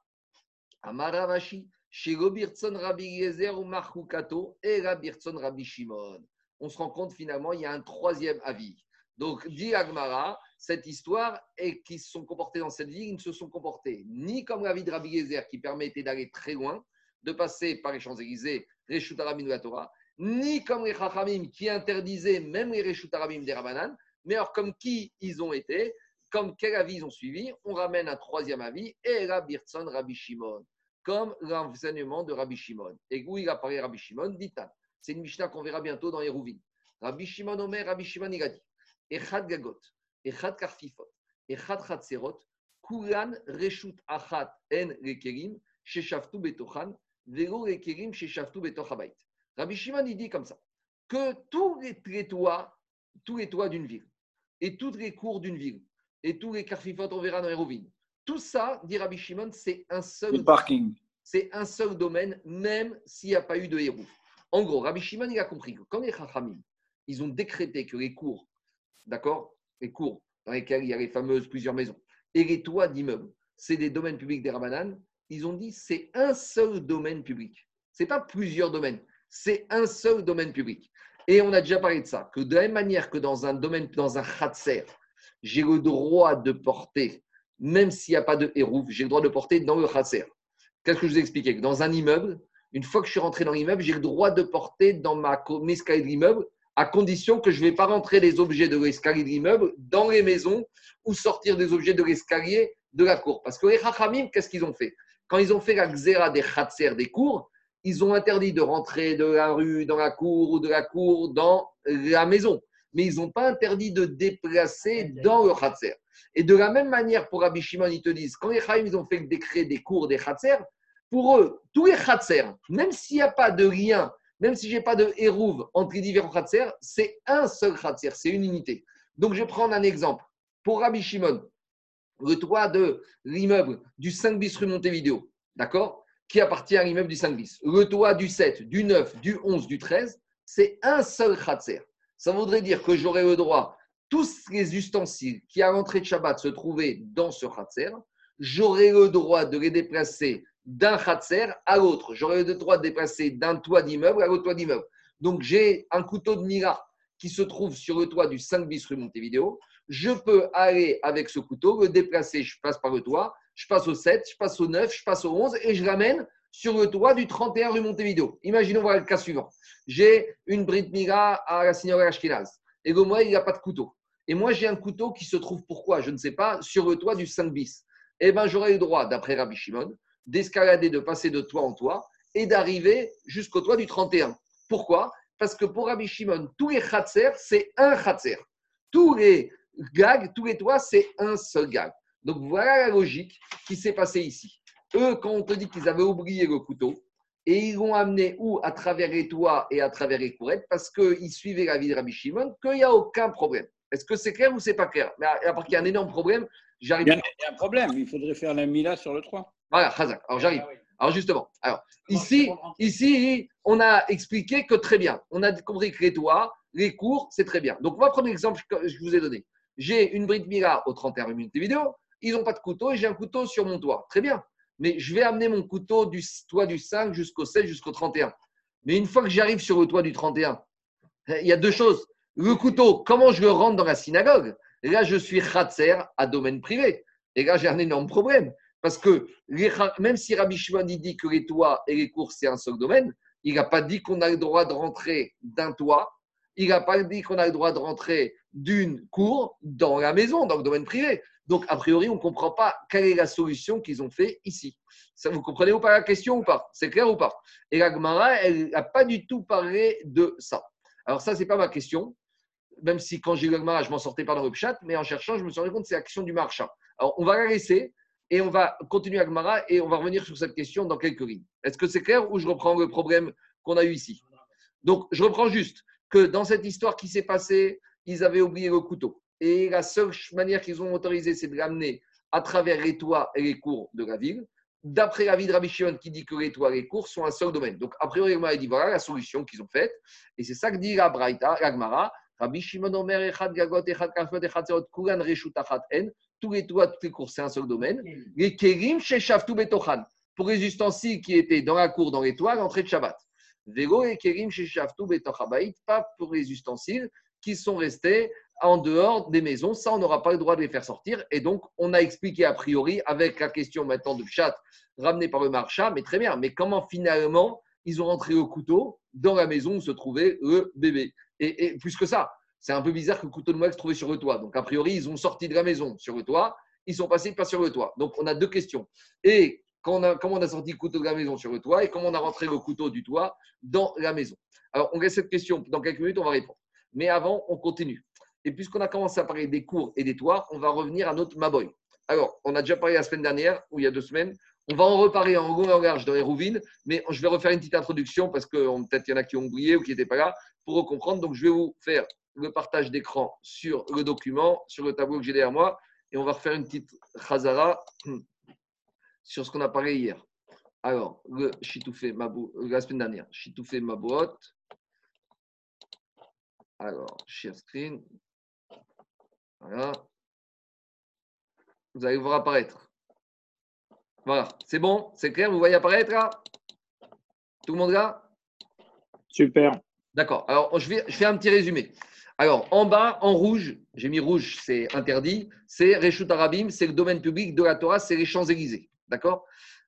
Amaravashi, chez Robirtson Rabbi Eliezer ou Machukato et Rabirtson Rabbi Shimon. On se rend compte finalement, il y a un troisième avis. Donc, dit Agmara, cette histoire et qui se sont comportés dans cette ville, ils ne se sont comportés ni comme l'avis de Rabbi Eliezer qui permettait d'aller très loin, de passer par les Champs-Élysées, les Shutaramim de la Torah, ni comme les Chachamim qui interdisaient même les Reshutaramim des Rabbanan, mais alors comme qui ils ont été, comme quel avis ils ont suivi, on ramène un troisième avis, et Rabbi Rabbi Shimon, comme l'enseignement de Rabbi Shimon. Et où il a parlé Rabbi Shimon, dit C'est une Mishnah qu'on verra bientôt dans Hérouvin. Rabbi Shimon Omer, Rabbi Shimon, il a dit Echad Gagot, Echad Karfifot, Echad Chatzerot, Kulan Reshut Achat En Lekerim, Sheshaftu Betochan, Vero Lekerim, Sheshaftu Betochabait. Rabbi Shimon, il dit comme ça que tous les, les toits, tous les toits d'une ville, et toutes les cours d'une ville, et tous les Karfifot, on verra dans Hérouvin, tout ça, dit Rabbi Shimon, c'est un seul Le parking. c'est un seul domaine, même s'il n'y a pas eu de héros. En gros, Rabbi Shimon, il a compris que quand les Chachamim, ils ont décrété que les cours, d'accord, les cours dans lesquels il y a les fameuses plusieurs maisons, et les toits d'immeubles, c'est des domaines publics des Rabbanan, ils ont dit c'est un seul domaine public. C'est pas plusieurs domaines, c'est un seul domaine public. Et on a déjà parlé de ça, que de la même manière que dans un domaine, dans un khatser, j'ai le droit de porter, même s'il n'y a pas de hérouf, j'ai le droit de porter dans le khatser. Qu'est-ce que je vous ai expliqué? Dans un immeuble, une fois que je suis rentré dans l'immeuble, j'ai le droit de porter dans ma mes de l'immeuble, à condition que je ne vais pas rentrer les objets de l'escalier de l'immeuble dans les maisons ou sortir des objets de l'escalier de la cour. Parce que les Chachamim, qu'est-ce qu'ils ont fait? Quand ils ont fait la xéra des Khatser des cours, ils ont interdit de rentrer de la rue dans la cour ou de la cour dans la maison. Mais ils n'ont pas interdit de déplacer dans le Khatser. Et de la même manière, pour Rabbi Shimon, ils te disent, quand les Chaim, ils ont fait le décret des cours des Khatser, pour eux, tous les Khatser, même s'il n'y a pas de lien, même si je n'ai pas de hérouve entre les différents Khatser, c'est un seul Khatser, c'est une unité. Donc, je vais prendre un exemple. Pour Rabbi Shimon, le toit de l'immeuble du 5 bis rue Montevideo, d'accord Qui appartient à l'immeuble du 5 bis. Le toit du 7, du 9, du 11, du 13, c'est un seul Khatser. Ça voudrait dire que j'aurais le droit, tous les ustensiles qui à l'entrée de Shabbat se trouvaient dans ce Khatser, j'aurais le droit de les déplacer d'un Khatser à l'autre. J'aurais le droit de déplacer d'un toit d'immeuble à l'autre toit d'immeuble. Donc j'ai un couteau de Mira qui se trouve sur le toit du 5 bis rue Montevideo. Je peux aller avec ce couteau, le déplacer, je passe par le toit, je passe au 7, je passe au 9, je passe au 11 et je l'amène sur le toit du 31 rue Montevideo. Imaginons voilà le cas suivant. J'ai une Brit Mira à la Signora Ashkenaz. et le Moed, il n'a pas de couteau. Et moi, j'ai un couteau qui se trouve, pourquoi? Je ne sais pas, sur le toit du 5 bis. Eh bien, j'aurai le droit, d'après Rabbi Shimon, d'escalader, de passer de toit en toit et d'arriver jusqu'au toit du 31. Pourquoi? Parce que pour Rabbi Shimon, tous les khatser, c'est un khatser. Tous les gags, tous les toits, c'est un seul gag. Donc voilà la logique qui s'est passée ici. Eux, quand on te dit qu'ils avaient oublié le couteau, et ils l'ont amené où? À travers les toits et à travers les courettes, parce qu'ils suivaient la vie de Rabbi Shimon, qu'il n'y a aucun problème. Est-ce que c'est clair ou c'est pas clair? Mais à part qu'il y a un énorme problème, j'arrive. Il y, a, il y a un problème, il faudrait faire la mila sur le 3. Voilà, Khazak. Alors j'arrive. Alors justement, alors ici, ici, on a expliqué que très bien. On a compris que les toits, les cours, c'est très bien. Donc on va prendre l'exemple que je vous ai donné. J'ai une bride mila au 31 minutes de vidéo. Ils n'ont pas de couteau et j'ai un couteau sur mon toit. Très bien. Mais je vais amener mon couteau du toit du 5 jusqu'au 16, jusqu'au 31. Mais une fois que j'arrive sur le toit du 31, il y a deux choses. Le couteau, comment je le rentre dans la synagogue? Là, je suis khatser à domaine privé. Et là, j'ai un énorme problème. Parce que même si Rabbi Shimon dit que les toits et les cours, c'est un seul domaine, il n'a pas dit qu'on a le droit de rentrer d'un toit, il n'a pas dit qu'on a le droit de rentrer d'une cour dans la maison, dans le domaine privé. Donc, a priori, on ne comprend pas quelle est la solution qu'ils ont fait ici. Vous comprenez ou pas la question ou pas? C'est clair ou pas? Et la Gemara, elle n'a pas du tout parlé de ça. Alors, ça, ce n'est pas ma question. Même si quand j'ai eu la Gemara, je m'en sortais pas dans le chat, mais en cherchant, je me suis rendu compte que c'est l'action du marchand. Alors, on va la laisser et on va continuer à Gemara et on va revenir sur cette question dans quelques lignes. Est-ce que c'est clair ou je reprends le problème qu'on a eu ici? Donc, je reprends juste que dans cette histoire qui s'est passée, ils avaient oublié le couteau. Et la seule manière qu'ils ont autorisé, c'est de l'amener à travers les toits et les cours de la ville. D'après la vie de Rabbi Shimon qui dit que les toits et les cours sont un seul domaine. Donc, a priori, il dit voilà la solution qu'ils ont faite. Et c'est ça que dit la Braïta, la Gemara. Rabbi Shimon Omer, Echad Gagot, Echad Kafot, Echad Serot, Kulan Reshut Achat En. Tous les toits, toutes les cours, c'est un seul domaine. Les Kerim, Sheshaftu Betochan. Pour les ustensiles qui étaient dans la cour, dans les toits, l'entrée de Shabbat. Vélo et Kerim, Sheshaftu Betochabait. Pas pour les ustensiles qui sont restés en dehors des maisons. Ça, on n'aura pas le droit de les faire sortir. Et donc, on a expliqué a priori, avec la question maintenant de chat ramenée par le marchand, mais très bien. Mais comment finalement ils ont rentré au couteau dans la maison où se trouvait le bébé et, plus que ça, c'est un peu bizarre que le couteau de Moël se trouvait sur le toit. Donc, a priori, ils ont sorti de la maison sur le toit, ils sont passés pas sur le toit. Donc, on a deux questions. Et comment on a sorti le couteau de la maison sur le toit et comment on a rentré le couteau du toit dans la maison Alors, on laisse cette question. Dans quelques minutes, on va répondre. Mais avant, on continue. Et puisqu'on a commencé à parler des cours et des toits, on va revenir à notre Maboy. Alors, on a déjà parlé la semaine dernière, ou il y a deux semaines. On va en reparler en long et en large dans les rouvines, mais je vais refaire une petite introduction parce que peut-être il y en a qui ont oublié ou qui n'étaient pas là pour comprendre. Donc, je vais vous faire le partage d'écran sur le document, sur le tableau que j'ai derrière moi, et on va refaire une petite chazara sur ce qu'on a parlé hier. Alors, le Mabou, la semaine dernière, Chitoufé Mabouot. Alors, share screen. Voilà. Vous allez voir apparaître. Voilà, c'est bon, c'est clair, vous voyez apparaître là? Tout le monde là? Super. D'accord, alors je, vais, je fais un petit résumé. Alors, en bas, en rouge, j'ai mis rouge, c'est interdit, c'est Reshut Arabim, c'est le domaine public de la Torah, c'est les Champs-Élysées. D'accord?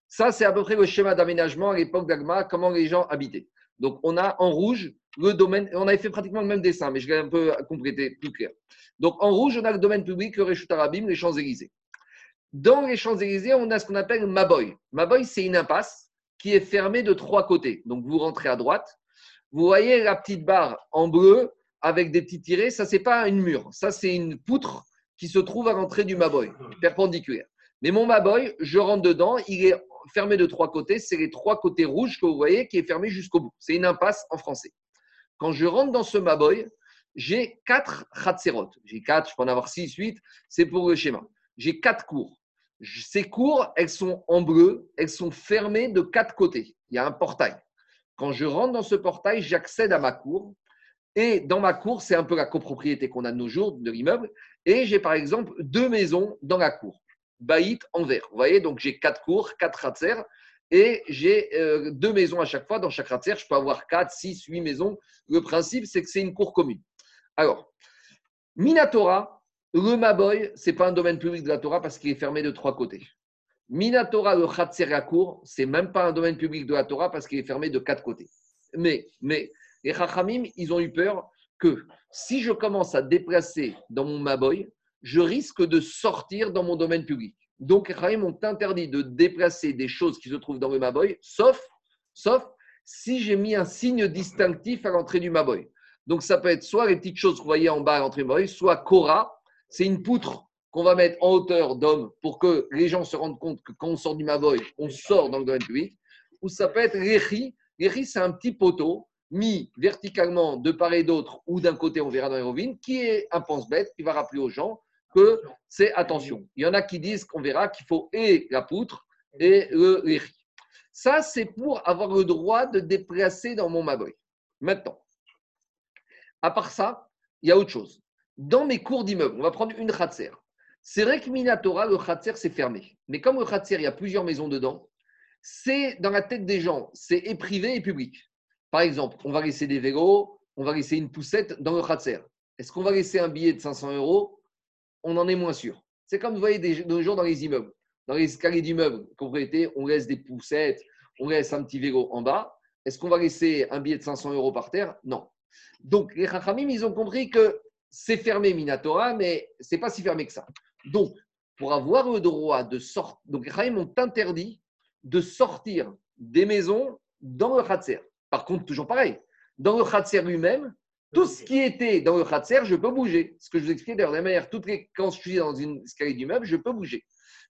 Ça, c'est à peu près le schéma d'aménagement à l'époque d'Agma, comment les gens habitaient. Donc, on a en rouge le domaine, on avait fait pratiquement le même dessin, mais je l'ai un peu complété, plus clair. Donc en rouge, on a le domaine public, le Réchut Arabim, les Champs-Élysées. Dans les Champs-Élysées, on a ce qu'on appelle Maboy. Maboy, c'est une impasse qui est fermée de trois côtés. Donc vous rentrez à droite, vous voyez la petite barre en bleu avec des petits tirés, ça, c'est pas une mur, ça, c'est une poutre qui se trouve à l'entrée du Maboy, perpendiculaire. Mais mon Maboy, je rentre dedans, il est fermé de trois côtés, c'est les trois côtés rouges que vous voyez qui est fermé jusqu'au bout. C'est une impasse en français. Quand je rentre dans ce Maboy, j'ai quatre Khatserot. J'ai quatre, je peux en avoir six, huit, c'est pour le schéma. J'ai quatre cours. Ces cours, elles sont en bleu, elles sont fermées de quatre côtés. Il y a un portail. Quand je rentre dans ce portail, j'accède à ma cour. Et dans ma cour, c'est un peu la copropriété qu'on a de nos jours de l'immeuble. Et j'ai par exemple deux maisons dans la cour. Baït en vert. Vous voyez, donc j'ai quatre cours, quatre Khatser et j'ai euh, deux maisons à chaque fois. Dans chaque ratzer, je peux avoir quatre, six, huit maisons. Le principe, c'est que c'est une cour commune. Alors, Minatora, le Maboy, ce n'est pas un domaine public de la Torah parce qu'il est fermé de trois côtés. Minatora, le Khatser, la cour, c'est même pas un domaine public de la Torah parce qu'il est fermé de quatre côtés. Mais, mais les Chachamim, ils ont eu peur que si je commence à déplacer dans mon Maboy, je risque de sortir dans mon domaine public. Donc, les Chachamim m'ont interdit de déplacer des choses qui se trouvent dans le Maboy, sauf, sauf si j'ai mis un signe distinctif à l'entrée du Maboy. Donc, ça peut être soit les petites choses que vous voyez en bas à l'entrée du Maboy, soit Kora, c'est une poutre qu'on va mettre en hauteur d'homme pour que les gens se rendent compte que quand on sort du Maboy, on sort dans le domaine public, ou ça peut être Rechi. Rechi, c'est un petit poteau mis verticalement de part et d'autre, ou d'un côté, on verra dans les rovines, qui est un pense-bête, qui va rappeler aux gens que c'est attention. Il y en a qui disent qu'on verra qu'il faut et la poutre et le Rechi. Ça, c'est pour avoir le droit de déplacer dans mon Maboy. Maintenant, à part ça, il y a autre chose. Dans mes cours d'immeuble, on va prendre une khatser. C'est vrai que Minatora, le khatser, c'est fermé. Mais comme le khatser, il y a plusieurs maisons dedans, c'est dans la tête des gens, c'est privé et public. Par exemple, on va laisser des vélos, on va laisser une poussette dans le khatser. Est-ce qu'on va laisser un billet de 500 euros? On en est moins sûr. C'est comme vous voyez des, des gens dans les immeubles. Dans les escaliers d'immeubles, on laisse des poussettes, on laisse un petit vélo en bas. Est-ce qu'on va laisser un billet de 500 euros par terre? Non. Donc, les Chachamim, ils ont compris que c'est fermé Minatora, mais c'est pas si fermé que ça. Donc, pour avoir le droit de sortir, donc les Chachamim ont interdit de sortir des maisons dans le Khatser. Par contre, toujours pareil, dans le Khatser lui-même, tout ce qui était dans le Khatser, je peux bouger. Ce que je vous expliquais d'ailleurs, de la manière, toutes les, quand je suis dans une escalier d'immeuble, je peux bouger.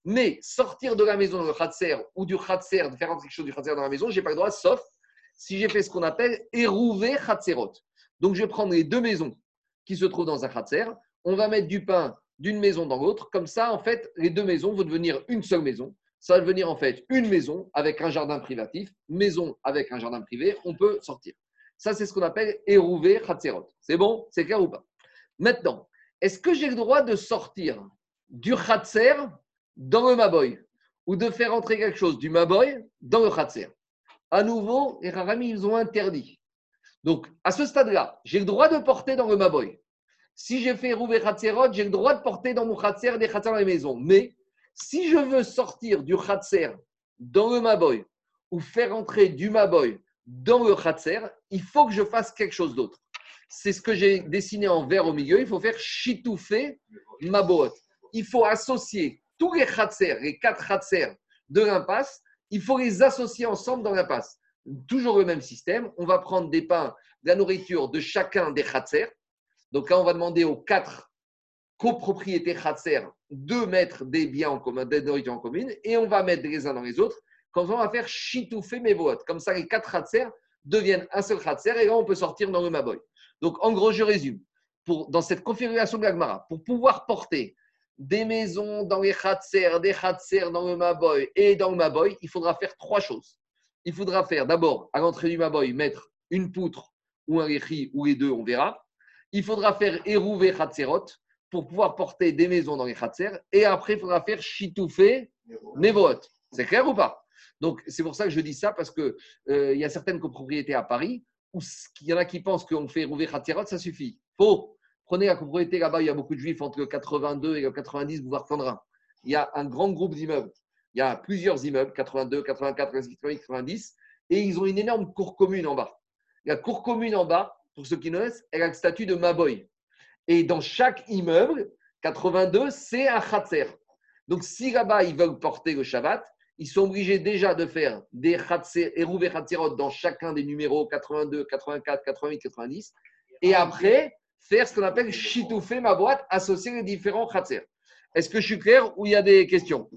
Mais sortir de la maison le Khatser ou du Khatser, de faire quelque chose du Khatser dans la maison, je n'ai pas le droit, sauf si j'ai fait ce qu'on appelle érouver Khatserot. Donc, je vais prendre les deux maisons qui se trouvent dans un Khatser, on va mettre du pain d'une maison dans l'autre. Comme ça, en fait, les deux maisons vont devenir une seule maison. Ça va devenir en fait une maison avec un jardin privatif, maison avec un jardin privé, on peut sortir. Ça, c'est ce qu'on appelle érouver Khatserot. C'est bon? C'est clair ou pas? Maintenant, est-ce que j'ai le droit de sortir du Khatser dans le Maboy ou de faire entrer quelque chose du Maboy dans le Khatser À nouveau, les Rarami, ils ont interdit. Donc, à ce stade-là, j'ai le droit de porter dans le Maboy. Si j'ai fait Rouvé Khatserot, j'ai le droit de porter dans mon Khatser des Khatser dans les maisons. Mais si je veux sortir du Khatser dans le Maboy ou faire entrer du Maboy dans le Khatser, il faut que je fasse quelque chose d'autre. C'est ce que j'ai dessiné en vert au milieu. Il faut faire Chitoufé Mabot. Il faut associer tous les Khatser, les quatre Khatser de l'impasse, il faut les associer ensemble dans l'impasse. Toujours le même système. On va prendre des pains, de la nourriture de chacun des Khatser. Donc là, on va demander aux quatre copropriétés Khatser de mettre des biens en commun, des nourritures en commune, et on va mettre les uns dans les autres. Quand on va faire Chitoufé Mevot, comme ça les quatre Khatser deviennent un seul Khatser, et là on peut sortir dans le Maboy. Donc en gros, je résume. Pour, dans cette configuration de l'Agmara, pour pouvoir porter des maisons dans les Khatser, des Khatser dans le Maboy et dans le Maboy, il faudra faire trois choses. Il faudra faire d'abord, à l'entrée du Maboy, mettre une poutre ou un réchi, ou les deux, on verra. Il faudra faire érouver Khatserot pour pouvoir porter des maisons dans les Khatser. Et après, il faudra faire Chitoufé Nevoot. C'est clair ou pas? Donc, c'est pour ça que je dis ça, parce qu'il euh, y a certaines copropriétés à Paris où il y en a qui pensent qu'on fait érouver Khatserot, ça suffit. Faux. Prenez la copropriété là-bas, il y a beaucoup de juifs entre le 82 et le 90, boulevard Flandrin. Il y a un grand groupe d'immeubles. Il y a plusieurs immeubles, 82, 84, 90, et ils ont une énorme cour commune en bas. La cour commune en bas, pour ceux qui connaissent, elle a le statut de Maboy. Et dans chaque immeuble, 82, c'est un khatser. Donc, si là-bas, ils veulent porter le Shabbat, ils sont obligés déjà de faire des khatser, et khatserot dans chacun des numéros 82, 84, 88, 90. Et après, faire ce qu'on appelle chitoufé ma boîte, associer les différents khatser. Est-ce que je suis clair ou il y a des questions?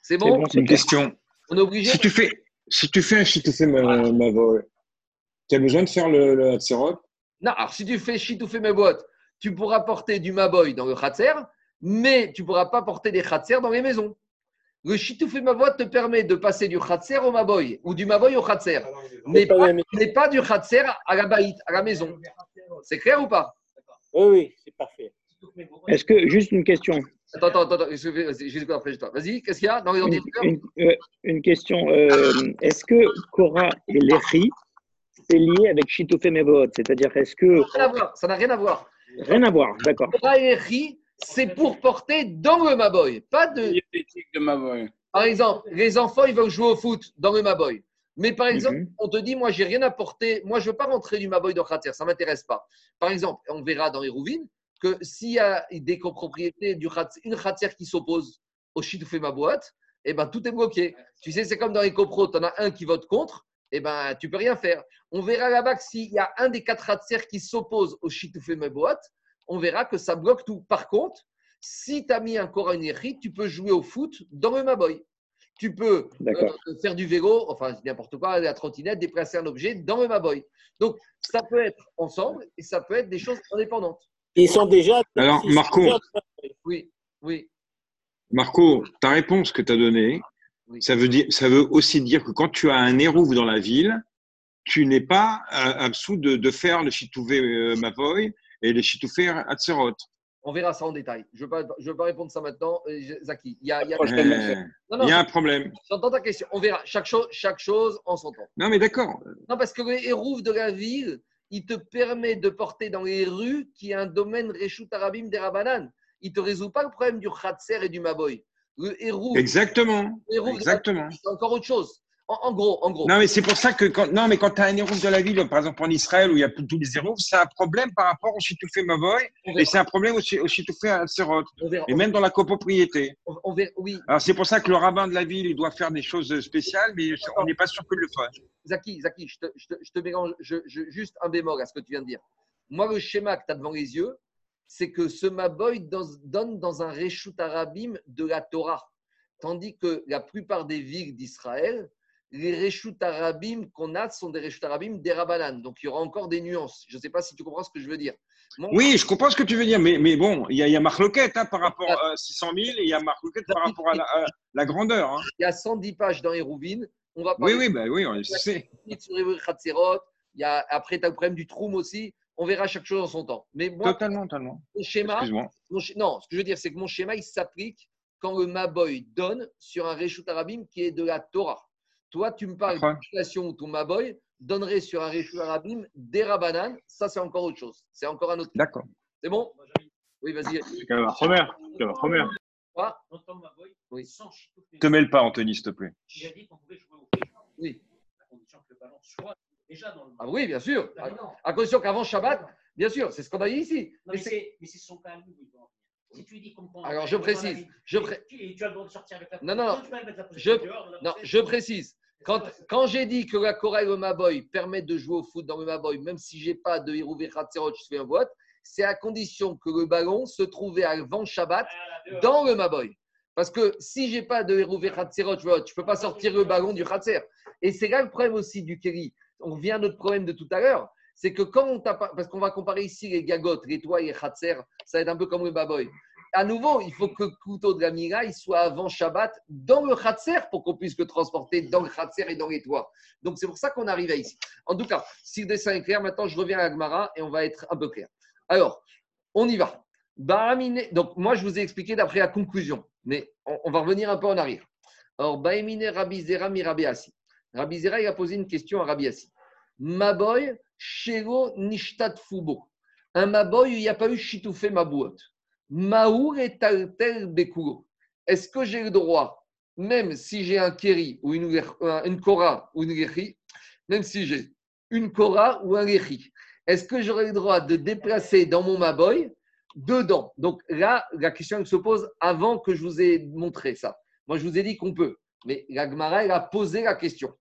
C'est bon, bon une question. On est obligé. Si tu fais, si tu fais un chitoufé ma, ma boîte, tu as besoin de faire le, le Hatserot Non, alors si tu fais chitoufé ma boîte, tu pourras porter du maboy dans le khatser, mais tu ne pourras pas porter des khatser dans les maisons. Le chitoufé ma boîte te permet de passer du khatser au maboy ou du maboy au khatser, mais pas, mais pas du khatser à la baït, à la maison. C'est clair ou pas? Oui, oui, c'est parfait. Est-ce que, juste une question? Attends, attends, attends, juste après, Vas-y, qu'est-ce qu'il y a dans les Une, ordinateurs? une- euh, une question. euh, est-ce que Cora et Lechi, c'est lié avec Chitoufé Mevot C'est-à-dire, est-ce que. Rien à voir, ça n'a rien à voir. Rien à voir, d'accord. C'est pour porter dans le Maboy. Pas de. Par exemple, les enfants, ils veulent jouer au foot dans le Maboy. Mais par exemple, Mhm. on te dit, moi, j'ai rien apporté, moi, je veux pas rentrer du Maboy de Khater, ça m'intéresse pas. Par exemple, on verra dans les Rouvines que s'il y a des copropriétés, du Khatser- une Khater qui s'oppose au Chitoufé Maboat, eh ben, tout est bloqué. Tu sais, c'est comme dans les copros, tu en as un qui vote contre, eh ben, tu peux rien faire. On verra là-bas que s'il y a un des quatre Khatser qui s'oppose au Chitoufé Maboat, on verra que ça bloque tout. Par contre, si tu as mis un Koran tu peux jouer au foot dans le Maboy. Tu peux euh, faire du vélo, enfin n'importe quoi, la trottinette, déplacer un objet dans le Maboy. Donc, ça peut être ensemble et ça peut être des choses indépendantes. Ils sont déjà. Alors, Marco. Oui, oui. Marco, ta réponse que tu as donnée, Oui. ça, veut dire, ça veut aussi dire que quand tu as un érouve dans la ville, tu n'es pas euh, absous de, de faire le chitouvé euh, Mavoy et le chitouvé Hatserot. On verra ça en détail. Je ne veux, pas- je veux pas répondre ça maintenant, euh, Zaki. Il y a, il y a- Prochaine Euh, Non, non, Il y a un problème. j'entends ta question. On verra chaque chose, chaque chose en son temps. Non, mais d'accord. Non, parce que le hérouf de la ville, il te permet de porter dans les rues qui est un domaine Reshut Arabim des Rabanan. Il ne te résout pas le problème du Khatser et du Maboy. Le hérouf, Exactement. le Exactement. c'est encore autre chose. En, en gros, en gros. Non, mais c'est pour ça que quand, non, mais quand tu as un érouve de la ville, par exemple en Israël où il y a tous les érouves, c'est un problème par rapport au chitoufé Mavoy et c'est un problème aussi au. On verra. Et même dans la copropriété. On- on verra- oui, Alors c'est pour ça que le rabbin de la ville, il doit faire des choses spéciales, mais on n'est pas sûr qu'il le fasse. Zaki, Zaki, je te, je te- je te mélange je- juste un bémol à ce que tu viens de dire. Moi, le schéma que tu as devant les yeux, c'est que ce Maboy dans- donne dans un Reshut Arabim de la Torah. Tandis que la plupart des villes d'Israël, les Reshut Arabim qu'on a sont des Reshut Arabim des Rabbanan. Donc il y aura encore des nuances. Je ne sais pas si tu comprends ce que je veux dire. Mon- Oui, je comprends ce que tu veux dire, mais, mais bon, il y a, il y a Marloquette hein, par rapport à 600 000 et il y a Marloquette par rapport à la, à la grandeur. hein. Il y a 110 pages dans les Rouvines. On va Oui, parler oui, bah, oui, on le sait. Il y a, après, tu as le problème du Troum aussi. On verra chaque chose en son temps. Mais moi, Totalement, totalement. mon schéma. Mon non, ce que je veux dire, c'est que mon schéma, il s'applique quand le Maboy donne sur un Reshut Arabim qui est de la Torah. Toi, tu me parles d'une situation où ton Maboy donnerait sur un Reshut Arabim des Rabanan. Ça, c'est encore autre chose. C'est encore un autre. D'accord. C'est bon? Oui, vas-y. C'est quand même la première. C'est la première. Quoi? J'entends ma boy Oui. Te mêle pas, Anthony, s'il te plaît. Il a dit qu'on pouvait jouer au Oui. à condition que le ballon soit déjà dans le Ah oui, bien sûr. Ah, non. À condition qu'avant Shabbat, bien sûr, c'est ce qu'on a dit ici. Non, Mais c'est- son venir. Si tu dis Alors, je précise, je pré- tu- as le droit de sortir avec la Non, non, la je- dehors, Non, je précise. Quand, quand j'ai dit que la Korah et le Maboy permettent de jouer au foot dans le Maboy, même si j'ai pas de Hérouvé Khatserot, je fais un vote, c'est à condition que le ballon se trouvait avant Shabbat dehors. dans le Maboy. Parce que si j'ai pas de Hérouvé Khatserot, je ne peux pas sortir le ballon du Khatser. Et c'est là le problème aussi du Kéri. On revient à notre problème de tout à l'heure. C'est que quand on parce qu'on va comparer ici les gagotes, les toits et les Khatser, ça va être un peu comme le Maboy. À nouveau, il faut que le couteau de la Mira soit avant Shabbat dans le Khatser pour qu'on puisse le transporter dans le Khatser et dans les toits. Donc c'est pour ça qu'on arrive à ici. En tout cas, si le dessin est clair, maintenant je reviens à Agmara et on va être un peu clair. Alors, on y va. Donc moi je vous ai expliqué d'après la conclusion, mais on, va revenir un peu en arrière. Alors, Bahamine Rabbi Zera mi Rabbi Zera il a posé une question à Rabbi Assi. Maboy Shego Nishtat Fubo. Un Maboy, il n'y a pas eu Chitoufé Mabouot. Maour et Taltel Bekulo. Est-ce que j'ai le droit, même si j'ai un Keri ou une, un- une Kora ou une Lechi, même si j'ai une Kora ou un Lechi, est-ce que j'aurai le droit de déplacer dans mon Maboy dedans? Donc là, la question se pose avant que je vous ai montré ça. Moi, je vous ai dit qu'on peut. Mais la Gemara, a posé la question.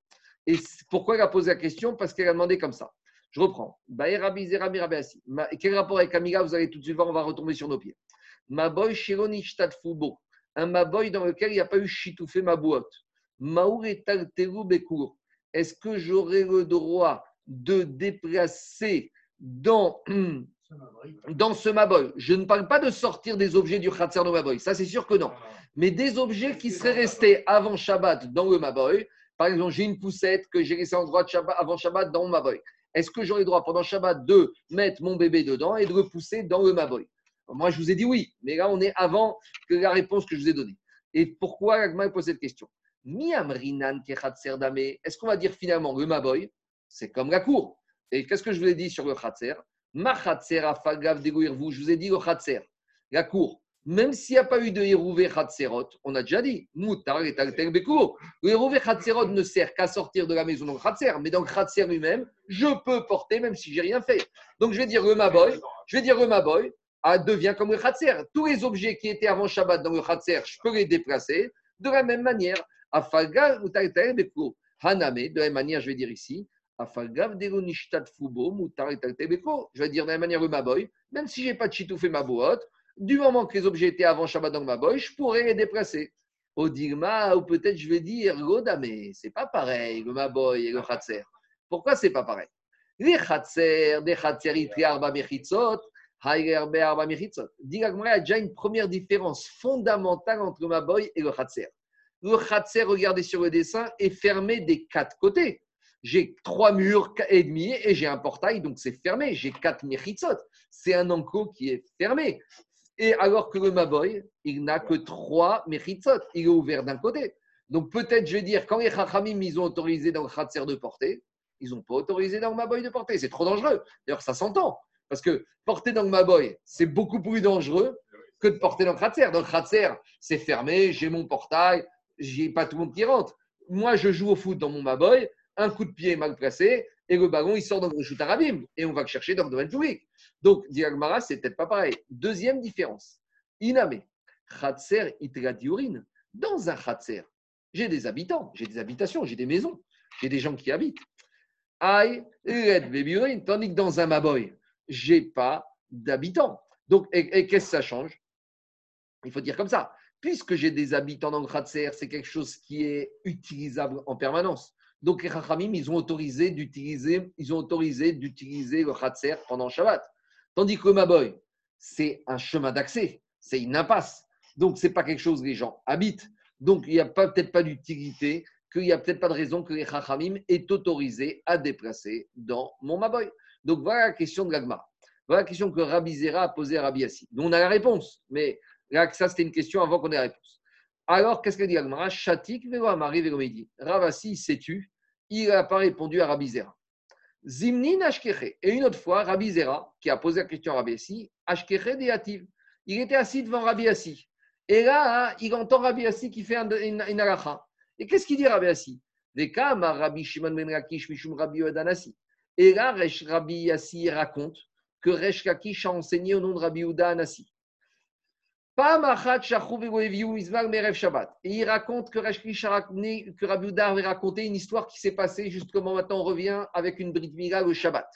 Et pourquoi elle a posé la question? Parce qu'elle a demandé comme ça. Je reprends. Ma- Quel rapport avec Amiga? Vous allez tout de suite voir, on va retomber sur nos pieds. Maboy Fubo. Un Maboy dans lequel il n'y a pas eu Chitoufé Mabouot. Maour et Bekuro. Est-ce que j'aurai le droit de déplacer dans, dans ce Maboy Je ne parle pas de sortir des objets du Khatser de Maboy. Ça, c'est sûr que non. Mais des objets qui seraient restés avant Shabbat dans le Maboy. Par exemple, j'ai une poussette que j'ai laissée en droit avant Shabbat dans mon Maboy. Est-ce que j'aurai le droit pendant Shabbat de mettre mon bébé dedans et de le pousser dans le Maboy Moi, je vous ai dit oui, mais là, on est avant que la réponse que je vous ai donnée. Et pourquoi Agma pose cette question? Est-ce qu'on va dire finalement le Maboy C'est comme la cour. Et qu'est-ce que je vous ai dit sur le Khatser Ma Khatser afagav vous. Je vous ai dit le Khatser, la cour. Même s'il n'y a pas eu de Hérouvé Khatserot, on a déjà dit, Moutar et. Le Hérouvé Khatserot ne sert qu'à sortir de la maison dans Khatser, mais dans Khatser lui-même, je peux porter même si j'ai rien fait. Donc je vais dire le Maboy, je vais dire le Maboy, ah, devient comme le Khatser. Tous les objets qui étaient avant Shabbat dans le Khatser, je peux les déplacer de la même manière. Afalga ou Bekour. Haname, de la même manière, je vais dire ici. Je vais dire de la même manière le Maboy, même si je n'ai pas de chitoufé ma boîte, du moment que les objets étaient avant Shabbat dans le Maboy, je pourrais les déplacer. Au Digma, ou peut-être je vais dire Goda, mais c'est pas pareil, le Maboy et le Khatser. Pourquoi c'est pas pareil? Les Khatser, des Khatser, Arba Mechitzot, Haïgerbe Arba Mechitzot. Digma, a déjà une première différence fondamentale entre le Maboy et le Khatser. Le Khatser, regardez sur le dessin, est fermé des quatre côtés. J'ai trois murs et demi et j'ai un portail, donc c'est fermé. J'ai quatre Mechitzot. C'est un enclos qui est fermé. Et alors que le Maboy, il n'a que trois Mechitzot. Il est ouvert d'un côté. Donc peut-être, je vais dire, quand les Chachamim, ils ont autorisé dans le Khatser de porter, ils n'ont pas autorisé dans le Maboy de porter. C'est trop dangereux. D'ailleurs, ça s'entend. Parce que porter dans le Maboy, c'est beaucoup plus dangereux que de porter dans le Khatser. Dans le Khatser, c'est fermé, j'ai mon portail, j'ai pas tout le monde qui rentre. Moi, je joue au foot dans mon Maboy, un coup de pied mal placé, et le ballon, il sort dans le et on va le chercher dans le domaine public. Donc, Diagmara, c'est peut-être pas pareil. Deuxième différence. Iname, Khatser Itradiurin. Dans un Khatser, j'ai des habitants, j'ai des habitations, j'ai des maisons, j'ai des gens qui habitent. Aïe, tandis que dans un Maboy, j'ai pas d'habitants. Donc, et, et qu'est-ce que ça change? Il faut dire comme ça. Puisque j'ai des habitants dans le Khatser, c'est quelque chose qui est utilisable en permanence. Donc les Chachamim, ils ont autorisé d'utiliser, ils ont autorisé d'utiliser le Khatser pendant Shabbat. Tandis que le Maboy, c'est un chemin d'accès, c'est une impasse. Donc c'est pas quelque chose que les gens habitent. Donc il n'y a peut-être pas d'utilité, qu'il n'y a peut-être pas de raison que les Chachamim aient autorisé à déplacer dans mon Maboy. Donc voilà la question de l'Agma. Voilà la question que Rabbi Zera a posée à Rabbi Yassi. Nous on a la réponse, mais là, ça c'était une question avant qu'on ait la réponse. Alors, qu'est-ce que dit Agmara? Chatik amari velo midi. Ravasi sais-tu Il n'a pas répondu à Rabbi Zera. Zimnin ashkeche. Et une autre fois, Rabbi Zera, qui a posé la question à Rabbi Yassi, ashkeche deativ. Il était assis devant Rabbi Yassi. Et là, il entend Rabbi Yassi qui fait un- une, une. Et qu'est-ce qu'il dit Rabbi Vekam Rabbi Shimon ben Lakish mishum Rabbi Yodanasi. Et là, Rabbi Yassi raconte que Resh Lakish a enseigné au nom de Rabbi Yehuda Anassi. Et il raconte que que Rabbi Yehuda avait raconté une histoire qui s'est passée, justement maintenant on revient avec une Brit Mila le Shabbat.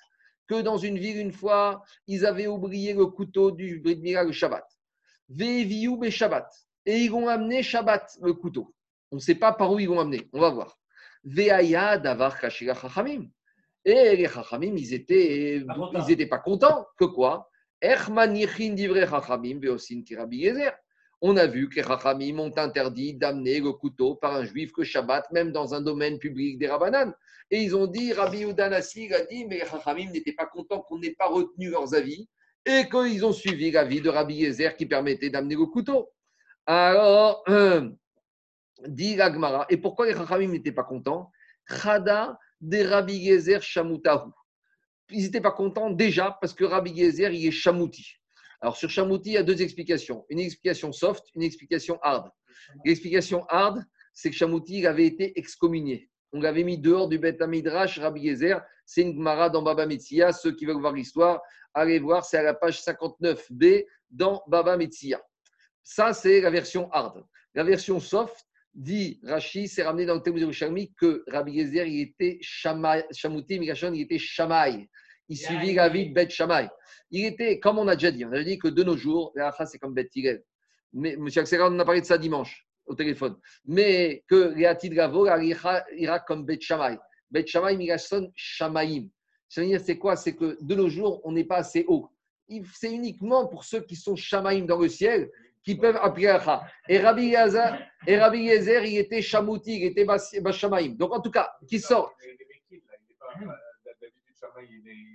Que dans une ville, une fois, ils avaient oublié le couteau du Brit Mila le Shabbat. Ve'eviou be Shabbat. Et ils ont amené Shabbat, le couteau. On ne sait pas par où ils l'ont amené. On va voir. Ve'aya davar kashira chachamim. Et les chachamim, ils étaient, Pas contents. ils étaient pas contents. Que quoi? On a vu que les chachamim ont interdit d'amener le couteau par un juif que Shabbat, même dans un domaine public des Rabbanan. Et ils ont dit, Rabbi Yehuda Nassi a dit, mais les chachamim n'étaient pas contents qu'on n'ait pas retenu leurs avis et qu'ils ont suivi l'avis de Rabbi Yezer qui permettait d'amener le couteau. Alors, dit l'Agmara, et pourquoi les Chachamim n'étaient pas contents? Chada Rabbi Yezer. Ils n'étaient pas contents déjà parce que Rabbi Yezer, il est Shamuti. Alors, sur Shamuti, il y a deux explications. Une explication soft, une explication hard. L'explication hard, c'est que Shamuti il avait été excommunié. On l'avait mis dehors du Beth Midrash, Rabbi Yezer. C'est une Gemara dans Baba Metzia. Ceux qui veulent voir l'histoire, allez voir, c'est à la page 59b dans Baba Metzia. Ça, c'est la version hard. La version soft, dit Rashi, c'est ramené dans le Talmud Yerushalmi que Rabbi Yezer, il était Shamuti, Migashon, il était Shamaï. Il suivit la vie de Bet Shamaï. Il était, comme on a déjà dit, on a dit que de nos jours, la c'est comme Bet Hillel. Mais M. Axelrad, on a parlé de ça dimanche au téléphone. Mais que Hatid Gavo, ira comme Bet Shamaï. Bet Shamaï, Migashon, Shamaïm. C'est-à-dire, c'est quoi? C'est que de nos jours, on n'est pas assez haut. C'est uniquement pour ceux qui sont Shamaïm dans le ciel qui peuvent appliquer la Hacha. Et Rabbi Yezer, et Rabbi Yezer, il était Shamouti, il était Bas- Bashamaïm. Donc en tout cas, qui sort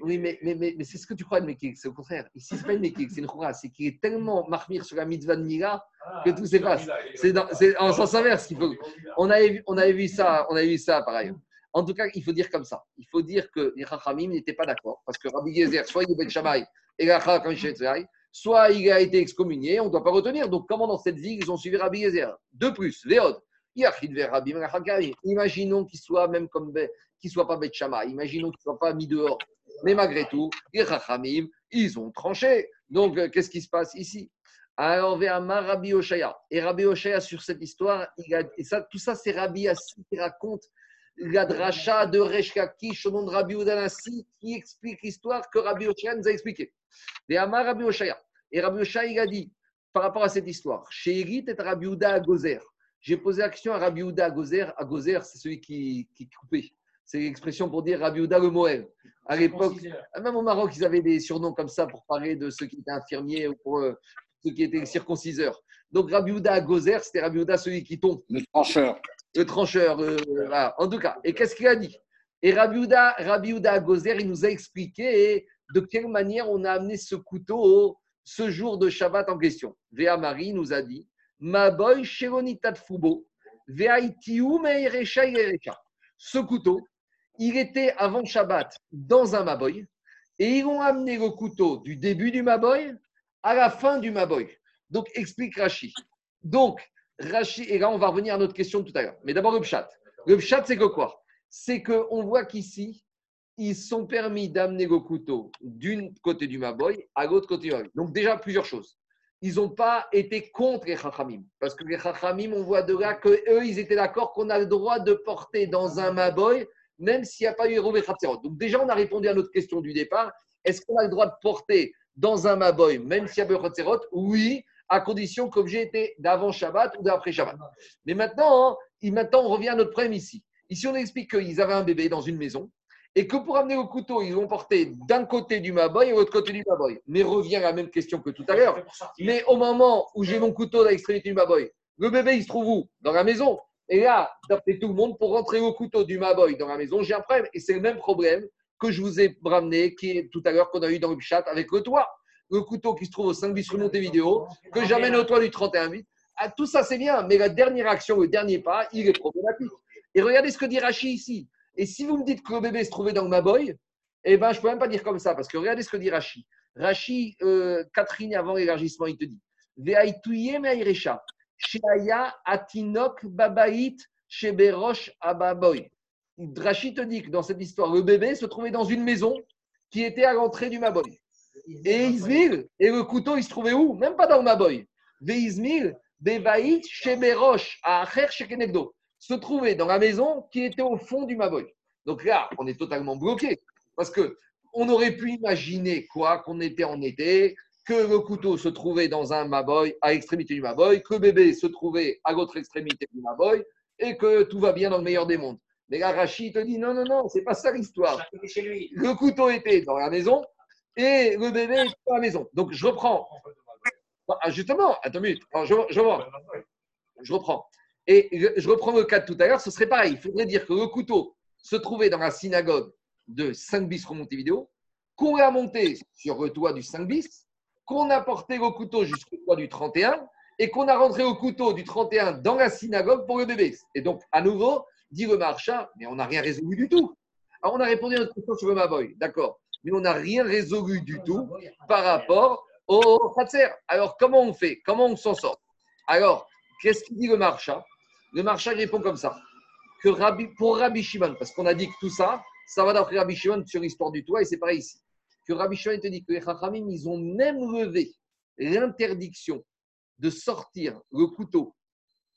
Oui, mais, mais, mais, mais c'est ce que tu crois de Mekik, c'est au contraire. Ici, ce n'est pas une Mekik, c'est une Khoura. C'est qu'il est tellement marmir sur la mitzvah de Mila que tout s'efface. C'est en sens inverse qu'il faut. On avait, vu, on, avait vu ça, on avait vu ça par ailleurs. En tout cas, il faut dire comme ça. Il faut dire que les Chachamim n'étaient pas d'accord. Parce que Rabbi Yezer, soit il est Ben Shammai et Chacham comme Shetzai, soit il a été excommunié, on ne doit pas retenir. Donc, comment dans cette ville, ils ont suivi Rabbi Yezer De plus, Véod. Imaginons qu'il soit même comme qu'il soit pas Bet Shammai, imaginons qu'il soit pas mis dehors. Mais malgré tout, ils ont tranché. Donc, euh, qu'est-ce qui se passe ici? Alors, Véhama Rabbi Oshaya. Et Rabbi Oshaya, sur cette histoire, et ça, tout ça, c'est Rabbi Assi qui raconte la dracha de Resh Lakish au nom de Rabbi Udanassi qui explique l'histoire que Rabbi Oshaya nous a expliqué. Véhama Rabbi Oshaya. Et Rabbi Oshaya, il a dit, par rapport à cette histoire, chez Erit et Rabbi Uda à Gozer. J'ai posé action à Rabbi Uda à Gozer. À Gozer, c'est celui qui, qui coupait. C'est l'expression pour dire Rabbi Uda le Moël. À l'époque, même au Maroc, ils avaient des surnoms comme ça pour parler de ceux qui étaient infirmiers ou pour euh, ceux qui étaient circonciseurs. Donc Rabbi Uda à Gozer, c'était Rabbi Uda celui qui tombe. Le trancheur. Le trancheur, euh, voilà. en tout cas. Et qu'est-ce qu'il a dit? Et Rabbi Uda, Rabbi Uda à Gozer, il nous a expliqué de quelle manière on a amené ce couteau ce jour de Shabbat en question. Véa Marie nous a dit Ma boy Irecha. Ce couteau, il était avant Shabbat dans un Maboy et ils ont amené le couteau du début du Maboy à la fin du Maboy. Donc, explique Rashi. Donc, Rashi, et là, on va revenir à notre question de tout à l'heure. Mais d'abord, le Pshat. Le Pshat, c'est que quoi? C'est qu'on voit qu'ici, ils sont permis d'amener le couteau d'un côté du Maboy à l'autre côté du Maboy. Donc, déjà, plusieurs choses. Ils n'ont pas été contre les Chachamim. Parce que les Chachamim, on voit de là qu'eux, ils étaient d'accord qu'on a le droit de porter dans un Maboy, même s'il n'y a pas eu Khatserot. Donc, déjà, on a répondu à notre question du départ. Est-ce qu'on a le droit de porter dans un Maboy, même s'il y a Khatserot Oui, à condition que l'objet était d'avant Shabbat ou d'après Shabbat. Mais maintenant, hein, maintenant, on revient à notre problème ici. Ici, on explique qu'ils avaient un bébé dans une maison et que pour amener le couteau, ils l'ont porté d'un côté du Maboy et de l'autre côté du Maboy. Mais revient à la même question que tout à l'heure. Mais au moment où j'ai mon couteau à l'extrémité du Maboy, le bébé, il se trouve où? Dans la maison. Et là, d'après tout le monde, pour rentrer le couteau du Maboy dans la maison, j'ai un problème. Et c'est le même problème que je vous ai ramené, qui est tout à l'heure qu'on a eu dans le chat avec le toit. Le couteau qui se trouve au 5 bis remonté vidéo, que j'amène au toit du 31 bits. Ah, tout ça, c'est bien, mais la dernière action, le dernier pas, il est problématique. Et regardez ce que dit Rachi ici. Et si vous me dites que le bébé se trouvait dans le Maboy, eh ben, je ne peux même pas dire comme ça, parce que regardez ce que dit Rachi. Rachi, euh, Catherine, avant l'élargissement, il te dit atinok babaït sheberosh ababoy. Rachi te dit que dans cette histoire, le bébé se trouvait dans une maison qui était à l'entrée du Maboy. Et Ismail, et le couteau, il se trouvait où? Même pas dans le Maboy. Ve'ismail, bevaït sheberosh acher shekenegdo se trouvait dans la maison qui était au fond du Maboy. Donc là, on est totalement bloqué. Parce que on aurait pu imaginer quoi Qu'on était en été, que le couteau se trouvait dans un Maboy, à l'extrémité du Maboy, que le bébé se trouvait à l'autre extrémité du Maboy, et que tout va bien dans le meilleur des mondes. Mais là, Rachid te dit non, non, non, c'est pas ça l'histoire. Le couteau était dans la maison et le bébé était dans la maison. Donc je reprends. Ah, Justement, attends une minute. Alors, je, je reprends. Je reprends. Et je- reprends le cas de tout à l'heure, ce serait pareil. Il faudrait dire que le couteau se trouvait dans la synagogue de 5 bis remonté vidéo, qu'on l'a monté sur le toit du 5 bis, qu'on a porté le couteau jusqu'au toit du 31 et qu'on a rentré le couteau du 31 dans la synagogue pour le bébé. Et donc, à nouveau, dit le marchand, mais on n'a rien résolu du tout. Alors, on a répondu à notre question sur le Maboy, d'accord, mais on n'a rien résolu du tout par rapport au Khatser. Alors, comment on fait? Comment on s'en sort? Alors, qu'est-ce qu'il dit le marchand Le marchand répond comme ça que Rabbi, pour Rabbi Shimon, parce qu'on a dit que tout ça, ça va d'après Rabbi Shimon sur l'histoire du toit, et c'est pareil ici. Que Rabbi Shimon te dit que les Chachamim, ils ont même levé l'interdiction de sortir le couteau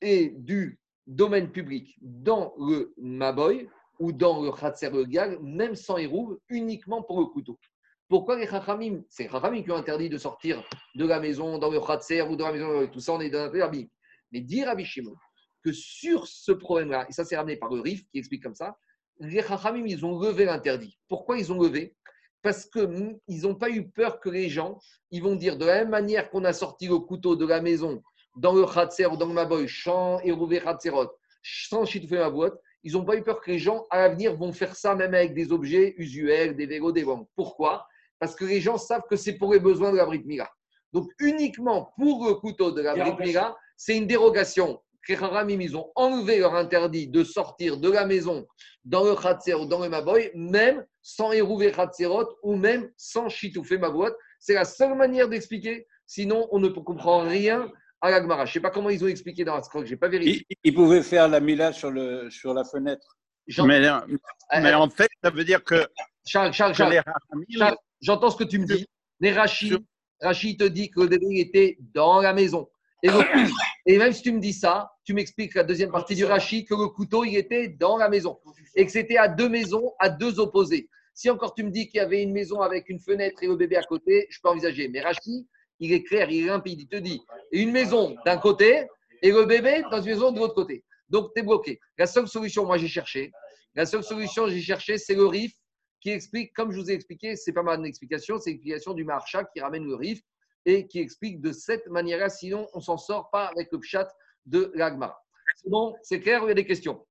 et du domaine public dans le Maboy ou dans le Khatser le Gag, même sans hérouve, uniquement pour le couteau. Pourquoi les Chachamim C'est les Chachamim qui ont interdit de sortir de la maison dans le Khatser ou dans la maison, tout ça, on est dans Rabbi. Mais dit Rabbi Shimon que sur ce problème-là, et ça c'est ramené par le RIF qui explique comme ça, les Chachamim, ils ont levé l'interdit. Pourquoi ils ont levé? Parce qu'ils n'ont pas eu peur que les gens, ils vont dire de la même manière qu'on a sorti le couteau de la maison dans le Khatser ou dans le Maboy, champ et rouvé Khatserot, sans chitouffer ma boîte, ils n'ont pas eu peur que les gens, à l'avenir, vont faire ça même avec des objets usuels, des vélos, des banques. Pourquoi? Parce que les gens savent que c'est pour les besoins de la Brit Mila. Donc, uniquement pour le couteau de la Brit Mila, c'est une dérogation. Les Haramim, ils ont enlevé leur interdit de sortir de la maison dans le Khatser ou dans le Maboy, même sans érouver Khatserot ou même sans chitouffer ma boîte. C'est la seule manière d'expliquer. Sinon, on ne comprend rien à la Gemara. Je ne sais pas comment ils ont expliqué dans la scroll, je n'ai pas vérifié. Il, il pouvait faire la mila sur, le, sur la fenêtre. Jean- Mais, Euh, mais en fait, ça veut dire que, Charles, Charles, Charles, Charles, j'entends ce que tu me dis. Mais Rachid, Rachid te dit que le bébé était dans la maison. Et, et même si tu me dis ça, tu m'expliques la deuxième partie du Rachid que le couteau, il était dans la maison. Et que c'était à deux maisons, à deux opposés. Si encore tu me dis qu'il y avait une maison avec une fenêtre et le bébé à côté, je peux envisager. Mais Rachid, il est clair, il est limpide. Il te dit une maison d'un côté et le bébé dans une maison de l'autre côté. Donc, tu es bloqué. La seule solution, moi, j'ai cherché. La seule solution, j'ai cherché, c'est le RIF qui explique, comme je vous ai expliqué, c'est pas mal d'explication, c'est l'explication du Maharsha qui ramène le RIF et qui explique de cette manière-là, sinon on s'en sort pas avec le pshat de l'Agmara. C'est bon, c'est clair, il y a des questions?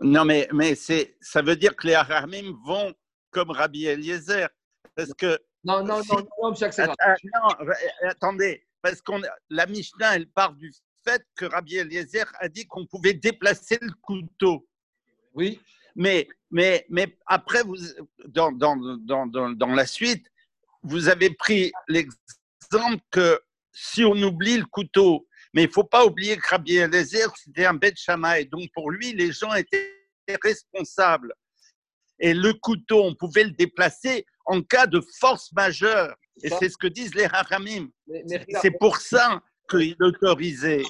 Non, mais, mais c'est, ça veut dire que les Haramim vont comme Rabbi Eliezer. Parce que. Non, non, si- non, non, monsieur Axelrad. Att- non, euh, attendez, parce qu'on la Mishnah, elle part du fait que Rabbi Eliezer a dit qu'on pouvait déplacer le couteau. Oui. Mais, mais, mais après, vous, dans, dans, dans, dans, dans la suite, vous avez pris l'exemple que si on oublie le couteau, mais il ne faut pas oublier que Rabbi Eliezer, c'était un bête et donc pour lui, les gens étaient responsables. Et le couteau, on pouvait le déplacer en cas de force majeure. Et c'est ce que disent les Haramim. C'est pour ça qu'il autorisait.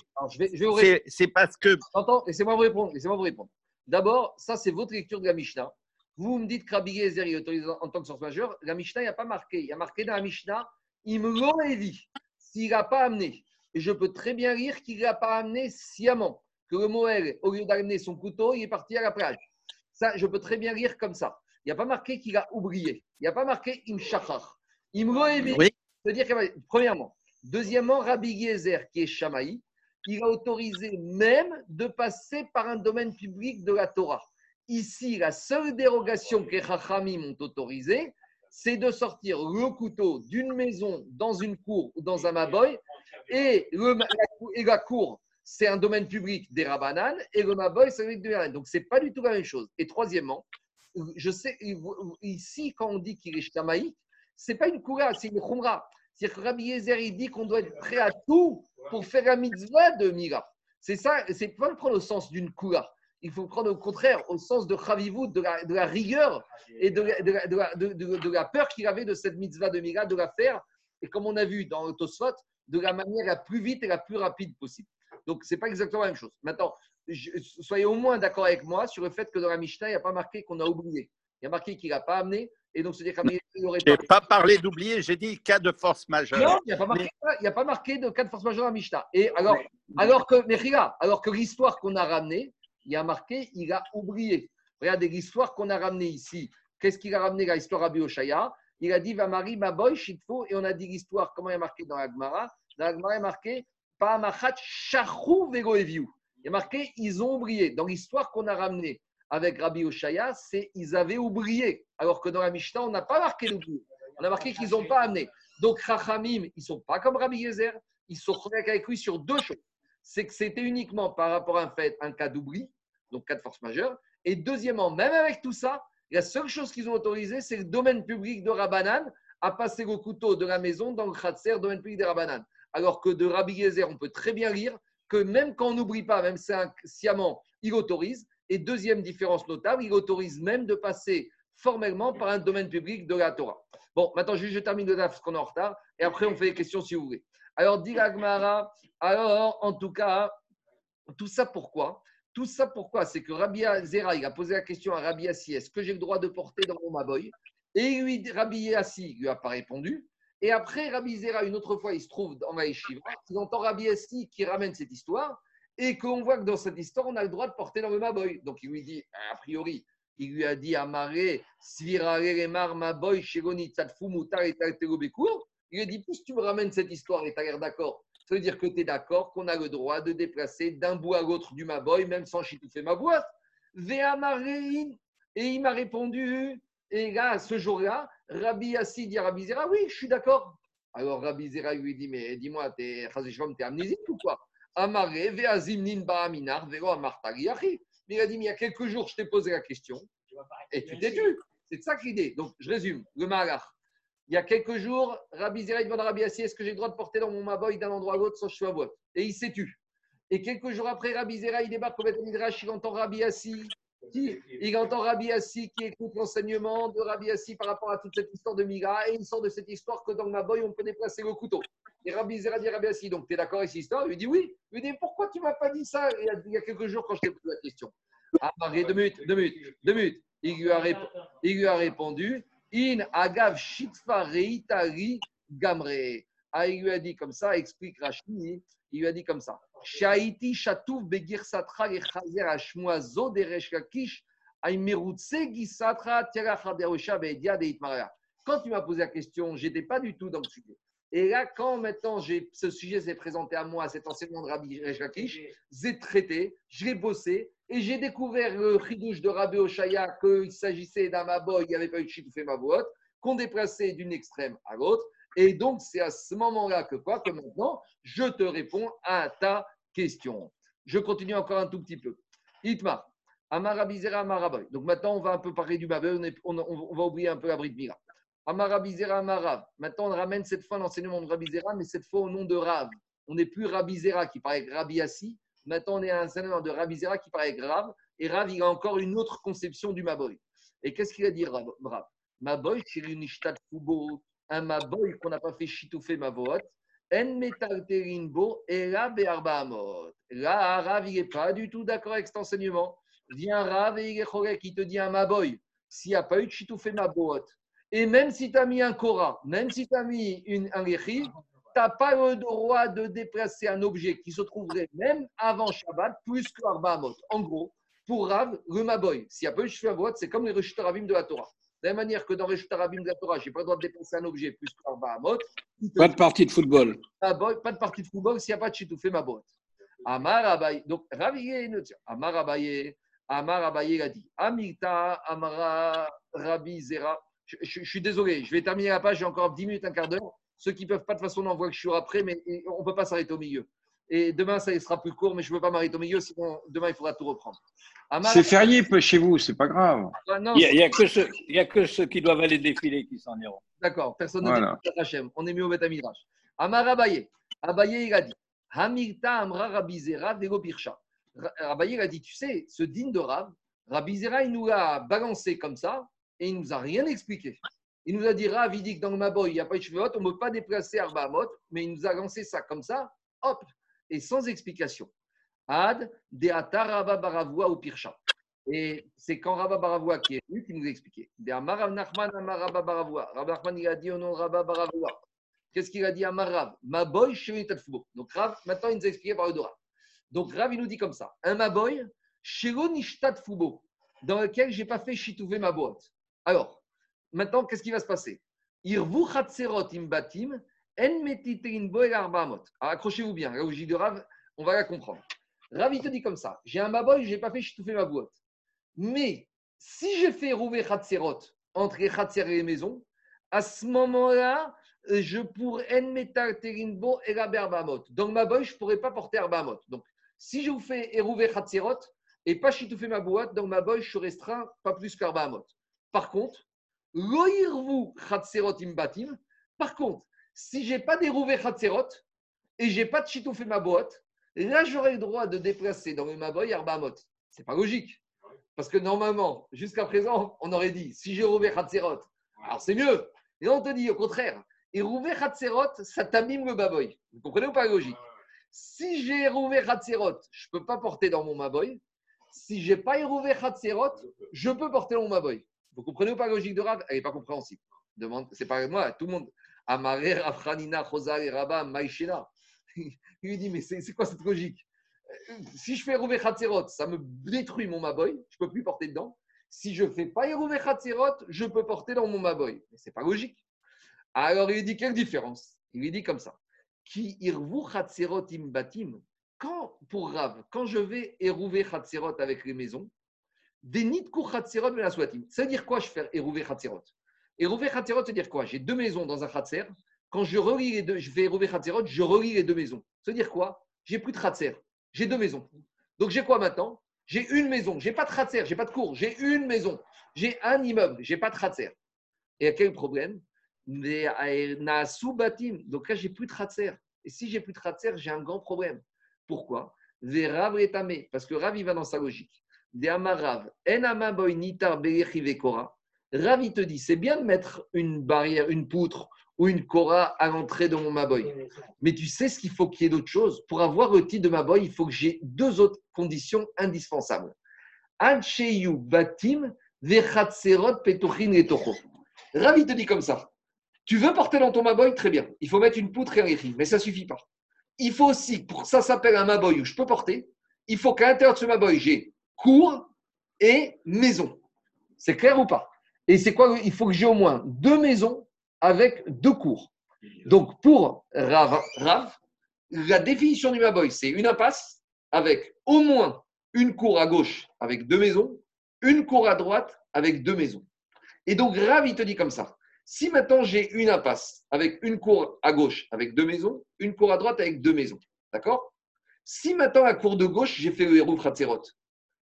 C'est parce que laissez-moi vous répondre. Laissez-moi vous répondre. D'abord, ça, c'est votre lecture de la Mishnah. Vous me dites que Rabbi Eliezer est autorisé en tant que source majeure. La Mishnah, il n'y a pas marqué. Il y a marqué dans la Mishnah, il me l'aurait dit s'il n'a pas amené. Et je peux très bien lire qu'il ne l'a pas amené sciemment. Que le Moël, au lieu d'amener son couteau, il est parti à la plage. Ça, je peux très bien lire comme ça. Il n'y a pas marqué qu'il a oublié. Il n'y a pas marqué im shachar. Il me l'aurait dit. Oui. Que, premièrement. Deuxièmement, Rabbi Yezer, qui est Shamaï, il a autorisé même de passer par un domaine public de la Torah. Ici, la seule dérogation que les Chachamim ont autorisée, c'est de sortir le couteau d'une maison dans une cour ou dans un maboy, et, le, la, cour, c'est un domaine public des Rabanan, et le maboy, c'est celui de Donc, c'est pas du tout la même chose. Et troisièmement, je sais, ici, quand on dit qu'il est Shamaï, c'est pas une coura, c'est une khumra. C'est-à-dire que Rabbi Yezer, il dit qu'on doit être prêt à tout pour faire la mitzvah de Mira. C'est ça, c'est pas le prendre au sens d'une coura. Il faut prendre au contraire au sens de Chavivut, de la, de la rigueur et de la, de la- de la- de- de- de la peur qu'il avait de cette mitzvah de Mira, de la faire, et comme on a vu dans le Tosfot, de la manière la plus vite et la plus rapide possible. Donc, c'est pas exactement la même chose. Maintenant, je- soyez au moins d'accord avec moi sur le fait que dans la Mishnah, il n'y a pas marqué qu'on a oublié. Il y a marqué qu'il n'a pas amené, et donc c'est-à-dire qu'il n'aurait je n'ai pas. pas parlé d'oublier, j'ai dit cas de force majeure. Non, il n'y a, pas marqué a pas de cas de force majeure à Mishnah. Et alors, alors que, mais regarde, alors que l'histoire qu'on a ramenée, il y a marqué, il a oublié. Regardez l'histoire qu'on a ramenée ici. Qu'est-ce qu'il a ramené, la histoire Rabbi Oshaya Il a dit, va Marie, ma boy, shitfo, et on a dit l'histoire, comment il a marqué dans la Gemara Dans la Gemara, il a marqué, pa machat shachou vego. Il a marqué, ils ont oublié. Dans l'histoire qu'on a ramenée avec Rabbi Oshaya, c'est ils avaient oublié. Alors que dans la Mishnah, on n'a pas marqué l'oubli. On a marqué qu'ils n'ont pas amené. Donc, Chachamim, ils ne sont pas comme Rabbi Yezer. Ils sont avec lui sur deux choses. C'est que c'était uniquement par rapport à un fait, un cas d'oubli, donc cas de force majeure. Et deuxièmement, même avec tout ça, la seule chose qu'ils ont autorisé, c'est le domaine public de Rabbanan à passer le couteau de la maison dans le Khatser, domaine public de Rabbanan. Alors que de Rabbi Yezer, on peut très bien lire que même quand on n'oublie pas, même un sciemment, il autorise. Et deuxième différence notable, il autorise même de passer formellement par un domaine public de la Torah. Bon, maintenant, je termine le DAF parce qu'on est en retard, et après, on fait les questions si vous voulez. Alors, dit alors, en tout cas, tout ça pourquoi? Tout ça pourquoi? C'est que Rabbi Zera, il a posé la question à Rabbi Assi, est-ce que j'ai le droit de porter dans mon maboy Et lui, Rabbi Assi lui a pas répondu. Et après, Rabbi Zera, une autre fois, il se trouve la yeshiva, il entend Rabbi Assi qui ramène cette histoire, et qu'on voit que dans cette histoire, on a le droit de porter dans le maboy. Donc, il lui dit, a priori, il lui a dit Amaré, Svirare Remar Maboy, Shegoni Tzadfu Mutar et. Il lui a dit Puisque tu me ramènes cette histoire et tu as l'air d'accord, ça veut dire que tu es d'accord qu'on a le droit de déplacer d'un bout à l'autre du Maboy, même sans chitouffer ma boîte. Et il m'a répondu, et là, ce jour-là, Rabbi Assi dit à Rabbi Zera Oui, je suis d'accord. Alors Rabbi Zera lui dit Mais dis-moi, t'es t'es amnésique ou quoi? Amaré, ve'azimnin ba'aminar, achi. Mais il a dit, mais il y a quelques jours, je t'ai posé la question et tu t'es tu. C'est de ça que l'idée. Donc, je résume. Le malach, Il y a quelques jours, Rabbi Zera demande à Rabbi Assi est-ce que j'ai le droit de porter dans mon maboy d'un endroit à l'autre sans boîte? Et il s'est tu. Et quelques jours après, Rabbi Zera, il débarque au Beth Midrash, il entend Rabbi Assi. Qui, il entend Rabbi Assi qui écoute l'enseignement de Rabbi Assi par rapport à toute cette histoire de Migra et il sort de cette histoire que dans le maboy, on peut déplacer le couteau. Et Rabbi Zera dit Rabbi Assi donc tu es d'accord avec cette histoire? Il lui dit oui. Il lui dit pourquoi tu m'as pas dit ça? Il y, a, quelques jours quand je t'ai posé la question Ah, Marie, deux minutes, deux minutes, deux minutes. Il lui a répondu In agav shitfa reitari gamre. Ah, il lui a dit comme ça, explique Rachid, il lui a dit comme ça. Shaiti shatouf begir satra lechazer ashmua zo deresh lakish aimerutse gisatra tiara chaderosha beedia deitmaria. Quand tu m'as posé la question, j'étais pas du tout dans le sujet. Et là, quand maintenant j'ai- ce sujet s'est présenté à moi, cet enseignement de Rabbi Resh Lakish, j'ai traité, je l'ai bossé et j'ai découvert le chidouche de Rabbi Oshaya qu'il s'agissait d'un maboy, il n'y avait pas eu de chitoufé mabouot, qu'on déplaçait d'une extrême à l'autre. Et donc, c'est à ce moment-là que quoi Que maintenant, je te réponds à ta question. Je continue encore un tout petit peu. Itma, Amarabizera Amaraboy. Donc maintenant, on va un peu parler du maboy, on, est- on- on- on va oublier un peu la bride Mira. Amarabizera Amarav. Maintenant, on ramène cette fois l'enseignement de Rabizera, mais cette fois au nom de Rav. On n'est plus Rabizera qui paraît Rabbi Assi. Maintenant, on est à un enseignement de Rabizera qui paraît Rav. Et Rav, il a encore une autre conception du Maboy. Et qu'est-ce qu'il a dit, Rav Rav? Maboy, c'est une fubo, un Maboy qu'on n'a pas fait chitouffer Mavoot. En metalterinbo, et là, be'arbaamot. Là, Rav, il n'est pas du tout d'accord avec cet enseignement. Vient Rav et il qui te dit un Maboy, s'il n'y a pas eu de chitoufé Mavoot, et même si tu as mis un Korah, même si tu as mis une, un Lechi, tu n'as pas le droit de déplacer un objet qui se trouverait même avant Shabbat plus que Arbaamot. En gros, pour Rav, le Maboy, s'il n'y a pas eu de c'est comme les Reshut Rabim de la Torah. De la même manière que dans les Reshut Rabim de la Torah, je n'ai pas le droit de déplacer un objet plus que Arbaamot. Pas de partie de football. Maboy, pas de partie de football s'il n'y a pas de chitoufé Mabot. Amar Abaye, donc Rav, Amar Abaye, Amar Abaye a dit Amita Amara Rabbi Zera. Je, je- je suis désolé, je vais terminer la page, j'ai encore 10 minutes, un quart d'heure. Ceux qui ne peuvent pas, de toute façon, on en voit que je suis après, mais on ne peut pas s'arrêter au milieu. Et demain, ça sera plus court, mais je ne peux pas m'arrêter au milieu, sinon demain, il faudra tout reprendre. C'est férié peu chez vous, c'est pas grave. Ah, non, Il n'y a, a que ceux- il y a que ceux qui doivent aller défiler qui s'en iront. D'accord, personne Voilà. ne dit Hachem. On est mieux au Beth Midrash. Amar Abaye. Abaye, il a dit Hamilta Amra Rabizera Vego Birsha. Ra- Abaye, il a dit Tu sais, ce digne de Rab, Rabizera, il nous l'a balancé comme ça et il nous a rien expliqué. Il nous a dit Rav, il dit que dans le Maboy, il n'y a pas de cheveux on ne peut pas déplacer Arba Amot, mais il nous a lancé ça comme ça, hop, et sans explication. Ad Deata Rabba Baravua ou Pirsha. Et c'est quand Rabba Baravua qui est venu qui nous a expliqué. De Amar Nachman Amar Rabba Baravua. Rabba Nachman, il a dit au nom de Rabba Baravua. Qu'est-ce qu'il a dit à Marav Maboy chez Tatfubo. Donc Rav, maintenant, il nous a expliqué par le Dora. Donc Rav, il nous dit comme ça un Maboy Nishtat Fubo, dans lequel je n'ai pas fait chitouver ma boîte. Alors, maintenant, qu'est-ce qui va se passer? Irvu Chatserot imbatim, en. Alors, accrochez-vous bien, où j'ai de Rav, on va la comprendre. Rav, il te dit comme ça j'ai un Maboy, je n'ai pas fait chitouver ma boîte. Mais si j'ai fait rouver Chatserot entre les et les maisons, à ce moment-là, euh, je pourrais en terinbo et la. Dans ma boy, je ne pourrais pas porter arbamot. Donc, si je vous fais érouver Khatserot et pas chitouffer ma boîte, dans ma boy, je suis restreint pas plus qu'arbamot. Par contre, loirvu Khatserot imbatim. Par contre, si j'ai pas dérouvé Khatserot et j'ai pas de ma boîte, là, j'aurai le droit de déplacer dans le Maboy arbamot. C'est pas logique. Parce que normalement, jusqu'à présent, on aurait dit si j'ai rouvé Khatserot, alors c'est mieux. Et là, on te dit au contraire, et rouvé Khatserot, ça t'abîme le Maboy. Vous comprenez ou pas la logique? Si j'ai rouvé Khatserot, je ne peux pas porter dans mon Maboy. Si j'ai pas rouvé Khatserot, je peux porter dans mon Maboy. Vous comprenez ou pas la logique de Rav? Elle n'est pas compréhensible. Demande, c'est pas moi, tout le monde. Amaré, Rafranina, Chosal et Rabba, Maïshena. Il lui dit, mais c'est quoi cette logique? Si je fais rouver Khatserot, ça me détruit mon Maboy, je ne peux plus porter dedans. Si je ne fais pas Hérouvé Khatserot, je peux porter dans mon Maboy. Mais ce n'est pas logique. Alors il lui dit quelle différence? Il lui dit comme ça. Qui irvu Khatserot imbatim. Quand, pour Rav, quand je vais érouver Khatserot avec les maisons, des nitkou Khatserot la swatim. Ça veut dire quoi je fais érouver Khatserot Érouver Khatserot, ça veut dire quoi? J'ai deux maisons dans un Khatser. Quand je relie les deux, je Khatserot, je relie les deux maisons. Ça veut dire quoi? J'ai plus de Khatser. J'ai deux maisons. Donc j'ai quoi maintenant? J'ai une maison. J'ai pas de Khatser, j'ai pas de cour. J'ai une maison. J'ai un immeuble. J'ai pas de Khatser. Et à quel problème? Donc là, j'ai plus de khatser. Et si j'ai plus de khatser, j'ai un grand problème. Pourquoi? Parce que Rav, il va dans sa logique. De Amarav. En boy nitar belechi vekora. Rav, il te dit, c'est bien de mettre une barrière, une poutre ou une kora à l'entrée de mon maboy. Mais tu sais ce qu'il faut qu'il y ait d'autres choses. Pour avoir le titre de maboy, il faut que j'ai deux autres conditions indispensables. Batim vechatserot petochin etocho. Rav, il te dit comme ça. Tu veux porter dans ton maboy? Très bien. Il faut mettre une poutre et un mais ça suffit pas. Il faut aussi, pour que ça s'appelle un maboy où je peux porter, il faut qu'à l'intérieur de ce maboy, j'ai cour et maison. C'est clair ou pas? Et c'est quoi Il faut que j'ai au moins deux maisons avec deux cours. Donc pour Rav, la définition du maboy, c'est une impasse avec au moins une cour à gauche avec deux maisons, une cour à droite avec deux maisons. Et donc Rav, il te dit comme ça. Si maintenant j'ai une impasse avec une cour à gauche avec deux maisons, une cour à droite avec deux maisons, d'accord? Si maintenant la cour de gauche, j'ai fait le héros Fratzerot,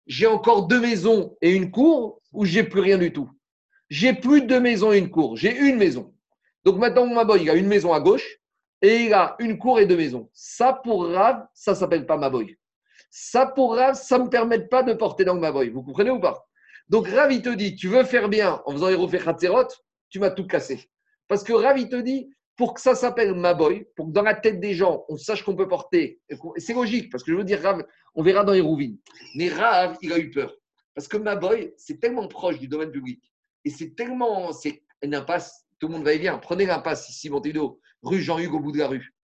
j'ai encore deux maisons et une cour ou j'ai plus rien du tout? J'ai plus de deux maisons et une cour, j'ai une maison. Donc maintenant, mon Maboy, il a une maison à gauche et il a une cour et deux maisons. Ça, pour Rav, ça s'appelle pas Maboy. Ça, pour Rav, ça ne me permet pas de porter dans Maboy. Vous comprenez ou pas? Donc Rav, il te dit, tu veux faire bien en faisant héros Fratzerot tu m'as tout cassé. Parce que Rav, il te dit, pour que ça s'appelle Maboy, pour que dans la tête des gens, on sache qu'on peut porter. C'est logique, parce que je veux dire, Rav, on verra dans les rouvines. Mais Rav, il a eu peur. Parce que Maboy, c'est tellement proche du domaine public. Et c'est tellement. C'est une impasse. Tout le monde va y bien. Prenez l'impasse ici, Montevideo, rue Jean-Hugues, au bout de la rue.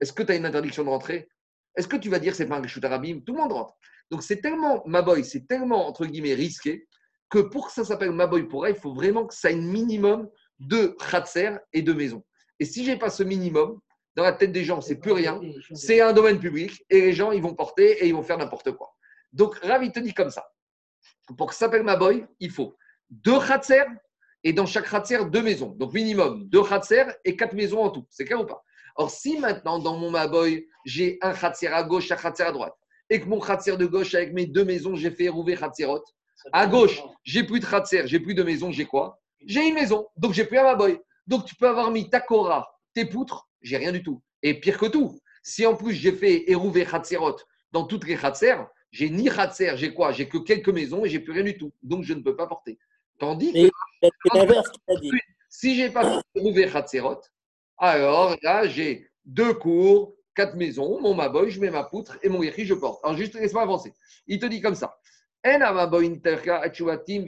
Est-ce que tu as une interdiction de rentrer? Est-ce que tu vas dire c'est pas un Rishut Arabim? Tout le monde rentre. Donc c'est tellement, Maboy, c'est tellement, entre guillemets, risqué que pour que ça s'appelle Maboy pour il faut vraiment que ça ait un minimum de khatser et de maison. Et si j'ai pas ce minimum, dans la tête des gens, c'est plus rien. C'est un domaine public et les gens, ils vont porter et ils vont faire n'importe quoi. Donc, Rav, il te dit comme ça. Pour que ça s'appelle Maboy, il faut deux khatser et dans chaque khatser, deux maisons. Donc, minimum deux khatser et quatre maisons en tout. C'est clair ou pas? Or, si maintenant, dans mon Maboy, j'ai un khatser à gauche, un khatser à droite, et que mon khatser de gauche, avec mes deux maisons, j'ai fait rouver khatserot, à gauche, j'ai plus de khatser, j'ai plus de maison, j'ai quoi? J'ai une maison, donc j'ai plus un Maboy. Donc, tu peux avoir mis ta Kora, tes poutres, j'ai rien du tout. Et pire que tout, si en plus j'ai fait érouver Khatserot dans toutes les Khatser, j'ai ni Khatser, j'ai quoi? J'ai que quelques maisons et j'ai plus rien du tout. Donc, je ne peux pas porter. Tandis Mais que dit. si j'ai pas fait érouver Khatserot, alors là, j'ai deux cours, quatre maisons, mon Maboy, je mets ma poutre et mon Yéchi, je porte. Alors, juste laisse-moi avancer. Il te dit comme ça. En achuatim.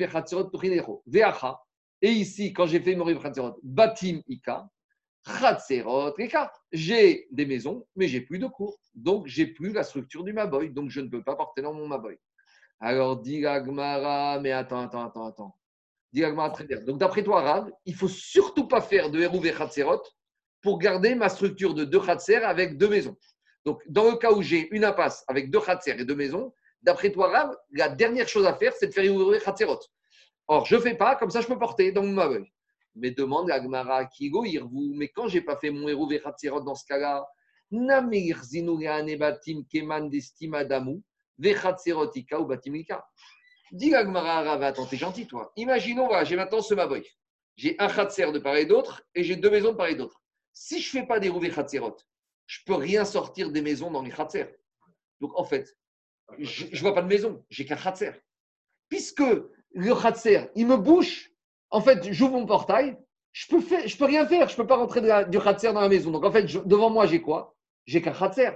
Veacha. Et ici, quand j'ai fait Moriv Khatserot, Batim Ika, Khatserot Ika, j'ai des maisons, mais j'ai plus de cours. Donc, j'ai plus la structure du Maboy. Donc, je ne peux pas porter dans mon Maboy. Alors, dit Gmara, mais attends, attends, attends, attends. Dit Gmara, très bien. Donc, d'après toi, Rav, il faut surtout pas faire de Hérouvé Khatserot pour garder ma structure de deux Khatser avec deux maisons. Donc, dans le cas où j'ai une impasse avec deux Khatser et deux maisons, d'après toi, la dernière chose à faire, c'est de faire Hérouvé Khatserot. Or, je ne fais pas, comme ça, je peux porter dans mon Maboy. Mais demande à Gmara, Kigo, vous, mais quand j'ai pas fait mon héros Vechatzerot dans ce cas-là, Namir Zinuriane Batim Keman Destima Damu, Vechatzerotika ou Batimika. Dis à Gmara, Rav, attends, t'es gentil, toi. Imaginons, voilà, j'ai maintenant ce Maboy. J'ai un Khatser de part et d'autre et j'ai deux maisons de part et d'autre. Si je ne fais pas des rouves Khatserot, je ne peux rien sortir des maisons dans les Khatser. Donc, en fait, je ne vois pas de maison, j'ai qu'un Khatser. Puisque le Khatser, il me bouche. En fait, j'ouvre mon portail, je peux, faire, je peux rien faire, je peux pas rentrer du Khatser dans la maison. Donc en fait, devant moi, j'ai quoi? J'ai qu'un Khatser.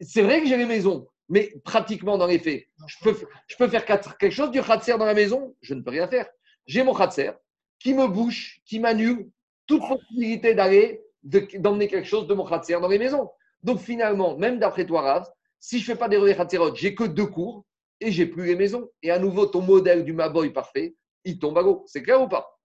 C'est vrai que j'ai les maisons, mais pratiquement dans les faits, je peux, faire quelque chose du Khatser dans la maison, je ne peux rien faire. J'ai mon Khatser qui me bouche, qui m'annule toute possibilité d'aller, de- d'emmener quelque chose de mon Khatser dans les maisons. Donc finalement, même d'après toi, Rav, si je fais pas des Khatserot, j'ai que deux cours et j'ai plus les maisons. Et à nouveau, ton modèle du Maboy parfait, il tombe à l'eau. C'est clair ou pas?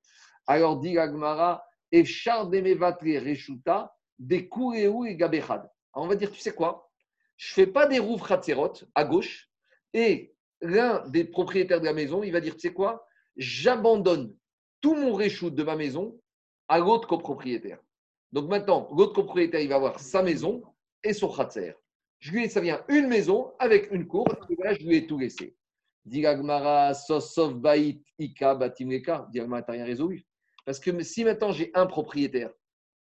Alors, dit Agmara, Efchar demevatri reshuta, des et gabechad. On va dire, tu sais quoi? Je fais pas des rouves khatserot à gauche et l'un des propriétaires de la maison, il va dire, tu sais quoi? J'abandonne tout mon reshoot de ma maison à l'autre copropriétaire. Donc maintenant, l'autre copropriétaire, il va avoir sa maison et son khatser. Je lui ai, ça vient une maison avec une cour, et là, je lui ai tout laissé. Dit Agmara, Sosov Baït Ika Batimeka. Dit Agmara, t'as rien résolu. Parce que si maintenant j'ai un propriétaire,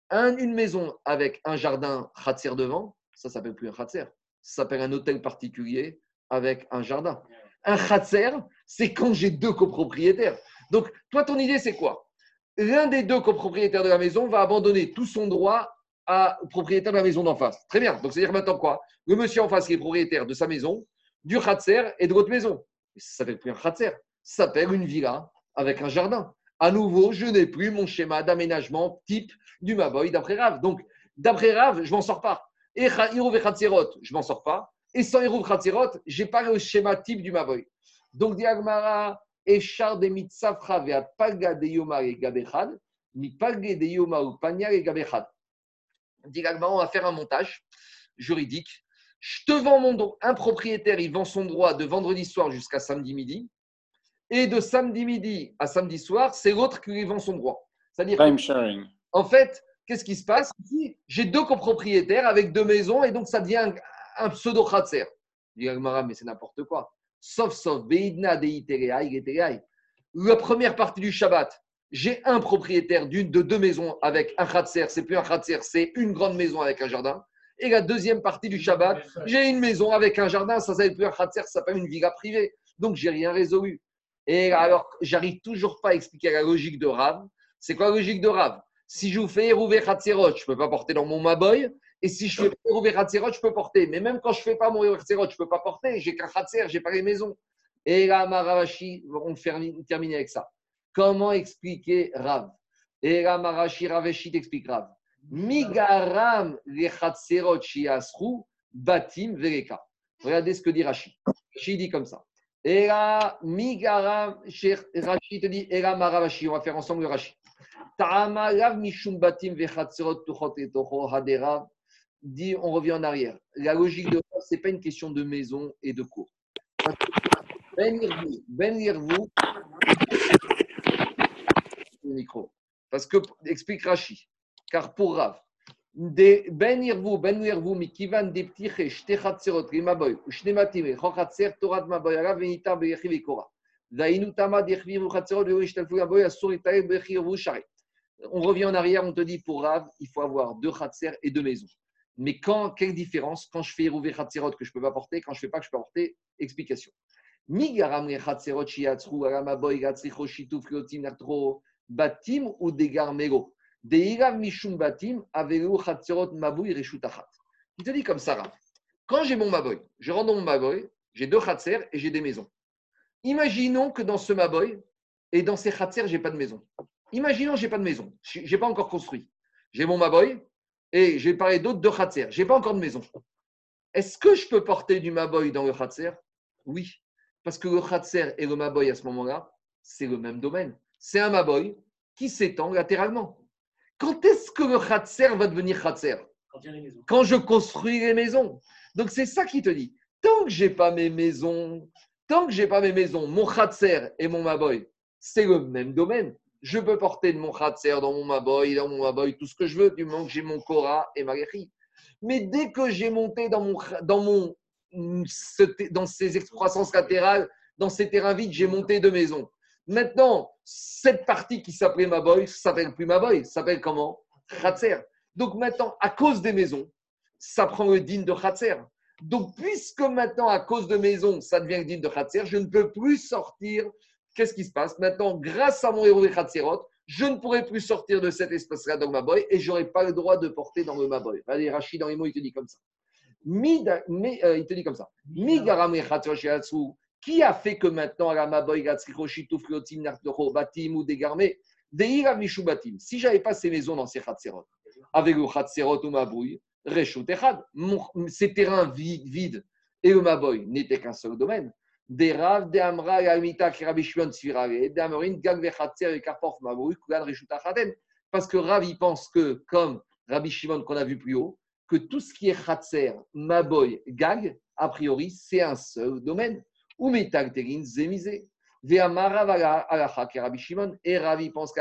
un- une maison avec un jardin khatser devant, ça s'appelle plus un khatser. Ça s'appelle un hôtel particulier avec un jardin. Un khatser, c'est quand j'ai deux copropriétaires. Donc, toi, ton idée, c'est quoi? L'un des deux copropriétaires de la maison va abandonner tout son droit à- au propriétaire de la maison d'en face. Très bien. Donc, c'est-à-dire maintenant quoi? Le monsieur en face qui est propriétaire de sa maison, du khatser et de votre maison. Mais ça s'appelle plus un khatser. Ça s'appelle une villa avec un jardin. À nouveau, je n'ai plus mon schéma d'aménagement type du Maboy d'après Rav. Donc, d'après Rav, je m'en sors pas. Et Hirouv et Khatserot, je m'en sors pas. Et sans Hirouv Khatserot, j'ai pas le schéma type du Maboy. Donc, Diagmara, Echar de Mitzafra de Yoma et Gabechad, mi de Yoma ou et Gabechad. Diagmara, on va faire un montage juridique. Je te vends mon droit. Un propriétaire, il vend son droit de vendredi soir jusqu'à samedi midi. Et de samedi midi à samedi soir, c'est l'autre qui lui vend son droit. C'est-à-dire Time sharing. en fait, qu'est-ce qui se passe J'ai deux copropriétaires avec deux maisons et donc ça devient un, un pseudo khatser. Dit mais c'est n'importe quoi. Sauf, sauf, Beidna Tereai. La première partie du Shabbat, j'ai un propriétaire d'une de deux maisons avec un khatser. C'est plus un khatser, c'est une grande maison avec un jardin. Et la deuxième partie du Shabbat, j'ai une maison avec un jardin. Ça s'appelle plus un khatser, ça s'appelle une villa privée. Donc j'ai rien résolu. Et alors, j'arrive toujours pas à expliquer la logique de Rav. C'est quoi la logique de Rav? Si je vous fais Erouvé Khatserot, je peux pas porter dans mon Maboy. Et si je fais pas Erouvé Khatserot, je peux porter. Mais même quand je fais pas mon Erouvé Khatserot, je peux pas porter. J'ai qu'un Khatser, je n'ai pas les maisons. Et là, Maravashi, on termine avec ça. Comment expliquer Rav? Et là, Marashi Raveshi t'explique Rav. Migaram le Khatserot shiasru batim vereka. Regardez ce que dit Rashi. Rashi dit comme ça. Et là, Migaram, Rashi te dit, et là, Maravashi, on va faire ensemble le Rashi. Ta'ama lav mishum batim vechatzerot tuchot et toho hadera. Dit, on revient en arrière. La logique de ce n'est pas une question de maison et de cour. Parce que Ben Yirvou, Ben le micro. Parce que, explique Rashi, car pour Rav, Ben Yirvou, Ben Yirvou, Mikivan, des petits chés, shte chatzerot, rimaboy, ou shne matime, chochatzer, torat maboy, arav, venitar, beyechi, vekora. Dainu tama, dechvi, chatzerot, veu, ishtelfu, maboy, asur, itae, beyechi, veu, sharet. On revient en arrière, on te dit pour Rav, il faut avoir deux khatser et deux maisons. Mais quand, quelle différence quand je fais Rouvé Khatserot que je peux pas porter, quand je fais pas que je peux porter Explication. Batim ou degar mego. Deirav mishum batim avelu Khatserot maboui reshutachat. Il te dit comme ça. Quand j'ai mon maboy, je rentre dans mon maboy, j'ai deux khatser et j'ai des maisons. Imaginons que dans ce maboy et dans ces khatser, j'ai pas de maison. Imaginons j'ai pas de maison, je n'ai pas encore construit. J'ai mon maboy et j'ai parlé d'autres deux khatser. J'ai pas encore de maison. Est-ce que je peux porter du maboy dans le khatser Oui, parce que le khatser et le maboy à ce moment-là, c'est le même domaine. C'est un maboy qui s'étend latéralement. Quand est-ce que le khatser va devenir khatser? Quand quand je construis les maisons. Donc c'est ça qui te dit. Tant que j'ai pas mes maisons, tant que j'ai pas mes maisons, mon khatser et mon maboy, c'est le même domaine. Je peux porter de mon khatser dans mon maboy, dans mon maboy, tout ce que je veux, du moment que j'ai mon Korah et ma Gechi. Mais dès que j'ai monté dans mon, dans mon dans ces excroissances latérales, dans ces terrains vides, j'ai monté deux maisons. Maintenant, cette partie qui s'appelait Maboy, ça s'appelle plus Maboy, ça s'appelle comment? Khatser. Donc maintenant, à cause des maisons, ça prend le din de Khatser. Donc, puisque maintenant, à cause de maisons, ça devient le din de Khatser, je ne peux plus sortir. Qu'est-ce qui se passe? Maintenant, grâce à mon héros de Khatserot, je ne pourrai plus sortir de cet espace-là dans le Maboy et je n'aurai pas le droit de porter dans le Maboy. Allez, Rachid, dans les mots, il te dit comme ça. Euh, il te dit comme ça. Qui a fait que maintenant, à la Maboy, Gatsricho, Shituf, Liotim, Nartocho, Batim ou Degarme, Deira Mishu Batim. Si j'avais pas ces maisons dans ces Khatserot, avec le Khatserot ou Mabouy, Reshut Echad, ces terrains vi- vides et le Maboy n'étaient qu'un seul domaine. Des Rav, des Amra, Amita, Shimon Svirare, des Amorin, Gag, Vechatser, et Karpof, Mabouy, Kugan, Reshut Achaden. Parce que Rav, il pense que, comme Rabbi Shimon qu'on a vu plus haut, que tout ce qui est Khatser, Maboy, Gag, a priori, c'est un seul domaine. Ou Metag Terin, Zemizé. Qui et Ravi pense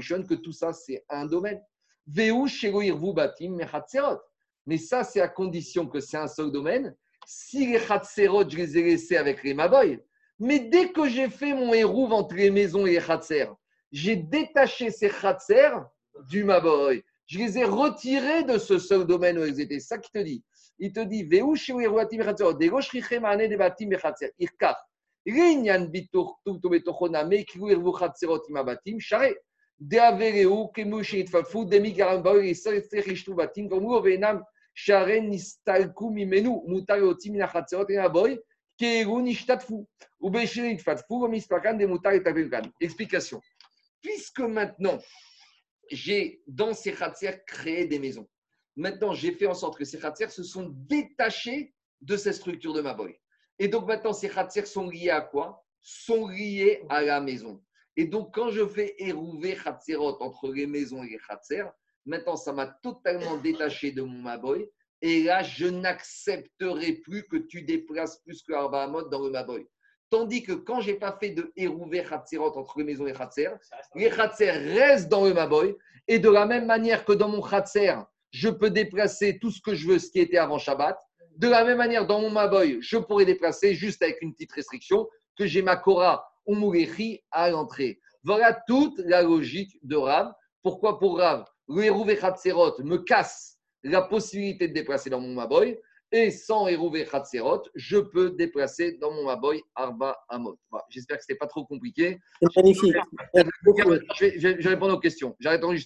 Shimon, que tout ça, c'est un domaine. Batim. Mais ça, c'est à condition que c'est un seul domaine. Si les chatzerot, je les ai laissés avec les maboy, mais dès que j'ai fait mon hérouve entre les maisons et les chatzer, j'ai détaché ces Khatser du Maboy. Je les ai retirés de ce seul domaine où ils étaient. Ça qu'il te dit. Il te dit. Explication. Puisque maintenant, j'ai dans ces créé des maisons. Maintenant, j'ai fait en sorte que ces khatser se sont détachés de cette structure de ma boy. Et donc maintenant, ces khatser sont liés à quoi? Sont liés à la maison. Et donc, quand je fais érouver khatserot entre les maisons et les khatser, maintenant, ça m'a totalement détaché de mon maboy. Et là, je n'accepterai plus que tu déplaces plus que Arba Hamot dans le maboy. Tandis que quand j'ai pas fait de érouver khatserot entre les maisons et khatser, les khatser restent dans le maboy. Et de la même manière que dans mon khatser, je peux déplacer tout ce que je veux, ce qui était avant Shabbat. De la même manière, dans mon Maboy, je pourrais déplacer juste avec une petite restriction que j'ai ma Korah ou Mourechi à l'entrée. Voilà toute la logique de Rav. Pourquoi pour Rav, le Hérouvé me casse la possibilité de déplacer dans mon Maboy et sans Hérouvé Khatserot, je peux déplacer dans mon Maboy Arba Amot. Voilà. J'espère que ce n'est pas trop compliqué. C'est magnifique. Je vais, je vais- je vais répondre aux questions. J'arrête d'enregistrer.